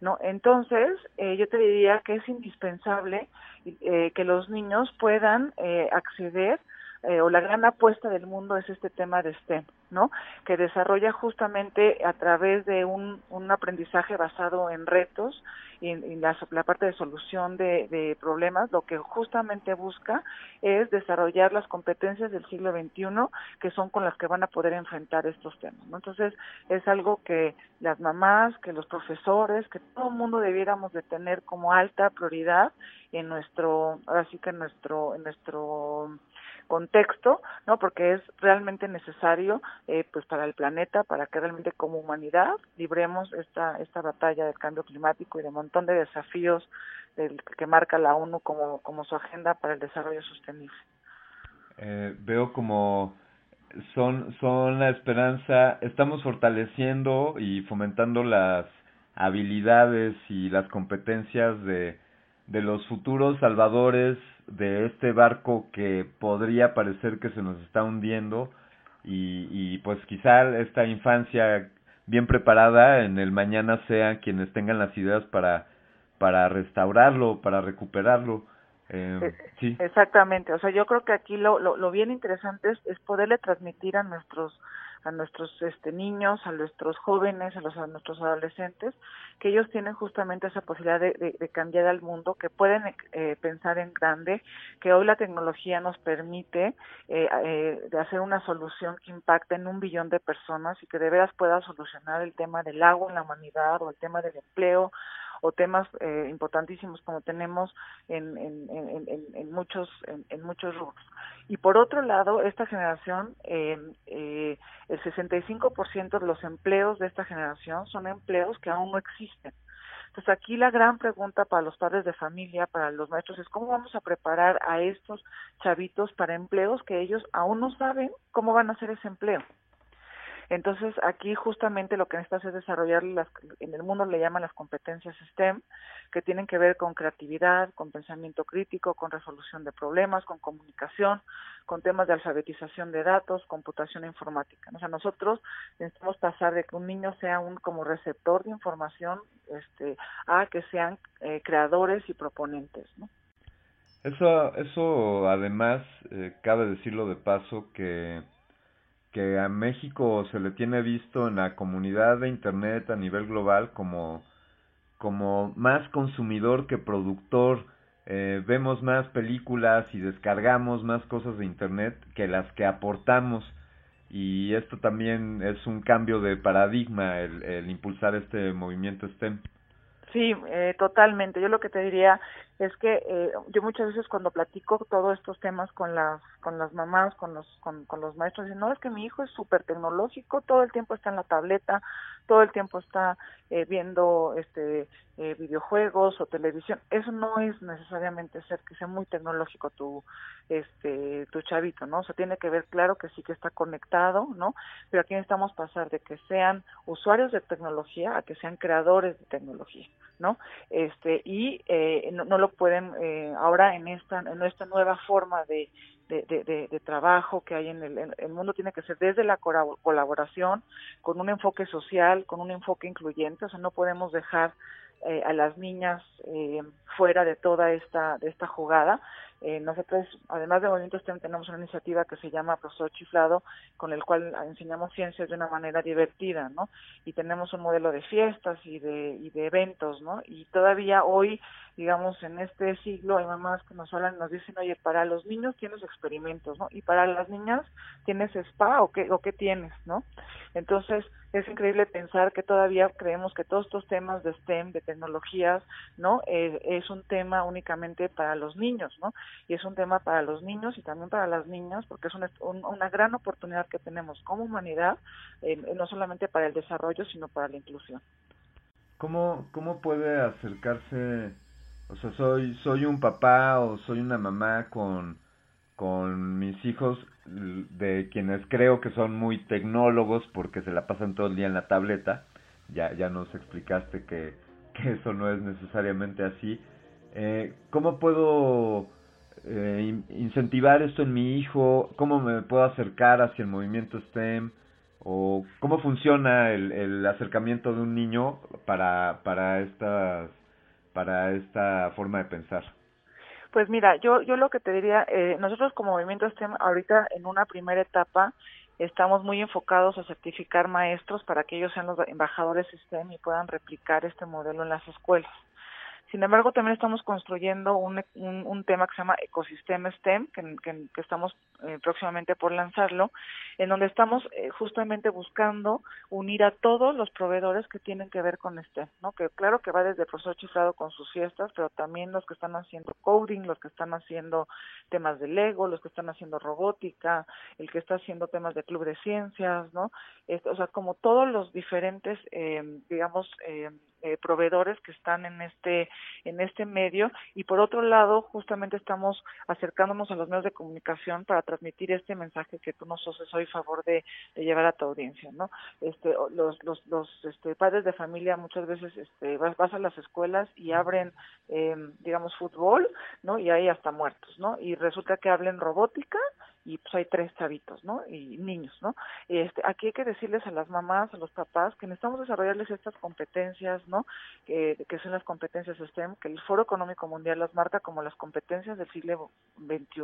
¿no? Entonces, eh, yo te diría que es indispensable eh, que los niños puedan eh, acceder eh, o la gran apuesta del mundo es este tema de STEM, ¿no? Que desarrolla justamente a través de un, un aprendizaje basado en retos y en, la, la, parte de solución de, de, problemas, lo que justamente busca es desarrollar las competencias del siglo XXI que son con las que van a poder enfrentar estos temas, ¿no? Entonces, es algo que las mamás, que los profesores, que todo el mundo debiéramos de tener como alta prioridad en nuestro, ahora sí que en nuestro, en nuestro contexto, ¿no? Porque es realmente necesario, eh, pues para el planeta, para que realmente como humanidad libremos esta esta batalla del cambio climático y de un montón de desafíos del, que marca la ONU como como su agenda para el desarrollo sostenible. Eh, veo como son son la esperanza, estamos fortaleciendo y fomentando las habilidades y las competencias de de los futuros salvadores de este barco que podría parecer que se nos está hundiendo y, y pues quizá esta infancia bien preparada en el mañana sea quienes tengan las ideas para para restaurarlo, para recuperarlo. Eh, sí. Exactamente, o sea, yo creo que aquí lo, lo, lo bien interesante es, es poderle transmitir a nuestros a nuestros este, niños, a nuestros jóvenes, a, los, a nuestros adolescentes, que ellos tienen justamente esa posibilidad de, cambiar al mundo, que pueden eh, pensar en grande, que hoy la tecnología nos permite eh, eh, de hacer una solución que impacte en un billón de personas y que de veras pueda solucionar el tema del agua en la humanidad o el tema del empleo o temas eh, importantísimos como tenemos en, en, en, en, muchos en, muchos rubros. Y por otro lado, esta generación, eh, eh, el 65% de los empleos de esta generación son empleos que aún no existen. Entonces aquí la gran pregunta para los padres de familia, para los maestros, es cómo vamos a preparar a estos chavitos para empleos que ellos aún no saben cómo van a hacer ese empleo. Entonces, aquí justamente lo que necesitas es desarrollar, las, en el mundo le llaman las competencias STEM, que tienen que ver con creatividad, con pensamiento crítico, con resolución de problemas, con comunicación, con temas de alfabetización de datos, computación informática. O sea, nosotros necesitamos pasar de que un niño sea un como receptor de información este, a que sean eh, creadores y proponentes, ¿no? Eso, eso además, eh, cabe decirlo de paso que que a México se le tiene visto en la comunidad de Internet a nivel global como, como más consumidor que productor. Eh, vemos más películas y descargamos más cosas de Internet que las que aportamos. Y esto también es un cambio de paradigma, el, impulsar este movimiento STEM. Sí, eh, totalmente. Yo lo que te diría es que eh, yo muchas veces cuando platico todos estos temas con las con las mamás, con los con, con los maestros, dicen, no, es que mi hijo es súper tecnológico, todo el tiempo está en la tableta, todo el tiempo está eh, viendo este eh, videojuegos o televisión. Eso no es necesariamente ser que sea muy tecnológico tu este tu chavito, ¿no? O sea, tiene que ver claro que sí que está conectado, ¿no? Pero aquí necesitamos pasar de que sean usuarios de tecnología a que sean creadores de tecnología, ¿no? Este y eh, no, no lo pueden eh, ahora en esta en esta nueva forma de de, trabajo que hay en el, en el mundo tiene que ser desde la colaboración, con un enfoque social, con un enfoque incluyente, o sea, no podemos dejar eh, a las niñas eh, fuera de toda esta de esta jugada. Eh, nosotros, además de Movimiento STEM, tenemos una iniciativa que se llama Profesor Chiflado, con el cual enseñamos ciencias de una manera divertida, ¿no? Y tenemos un modelo de fiestas y de, y de eventos, ¿no? Y todavía hoy, digamos, en este siglo, hay mamás que nos hablan nos dicen, oye, para los niños tienes experimentos, ¿no? Y para las niñas tienes spa o qué, o qué tienes, ¿no? Entonces, es increíble pensar que todavía creemos que todos estos temas de STEM, de tecnologías, ¿no? Eh, es un tema únicamente para los niños, ¿no? Y es un tema para los niños y también para las niñas, porque es una, un, una gran oportunidad que tenemos como humanidad, eh, no solamente para el desarrollo, sino para la inclusión. ¿Cómo, cómo puede acercarse, o sea, soy, soy un papá o soy una mamá con, con mis hijos de quienes creo que son muy tecnólogos porque se la pasan todo el día en la tableta, ya, ya nos explicaste que, que eso no es necesariamente así. Eh, ¿Cómo puedo eh, incentivar esto en mi hijo? ¿Cómo me puedo acercar hacia el movimiento STEM? ¿O cómo funciona el, el acercamiento de un niño para, para, estas, para esta forma de pensar? Pues mira, yo yo lo que te diría, eh, nosotros como Movimiento STEM ahorita en una primera etapa estamos muy enfocados a certificar maestros para que ellos sean los embajadores STEM y puedan replicar este modelo en las escuelas. Sin embargo, también estamos construyendo un, un, un tema que se llama Ecosistema STEM, que, que, que estamos eh, próximamente por lanzarlo, en donde estamos eh, justamente buscando unir a todos los proveedores que tienen que ver con STEM, ¿no? Que claro que va desde el profesor chiflado con sus fiestas, pero también los que están haciendo coding, los que están haciendo temas de Lego, los que están haciendo robótica, el que está haciendo temas de club de ciencias, ¿no? Este, o sea, como todos los diferentes, eh, digamos, eh, eh, proveedores que están en este en este medio y por otro lado justamente estamos acercándonos a los medios de comunicación para transmitir este mensaje que tú nos haces hoy favor de, de llevar a tu audiencia no este los los los este padres de familia muchas veces este vas, vas a las escuelas y abren eh, digamos fútbol no y hay hasta muertos no y resulta que hablen robótica y pues hay tres chavitos, ¿no? Y niños, ¿no? Este, aquí hay que decirles a las mamás, a los papás, que necesitamos desarrollarles estas competencias, ¿no? Que, son las competencias STEM, que el Foro Económico Mundial las marca como las competencias del siglo XXI.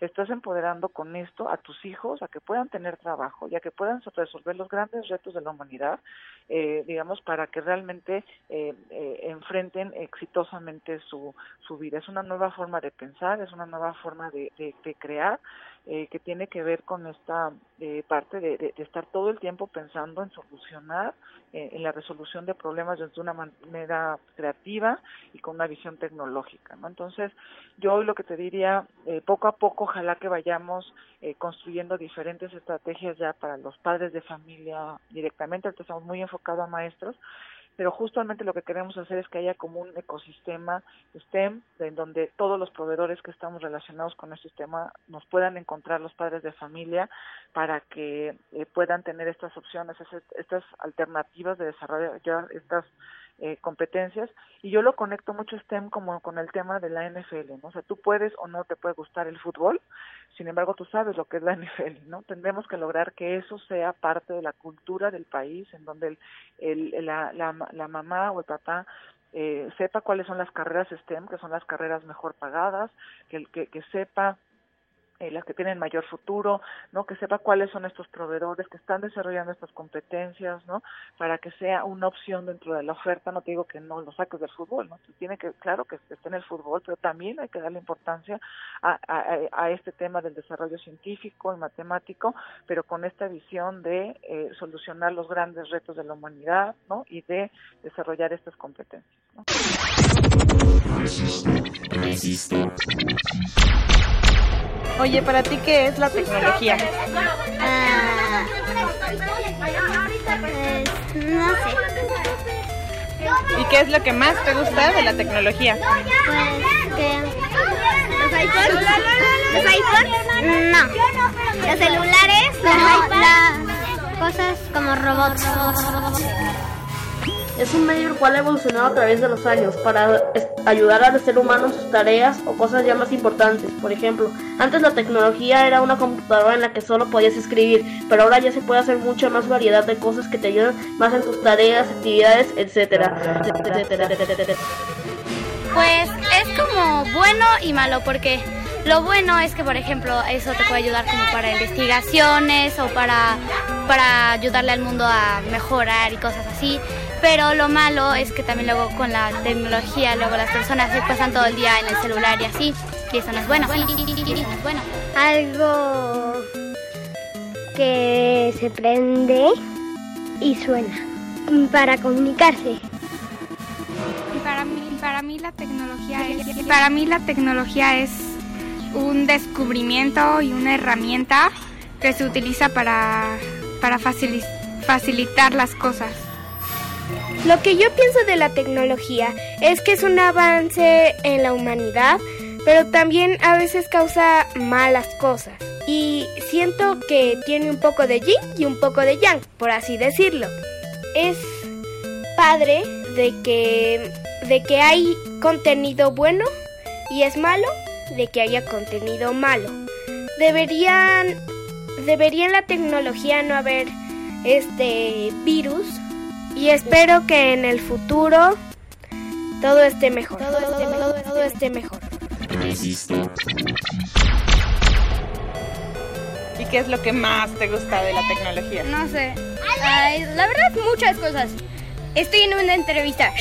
Estás empoderando con esto a tus hijos a que puedan tener trabajo y a que puedan resolver los grandes retos de la humanidad, eh, digamos, para que realmente eh, eh, enfrenten exitosamente su, su vida. Es una nueva forma de pensar, es una nueva forma de, de, de crear eh, que tiene que ver con esta eh, parte de, de, estar todo el tiempo pensando en solucionar, eh, en la resolución de problemas desde una manera creativa y con una visión tecnológica. ¿no? Entonces, yo hoy lo que te diría, eh, poco a poco, ojalá que vayamos eh, construyendo diferentes estrategias ya para los padres de familia directamente, ahorita estamos muy enfocados a maestros, pero justamente lo que queremos hacer es que haya como un ecosistema STEM en donde todos los proveedores que estamos relacionados con este sistema nos puedan encontrar los padres de familia para que eh, puedan tener estas opciones, estas alternativas de desarrollar estas eh, competencias y yo lo conecto mucho STEM como con el tema de la NFL, ¿no? O sea, tú puedes o no te puede gustar el fútbol, sin embargo tú sabes lo que es la [LAUGHS] NFL, ¿no? Tendremos que lograr que eso sea parte de la cultura del país, en donde el, el, la, la, la mamá o el papá eh, sepa cuáles son las carreras STEM, que son las carreras mejor pagadas, que, que, que sepa eh, las que tienen mayor futuro, ¿no? Que sepa cuáles son estos proveedores que están desarrollando estas competencias, ¿no? Para que sea una opción dentro de la oferta, no te digo que no lo saques del fútbol, ¿no? Tiene que, claro que esté en el fútbol, pero también hay que darle importancia a, a, a este tema del desarrollo científico y matemático, pero con esta visión de eh, solucionar los grandes retos de la humanidad, ¿no? Y de desarrollar estas competencias, ¿no? Oye, ¿para ti qué es la tecnología? Ah, pues, no sé. ¿Y qué es lo que más te gusta de la tecnología? Pues que los iPhones, los iPhones, no. Los celulares, no. Las cosas como robots. Es un medio el cual ha evolucionado a través de los años para ayudar al ser humano en sus tareas o cosas ya más importantes. Por ejemplo, antes la tecnología era una computadora en la que solo podías escribir, pero ahora ya se puede hacer mucha más variedad de cosas que te ayudan más en tus tareas, actividades, etcétera. Pues es como bueno y malo porque lo bueno es que, por ejemplo, eso te puede ayudar como para investigaciones o para, para ayudarle al mundo a mejorar y cosas así. Pero lo malo es que también luego con la tecnología, luego las personas se pasan todo el día en el celular y así. Y eso no es bueno. Y eso no es bueno. Algo que se prende y suena para comunicarse. Para mí, para mí la tecnología es, para mí la tecnología es un descubrimiento y una herramienta que se utiliza para, para facilitar las cosas. Lo que yo pienso de la tecnología es que es un avance en la humanidad, pero también a veces causa malas cosas. Y siento que tiene un poco de yin y un poco de yang, por así decirlo. Es padre de que, de que hay contenido bueno y es malo de que haya contenido malo. Deberían debería la tecnología no haber este virus y espero que en el futuro todo esté mejor. Todo, esté, todo, todo esté mejor. ¿Y qué es lo que más te gusta de la tecnología? No sé. Ay, la verdad, muchas cosas. Estoy en una entrevista.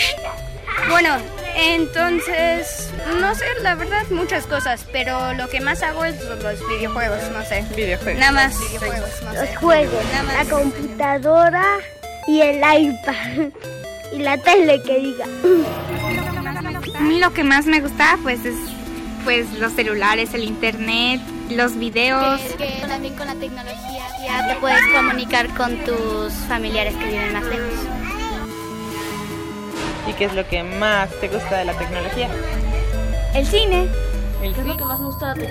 Bueno, entonces, no sé, la verdad, muchas cosas, pero lo que más hago es los videojuegos, no sé. Videojuegos. Nada más. Videojuegos, no Los sé. juegos, la computadora y el iPad y la tele que diga. A mí lo que más me gusta, pues, es pues los celulares, el internet, los videos. Que, que también con la tecnología ya te puedes comunicar con tus familiares que viven más lejos. ¿Y qué es lo que más te gusta de la tecnología? El cine. El ¿Qué es lo que más me gusta de?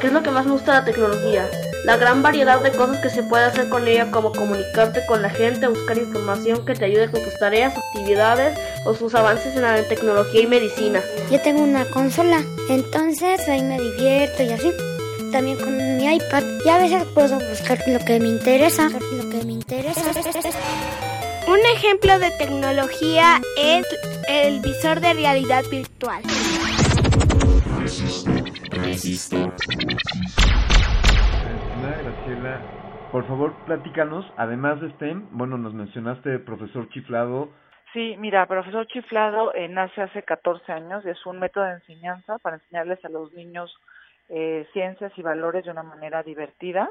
¿Qué es lo que más me gusta de la tecnología? La gran variedad de cosas que se puede hacer con ella, como comunicarte con la gente, buscar información que te ayude con tus tareas, actividades o sus avances en la tecnología y medicina. Yo tengo una consola, entonces ahí me divierto y así. también con mi iPad y a veces puedo buscar lo que me interesa, lo que me interesa. Un ejemplo de tecnología es el visor de realidad virtual. Por favor, platícanos, además de STEM, bueno, nos mencionaste profesor chiflado. Sí, mira, profesor chiflado eh, nace hace 14 años y es un método de enseñanza para enseñarles a los niños eh, ciencias y valores de una manera divertida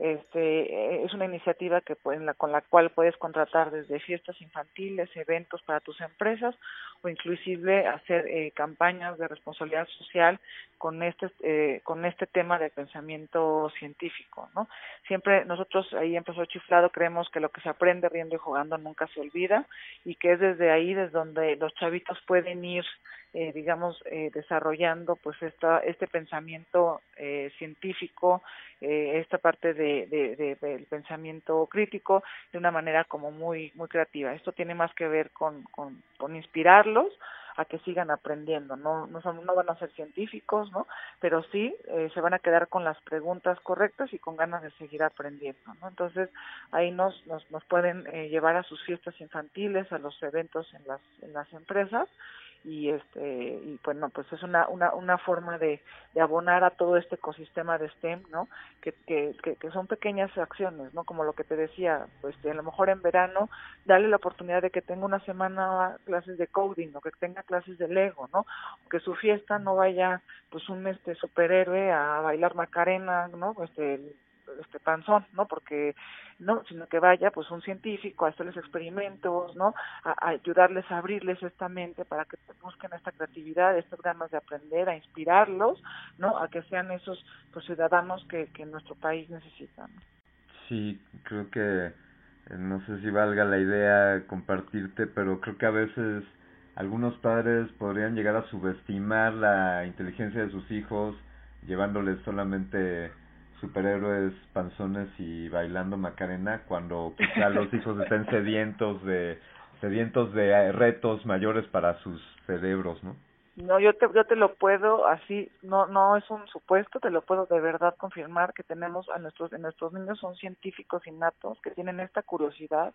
este, es una iniciativa que en la, con la cual puedes contratar desde fiestas infantiles, eventos para tus empresas o inclusive hacer eh, campañas de responsabilidad social con este eh, con este tema de pensamiento científico, ¿no? Siempre nosotros ahí en Profesor Chiflado creemos que lo que se aprende riendo y jugando nunca se olvida y que es desde ahí desde donde los chavitos pueden ir eh, digamos, eh, desarrollando pues esta, este pensamiento eh, científico, eh, esta parte de, de, de, del pensamiento crítico de una manera como muy, muy creativa. Esto tiene más que ver con, con inspirarlos a que sigan aprendiendo. No, no, son, no van a ser científicos, ¿no? Pero sí eh, se van a quedar con las preguntas correctas y con ganas de seguir aprendiendo, ¿no? Entonces ahí nos, nos, nos pueden eh, llevar a sus fiestas infantiles, a los eventos en las, en las empresas y este y bueno pues es una una una forma de, de abonar a todo este ecosistema de STEM no que, que, que son pequeñas acciones no como lo que te decía pues a lo mejor en verano darle la oportunidad de que tenga una semana clases de coding o que tenga clases de Lego no que su fiesta no vaya pues un este superhéroe a bailar macarena no este este panzón, ¿no? Porque no, sino que vaya pues un científico a hacerles experimentos, ¿no? A, ayudarles a abrirles esta mente para que busquen esta creatividad, estas ganas de aprender, a inspirarlos, ¿no? A que sean esos pues ciudadanos que, que nuestro país necesita. Sí, creo que no sé si valga la idea compartirte, pero creo que a veces algunos padres podrían llegar a subestimar la inteligencia de sus hijos llevándoles solamente superhéroes panzones y bailando Macarena cuando quizá los hijos estén sedientos de sedientos de retos mayores para sus cerebros, ¿no? No, yo te, yo te lo puedo así, no, no es un supuesto, te lo puedo de verdad confirmar que tenemos a nuestros, nuestros niños son científicos innatos que tienen esta curiosidad,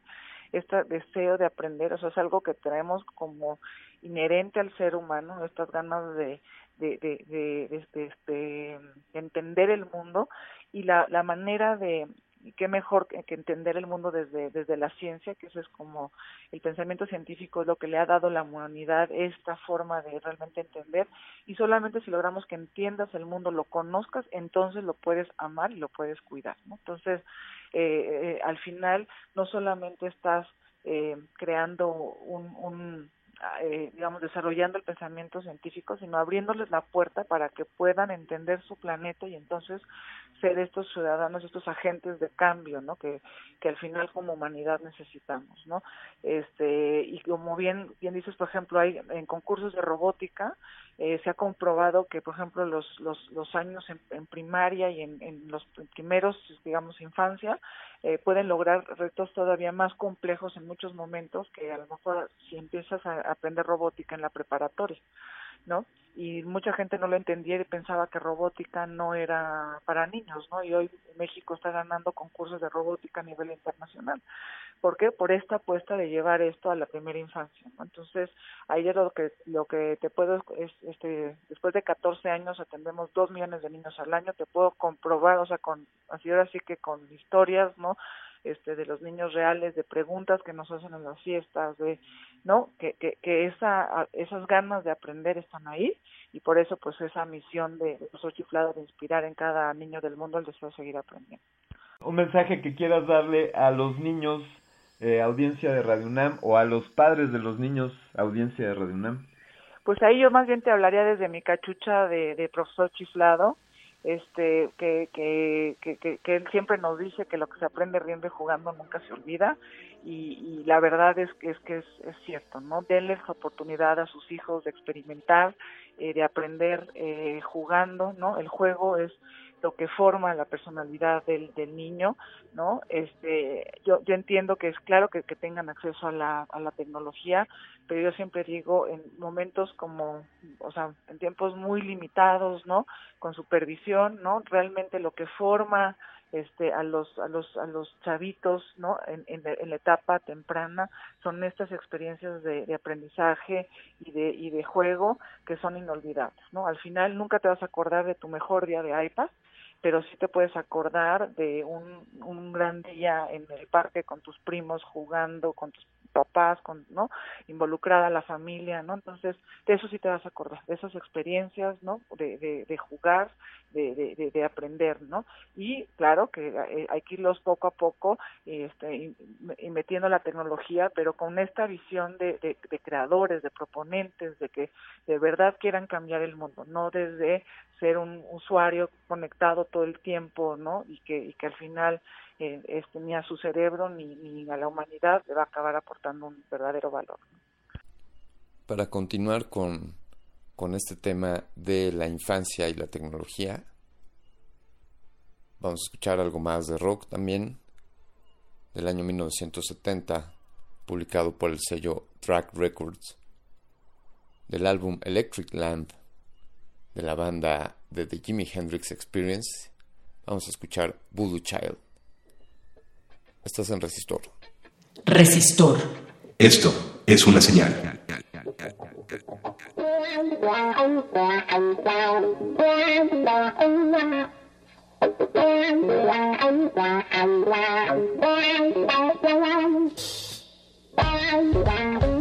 este deseo de aprender, o sea, es algo que traemos como inherente al ser humano, estas ganas de, de, de, de, de entender el mundo y la, la manera de, qué mejor que, que, entender el mundo desde, desde la ciencia, que eso es como el pensamiento científico es lo que le ha dado a la humanidad esta forma de realmente entender y solamente si logramos que entiendas el mundo, lo conozcas, entonces lo puedes amar y lo puedes cuidar, ¿no? Entonces, eh, eh, al final no solamente estás eh, creando un, un eh, digamos, desarrollando el pensamiento científico, sino abriéndoles la puerta para que puedan entender su planeta y entonces ser estos ciudadanos, estos agentes de cambio, ¿no? Que, que al final como humanidad necesitamos, ¿no? Este, y como bien, bien dices, por ejemplo, hay en concursos de robótica, eh, se ha comprobado que, por ejemplo, los, los, los años en, en primaria y en, en los primeros, digamos, infancia, eh, pueden lograr retos todavía más complejos en muchos momentos que a lo mejor si empiezas a aprender robótica en la preparatoria, ¿no? Y mucha gente no lo entendía y pensaba que robótica no era para niños, ¿no? Y hoy México está ganando concursos de robótica a nivel internacional. ¿Por qué? Por esta apuesta de llevar esto a la primera infancia. ¿no? Entonces, ahí es lo que lo que te puedo es este después de 14 años atendemos dos millones de niños al año, te puedo comprobar, o sea, con así ahora sí que con historias, ¿no? Este de los niños reales de preguntas que nos hacen en las fiestas de no que que, que esa esas ganas de aprender están ahí y por eso pues esa misión de profesor chiflado de inspirar en cada niño del mundo el deseo de seguir aprendiendo. Un mensaje que quieras darle a los niños eh, audiencia de Radio UNAM o a los padres de los niños audiencia de Radio UNAM. Pues ahí yo más bien te hablaría desde mi cachucha de, de profesor chiflado este que, que, que, que, él siempre nos dice que lo que se aprende riendo y jugando nunca se olvida y, y la verdad es que es que es, es cierto no denles oportunidad a sus hijos de experimentar eh, de aprender eh, jugando no el juego es lo que forma la personalidad del, del niño, ¿no? Este, yo, yo entiendo que es claro que, que tengan acceso a la, a la tecnología, pero yo siempre digo en momentos como, o sea, en tiempos muy limitados, ¿no? Con supervisión, ¿no? Realmente lo que forma este a los a los a los chavitos no en, en, la etapa temprana son estas experiencias de, de, aprendizaje y de y de juego que son inolvidables no al final nunca te vas a acordar de tu mejor día de iPad pero sí te puedes acordar de un, un gran día en el parque con tus primos jugando con tus papás, con, ¿no? Involucrada la familia, ¿no? Entonces, de eso sí te vas a acordar, de esas experiencias, ¿no? De, jugar, de, de, de, aprender, ¿no? Y claro que eh, hay que irlos poco a poco este, y, y metiendo la tecnología, pero con esta visión de, de, de creadores, de proponentes, de que de verdad quieran cambiar el mundo, no desde ser un usuario conectado todo el tiempo, ¿no? Y que, y que al final eh, ni a su cerebro ni, ni a la humanidad le va a acabar aportando un verdadero valor. Para continuar con, con este tema de la infancia y la tecnología, vamos a escuchar algo más de rock también, del año 1970, publicado por el sello Track Records, del álbum Electric Land de la banda de The Jimi Hendrix Experience, vamos a escuchar Voodoo Child. Estás en resistor. Resistor. Esto es una señal. [LAUGHS]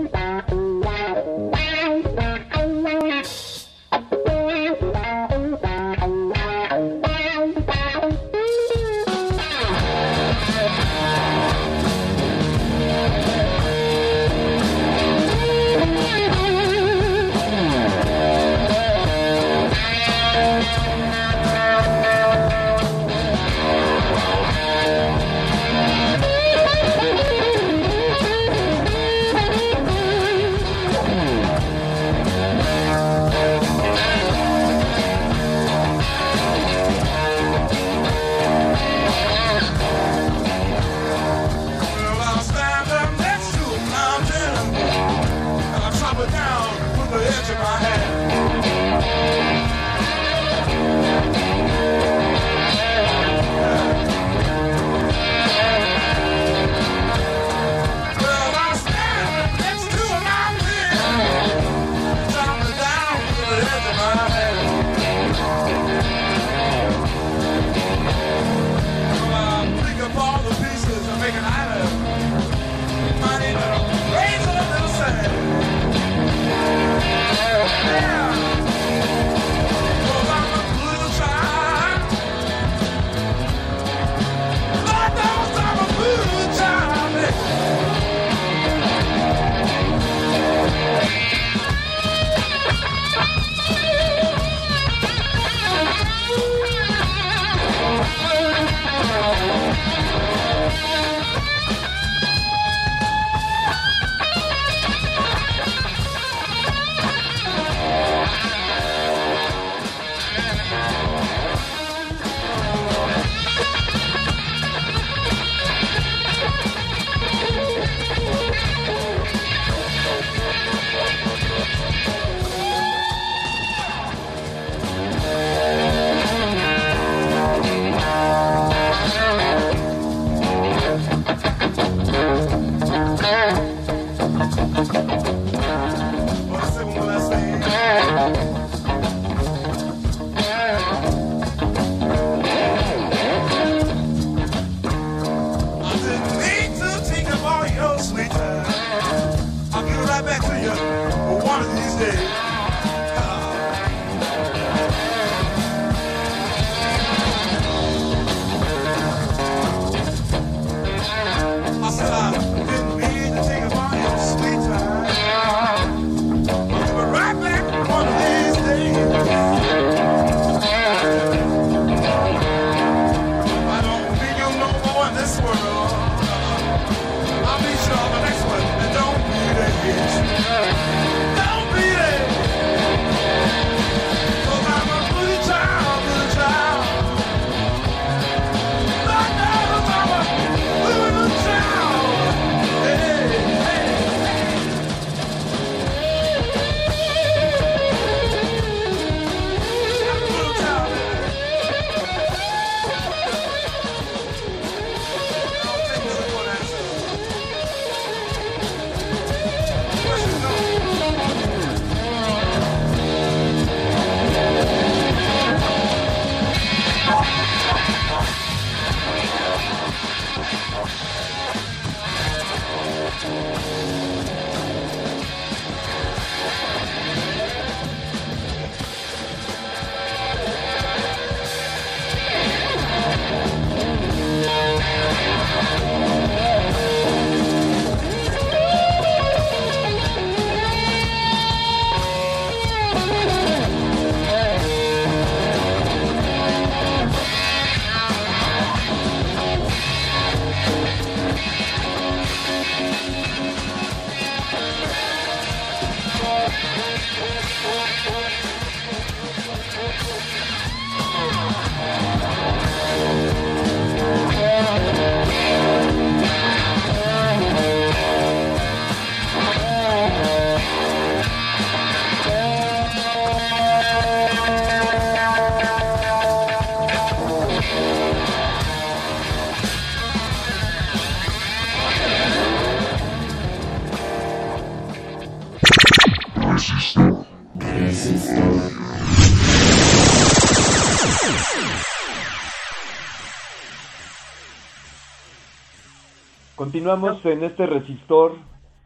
Continuamos en este resistor,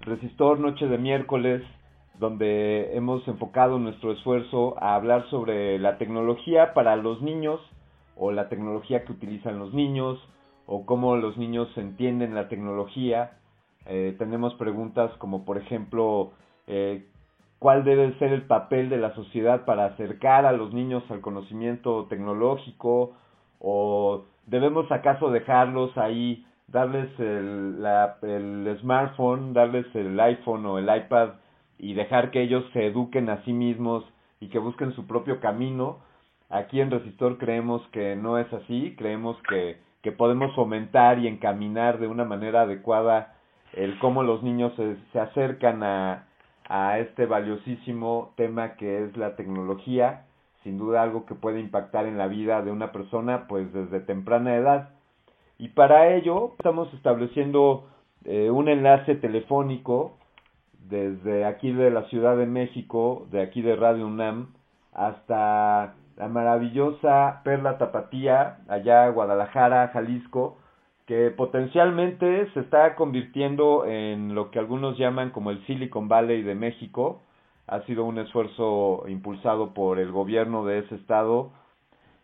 resistor noche de miércoles, donde hemos enfocado nuestro esfuerzo a hablar sobre la tecnología para los niños o la tecnología que utilizan los niños o cómo los niños entienden la tecnología. Eh, tenemos preguntas como por ejemplo eh, cuál debe ser el papel de la sociedad para acercar a los niños al conocimiento tecnológico o debemos acaso dejarlos ahí, darles el, el smartphone, darles el iPhone o el iPad y dejar que ellos se eduquen a sí mismos y que busquen su propio camino. Aquí en Resistor creemos que no es así, creemos que, que podemos fomentar y encaminar de una manera adecuada el cómo los niños se, se acercan a, a este valiosísimo tema que es la tecnología, sin duda algo que puede impactar en la vida de una persona pues desde temprana edad. Y para ello estamos estableciendo eh, un enlace telefónico desde aquí de la Ciudad de México, de aquí de Radio UNAM, hasta la maravillosa Perla Tapatía, allá Guadalajara, Jalisco, que potencialmente se está convirtiendo en lo que algunos llaman como el Silicon Valley de México. Ha sido un esfuerzo impulsado por el gobierno de ese estado.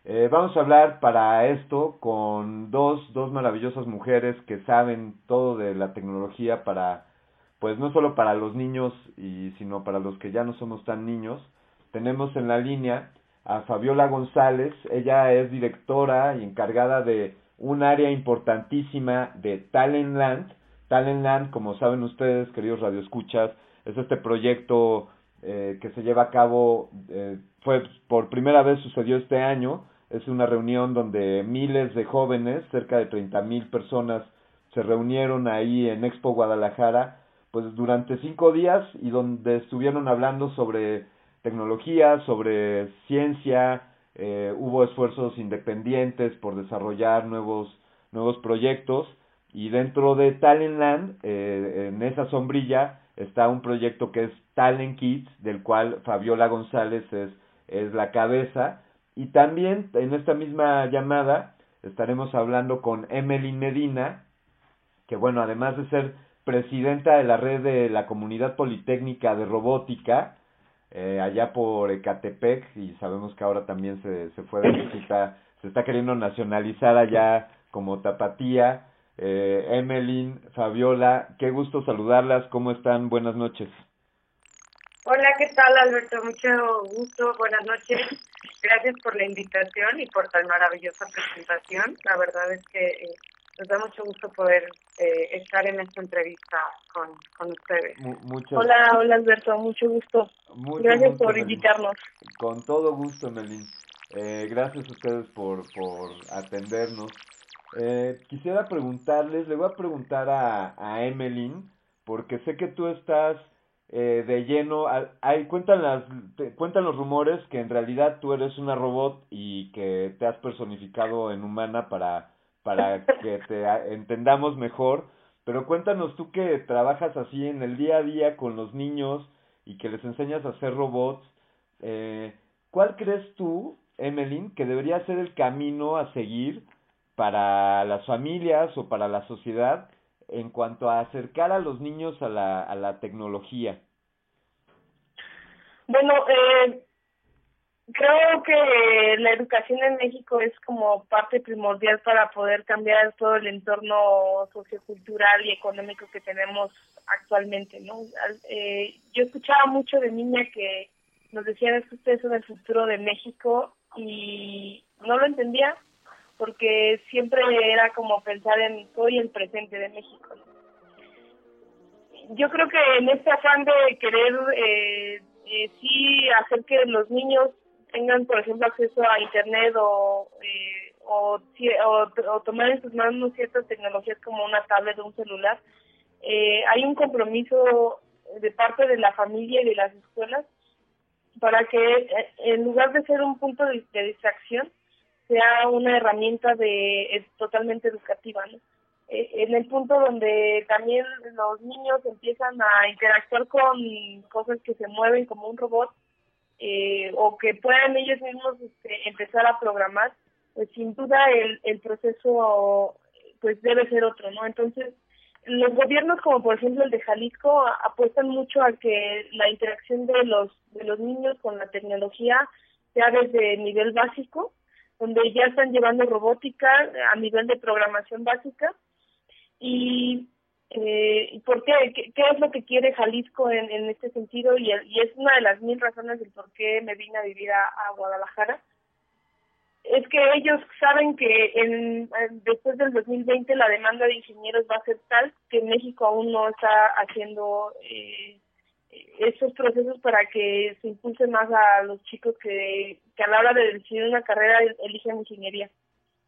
Eh, vamos a hablar para esto con dos, dos maravillosas mujeres que saben todo de la tecnología para, pues no solo para los niños, y, sino para los que ya no somos tan niños. Tenemos en la línea a Fabiola González. Ella es directora y encargada de un área importantísima de Talentland. Talentland, como saben ustedes, queridos radioescuchas, es este proyecto eh, que se lleva a cabo, eh, fue por primera vez sucedió este año, es una reunión donde miles de jóvenes, cerca de 30 mil personas, se reunieron ahí en Expo Guadalajara, pues durante cinco días y donde estuvieron hablando sobre tecnología, sobre ciencia, eh, hubo esfuerzos independientes por desarrollar nuevos, nuevos proyectos y dentro de Talentland, eh, en esa sombrilla, está un proyecto que es Talent Kids, del cual Fabiola González es, es la cabeza. Y también en esta misma llamada estaremos hablando con Emily Medina, que bueno, además de ser presidenta de la red de la comunidad politécnica de robótica, eh, allá por Ecatepec y sabemos que ahora también se, se fue de visita, se está queriendo nacionalizar allá como Tapatía. Eh, Emelin, Fabiola, qué gusto saludarlas, ¿cómo están? Buenas noches. Hola, ¿qué tal Alberto? Mucho gusto, buenas noches. Gracias por la invitación y por tan maravillosa presentación. La verdad es que eh, nos da mucho gusto poder eh, estar en esta entrevista con, con ustedes. Hola, hola Alberto, mucho gusto. gracias por invitarnos. Con todo gusto, Melín. Eh, gracias a ustedes por, por atendernos. Eh, quisiera preguntarles, le voy a preguntar a, a Emelyn, porque sé que tú estás eh, de lleno, hay, cuentan, las, cuentan los rumores que en realidad tú eres una robot y que te has personificado en humana para para [LAUGHS] que te entendamos mejor. Pero cuéntanos tú que trabajas así en el día a día con los niños y que les enseñas a hacer robots, eh, ¿cuál crees tú, Emelyn, que debería ser el camino a seguir para las familias o para la sociedad en cuanto a acercar a los niños a la, a la tecnología? Bueno, eh, Creo que la educación en México es como parte primordial para poder cambiar todo el entorno sociocultural y económico que tenemos actualmente, ¿no? Eh, yo escuchaba mucho de niña que nos decían es que ustedes el futuro de México y no lo entendía porque siempre era como pensar en hoy el presente de México. Yo creo que en este afán de querer eh, eh, sí hacer que los niños tengan, por ejemplo, acceso a Internet o, eh, o, o, tomar en sus manos ciertas tecnologías como una tablet o un celular, eh, hay un compromiso de parte de la familia y de las escuelas para que en lugar de ser un punto de, distracción, sea una herramienta de totalmente educativa, en el punto donde también los niños empiezan a interactuar con cosas que se mueven como un robot, eh, o que puedan ellos mismos este, empezar a programar, pues sin duda el, el proceso pues debe ser otro, ¿no? Entonces, los gobiernos como por ejemplo el de Jalisco apuestan mucho a que la interacción de los de los niños con la tecnología sea desde nivel básico donde ya están llevando robótica a nivel de programación básica y eh, ¿por qué? qué? es lo que quiere Jalisco en, en este sentido? Y, es una de las mil razones del por qué me vine a vivir a, a Guadalajara. Es que ellos saben que en, después del 2020 la demanda de ingenieros va a ser tal que México aún no está haciendo eh, esos procesos para que se impulse más a los chicos que, que a la hora de decidir una carrera eligen ingeniería.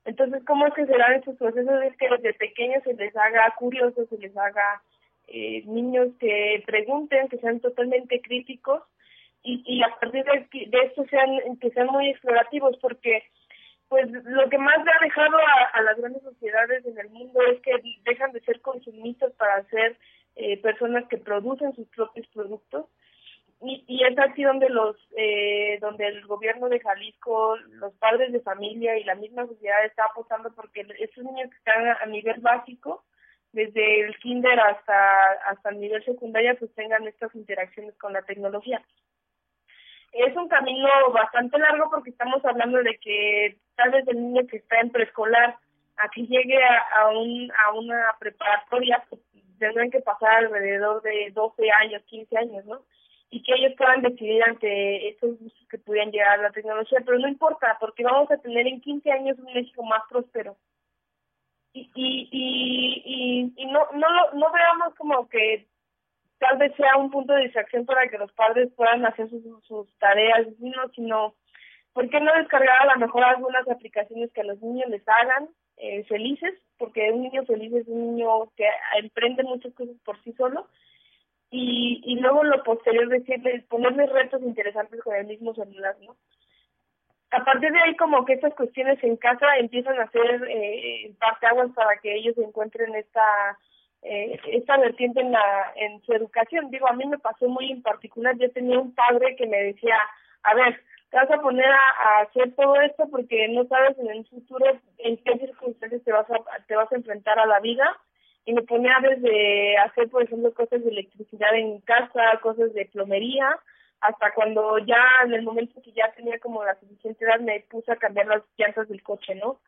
Entonces, ¿cómo es que se dan estos procesos? Es que desde pequeños se les haga curiosos, se les haga eh, niños que pregunten, que sean totalmente críticos y, y a partir de, esto sean, que sean muy explorativos, porque pues lo que más le ha dejado a, a las grandes sociedades en el mundo es que dejan de ser consumistas para ser eh, personas que producen sus propios productos. Y, y es así donde los eh, donde el gobierno de Jalisco los padres de familia y la misma sociedad está apostando porque esos niños que están a, nivel básico desde el kinder hasta hasta el nivel secundaria pues tengan estas interacciones con la tecnología. Es un camino bastante largo porque estamos hablando de que tal vez el niño que está en preescolar a que llegue a, a un a una preparatoria pues, tendrán que pasar alrededor de 12 años, 15 años, ¿no? y que ellos puedan decidir ante estos usos que pudieran llegar a la tecnología, pero no importa, porque vamos a tener en 15 años un México más próspero. Y, y, y, y, no, no, no veamos como que tal vez sea un punto de distracción para que los padres puedan hacer sus, sus tareas, sino, sino, ¿por qué no descargar a lo mejor algunas aplicaciones que a los niños les hagan eh, felices? Porque un niño feliz es un niño que emprende muchas cosas por sí solo y, y luego lo posterior decirles, ponerles retos interesantes con el mismo celular, ¿no? A partir de ahí como que estas cuestiones en casa empiezan a ser eh, parteaguas para que ellos encuentren esta eh, esta vertiente en la en su educación. Digo, a mí me pasó muy en particular, yo tenía un padre que me decía, a ver, te vas a poner a, hacer todo esto porque no sabes en el futuro en qué circunstancias te vas a, te vas a enfrentar a la vida y me ponía desde hacer, por ejemplo, cosas de electricidad en casa, cosas de plomería, hasta cuando ya en el momento que ya tenía como la suficiente edad me puse a cambiar las llantas del coche, ¿no?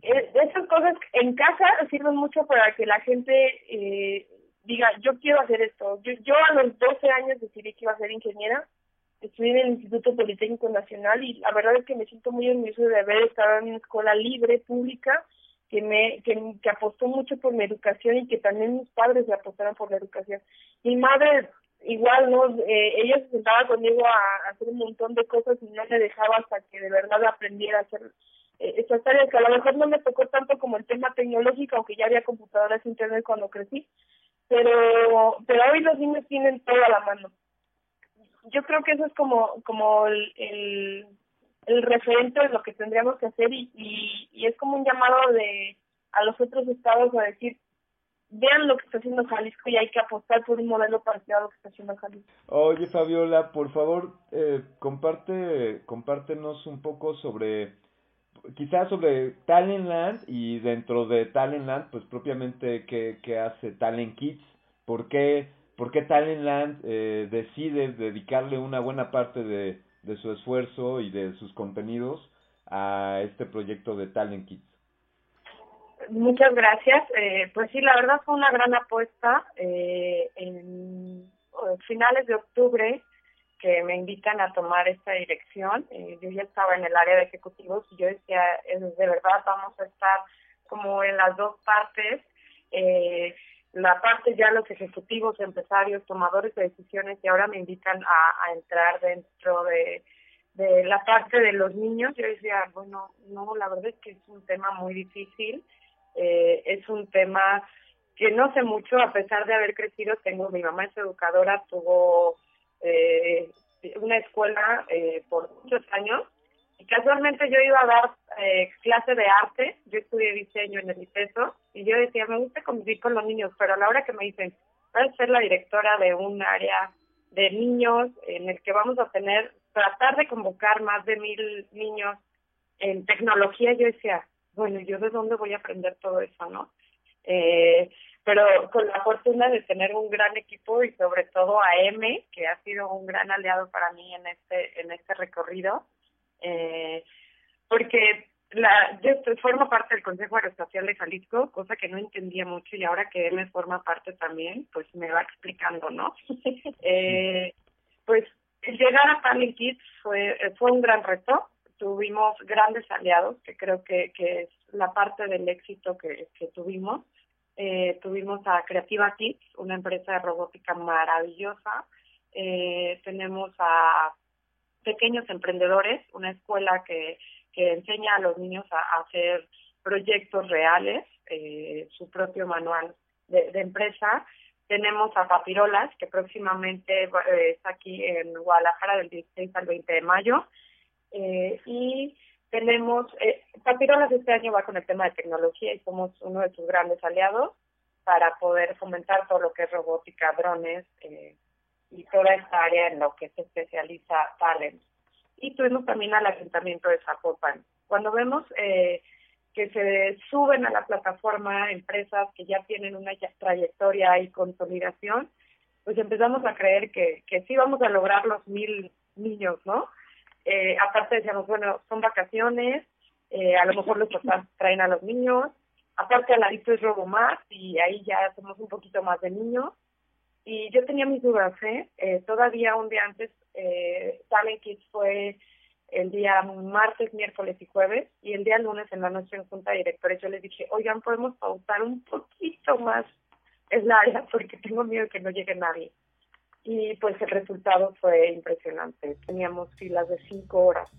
Eh, esas cosas en casa sirven mucho para que la gente eh, diga, yo quiero hacer esto. Yo, yo a los 12 años decidí que iba a ser ingeniera, estudié en el Instituto Politécnico Nacional y la verdad es que me siento muy orgulloso de haber estado en una escuela libre, pública, que me que, apostó mucho por mi educación y que también mis padres me apostaron por la educación. Mi madre igual, ¿no? Eh, ella se sentaba conmigo a, hacer un montón de cosas y no me dejaba hasta que de verdad aprendiera a hacer eh, esas tareas que a lo mejor no me tocó tanto como el tema tecnológico, aunque ya había computadoras e internet cuando crecí, pero pero hoy los niños tienen todo a la mano. Yo creo que eso es como como el, el referente de lo que tendríamos que hacer y, y, y es como un llamado de a los otros estados a decir vean lo que está haciendo Jalisco y hay que apostar por un modelo parecido a lo que está haciendo Jalisco. Oye Fabiola, por favor, eh, comparte, compártenos un poco sobre, quizás sobre Talentland y dentro de Talentland, pues propiamente qué, qué hace Talent Kids, por qué, por qué Talentland eh, decide dedicarle una buena parte de, su esfuerzo y de sus contenidos a este proyecto de Talent Kids. Muchas gracias. Eh, pues sí, la verdad fue una gran apuesta. Eh, en finales de octubre que me invitan a tomar esta dirección. Eh, yo ya estaba en el área de ejecutivos y yo decía, de verdad vamos a estar como en las dos partes. Eh, la parte ya los ejecutivos, empresarios, tomadores de decisiones y ahora me invitan a, entrar dentro de, la parte de los niños. Yo decía, bueno, no, la verdad es que es un tema muy difícil, eh, es un tema que no sé mucho, a pesar de haber crecido, tengo, mi mamá es educadora, tuvo eh, una escuela eh, por muchos años y casualmente yo iba a dar eh, clase de arte, yo estudié diseño en el ICESO y yo decía, me gusta convivir con los niños, pero a la hora que me dicen, vas a ser la directora de un área de niños en el que vamos a tener, tratar de convocar más de mil niños en tecnología, yo decía, bueno, ¿yo de dónde voy a aprender todo eso, no? Eh, pero con la fortuna de tener un gran equipo y sobre todo a M, que ha sido un gran aliado para mí en este en este recorrido, eh, porque la, yo formo parte del Consejo Aeroespacial de Jalisco, cosa que no entendía mucho y ahora que él me forma parte también, pues me va explicando, ¿no? [LAUGHS] eh, pues llegar a Talent Kids fue, fue un gran reto, tuvimos grandes aliados, que creo que, que es la parte del éxito que, que tuvimos. Eh, tuvimos a Creativa Kids, una empresa de robótica maravillosa. Eh, tenemos a Pequeños Emprendedores, una escuela que, que enseña a los niños a, hacer proyectos reales, eh, su propio manual de, de empresa. Tenemos a Papirolas, que próximamente eh, está aquí en Guadalajara del 16 al 20 de mayo. Eh, y tenemos, eh, Papirolas este año va con el tema de tecnología y somos uno de sus grandes aliados para poder fomentar todo lo que es robótica, drones y toda esta área en lo que se especializa Talent. Y tuvimos también al Ayuntamiento de Zapopan. Cuando vemos eh, que se suben a la plataforma empresas que ya tienen una trayectoria y consolidación, pues empezamos a creer que, que sí vamos a lograr los mil niños, ¿no? Eh, aparte decíamos, bueno, son vacaciones, eh, a lo mejor los papás [LAUGHS] traen a los niños, aparte al ladito es robo más y ahí ya somos un poquito más de niños. Y yo tenía mis dudas, ¿eh? eh todavía un día antes, eh, Talent Kids fue el día martes, miércoles y jueves, y el día lunes en la noche en junta de directores yo les dije, oigan, podemos pausar un poquito más el área porque tengo miedo de que no llegue nadie. Y pues el resultado fue impresionante. Teníamos filas de cinco horas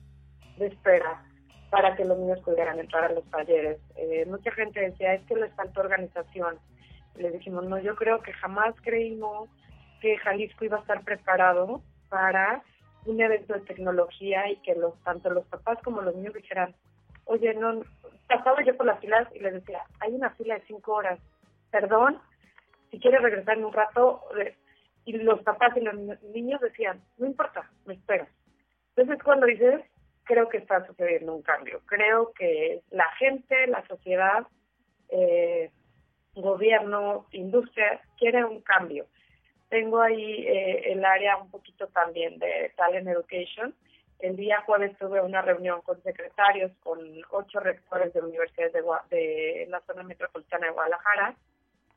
de espera para que los niños pudieran entrar a los talleres. Eh, mucha gente decía, es que les falta organización. Les dijimos, no, yo creo que jamás creímos que Jalisco iba a estar preparado para un evento de tecnología y que los tanto los papás como los niños dijeran, oye, no, pasaba yo por las filas y les decía, hay una fila de cinco horas, perdón, si quieres regresar en un rato, y los papás y los niños decían, no importa, me espero. Entonces cuando dices, creo que está sucediendo un cambio, creo que la gente, la sociedad, eh, gobierno, industria, quiere un cambio tengo ahí eh, el área un poquito también de Talent Education. El día jueves tuve una reunión con secretarios, con ocho rectores de universidades de, de la zona metropolitana de Guadalajara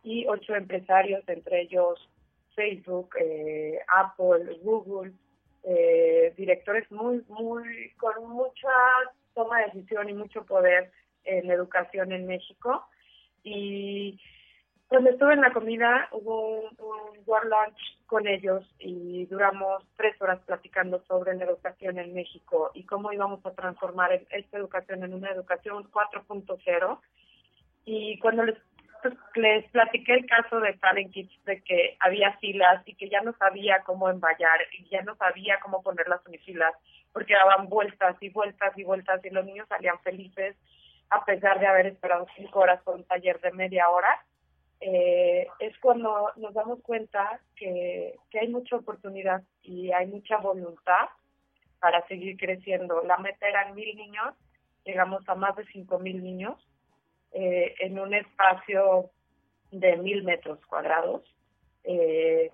y ocho empresarios, entre ellos Facebook, eh, Apple, Google, eh, directores muy, muy, con mucha toma de decisión y mucho poder en educación en México. Y cuando estuve en la comida hubo un, un War Lunch con ellos y duramos tres horas platicando sobre la educación en México y cómo íbamos a transformar esta educación en una educación 4.0. Y cuando les, pues, platiqué el caso de Talent Kids, de que había filas y que ya no sabía cómo envallar y ya no sabía cómo poner las unifilas porque daban vueltas y vueltas y vueltas y los niños salían felices a pesar de haber esperado cinco horas por un taller de media hora eh, es cuando nos damos cuenta que, que hay mucha oportunidad y hay mucha voluntad para seguir creciendo. La meta eran mil niños, llegamos a más de cinco mil niños eh, en un espacio de mil metros cuadrados, eh,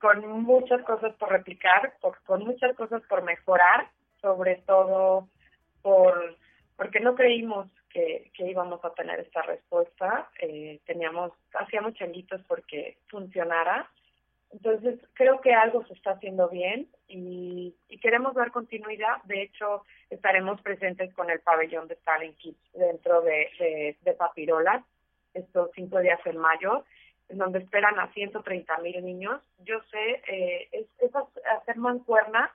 con muchas cosas por replicar, con muchas cosas por mejorar, sobre todo por porque no creímos que, íbamos a tener esta respuesta. Eh, teníamos, hacíamos changuitos porque funcionara. Entonces, creo que algo se está haciendo bien y, queremos dar continuidad. De hecho, estaremos presentes con el pabellón de Talent Kids dentro de, de, Papirolas estos cinco días en mayo, en donde esperan a 130 mil niños. Yo sé, eh, es, es hacer mancuerna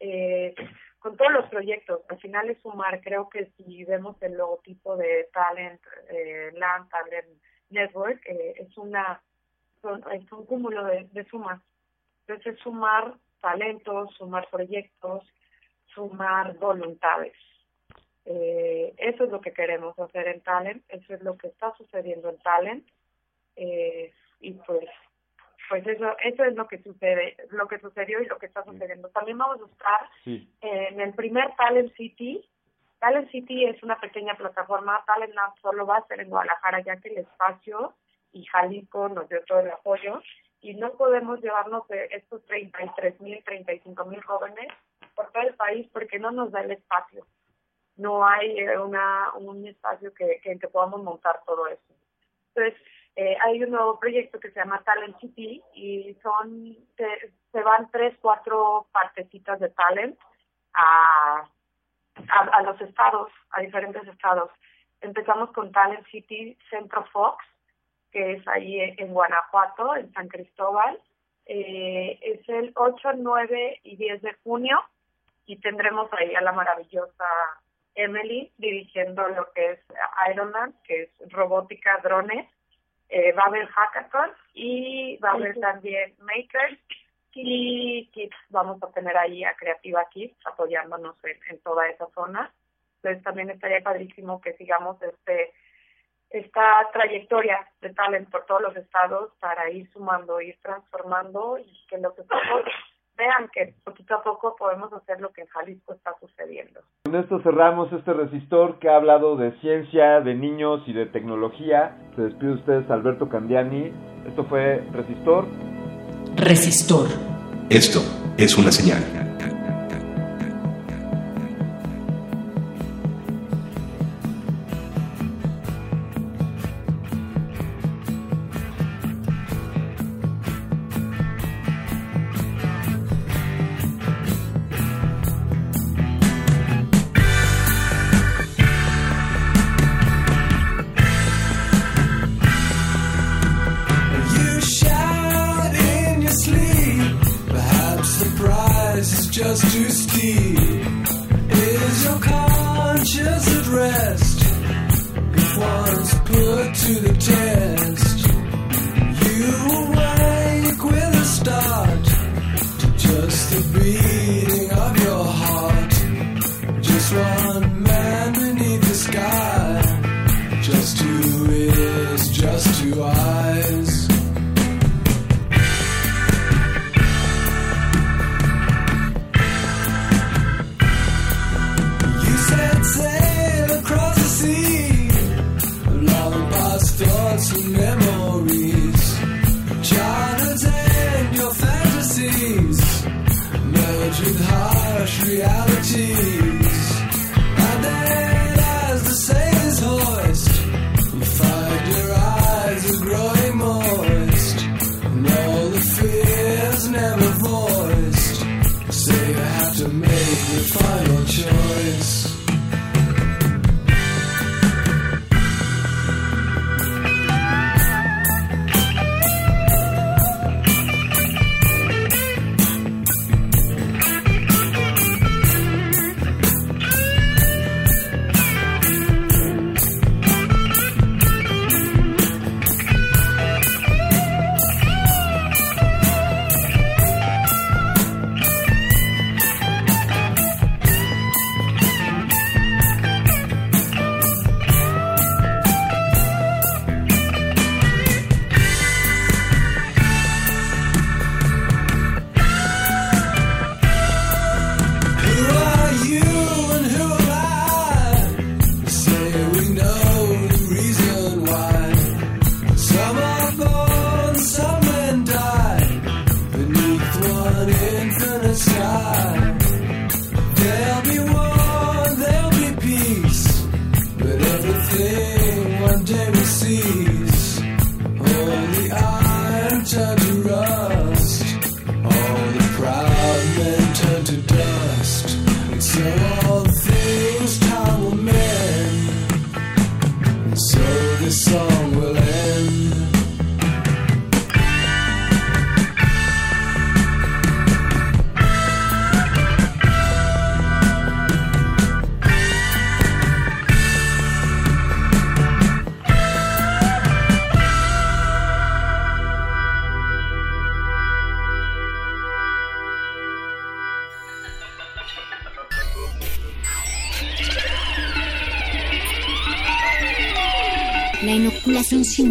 eh, con todos los proyectos. Al final es sumar, creo que si vemos el logotipo de Talent eh, Land, Talent Network, eh, es una es un cúmulo de, de sumas. Entonces es sumar talentos, sumar proyectos, sumar voluntades. Eh, eso es lo que queremos hacer en Talent, eso es lo que está sucediendo en Talent. Eh, y pues pues eso eso es lo que sucede lo que sucedió y lo que está sucediendo. También vamos a estar en el primer Talent City. Talent City es una pequeña plataforma, Talent Lab solo va a ser en Guadalajara ya que el espacio y Jalisco nos dio todo el apoyo. Y no podemos llevarnos de estos 33 mil, 35 mil jóvenes por todo el país porque no nos da el espacio. No hay eh, una, un espacio que, que, en que podamos montar todo eso. Entonces, eh, hay un nuevo proyecto que se llama Talent City y son, se, van tres, cuatro partecitas de talent a a, los estados, a diferentes estados. Empezamos con Talent City Centro Fox, que es ahí en Guanajuato, en San Cristóbal. Eh, es el 8, 9 y 10 de junio y tendremos ahí a la maravillosa Emily dirigiendo lo que es Ironman, que es robótica, drones. Eh, va a haber hackathon y va a haber también makers y Kids, vamos a tener ahí a Creativa Kids apoyándonos en, toda esa zona. Entonces también estaría padrísimo que sigamos este esta trayectoria de talent por todos los estados para ir sumando, ir transformando y que los estados vean que poquito a poco podemos hacer lo que en Jalisco está sucediendo. Con esto cerramos este resistor que ha hablado de ciencia, de niños y de tecnología. Se despide ustedes Alberto Candiani. Esto fue Resistor. Resistor. Esto es una señal.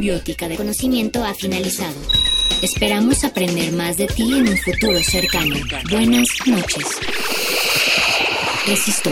Simbiótica de conocimiento ha finalizado. Esperamos aprender más de ti en un futuro cercano. Buenas noches. Resisto.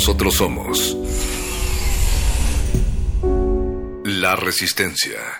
Nosotros somos la resistencia.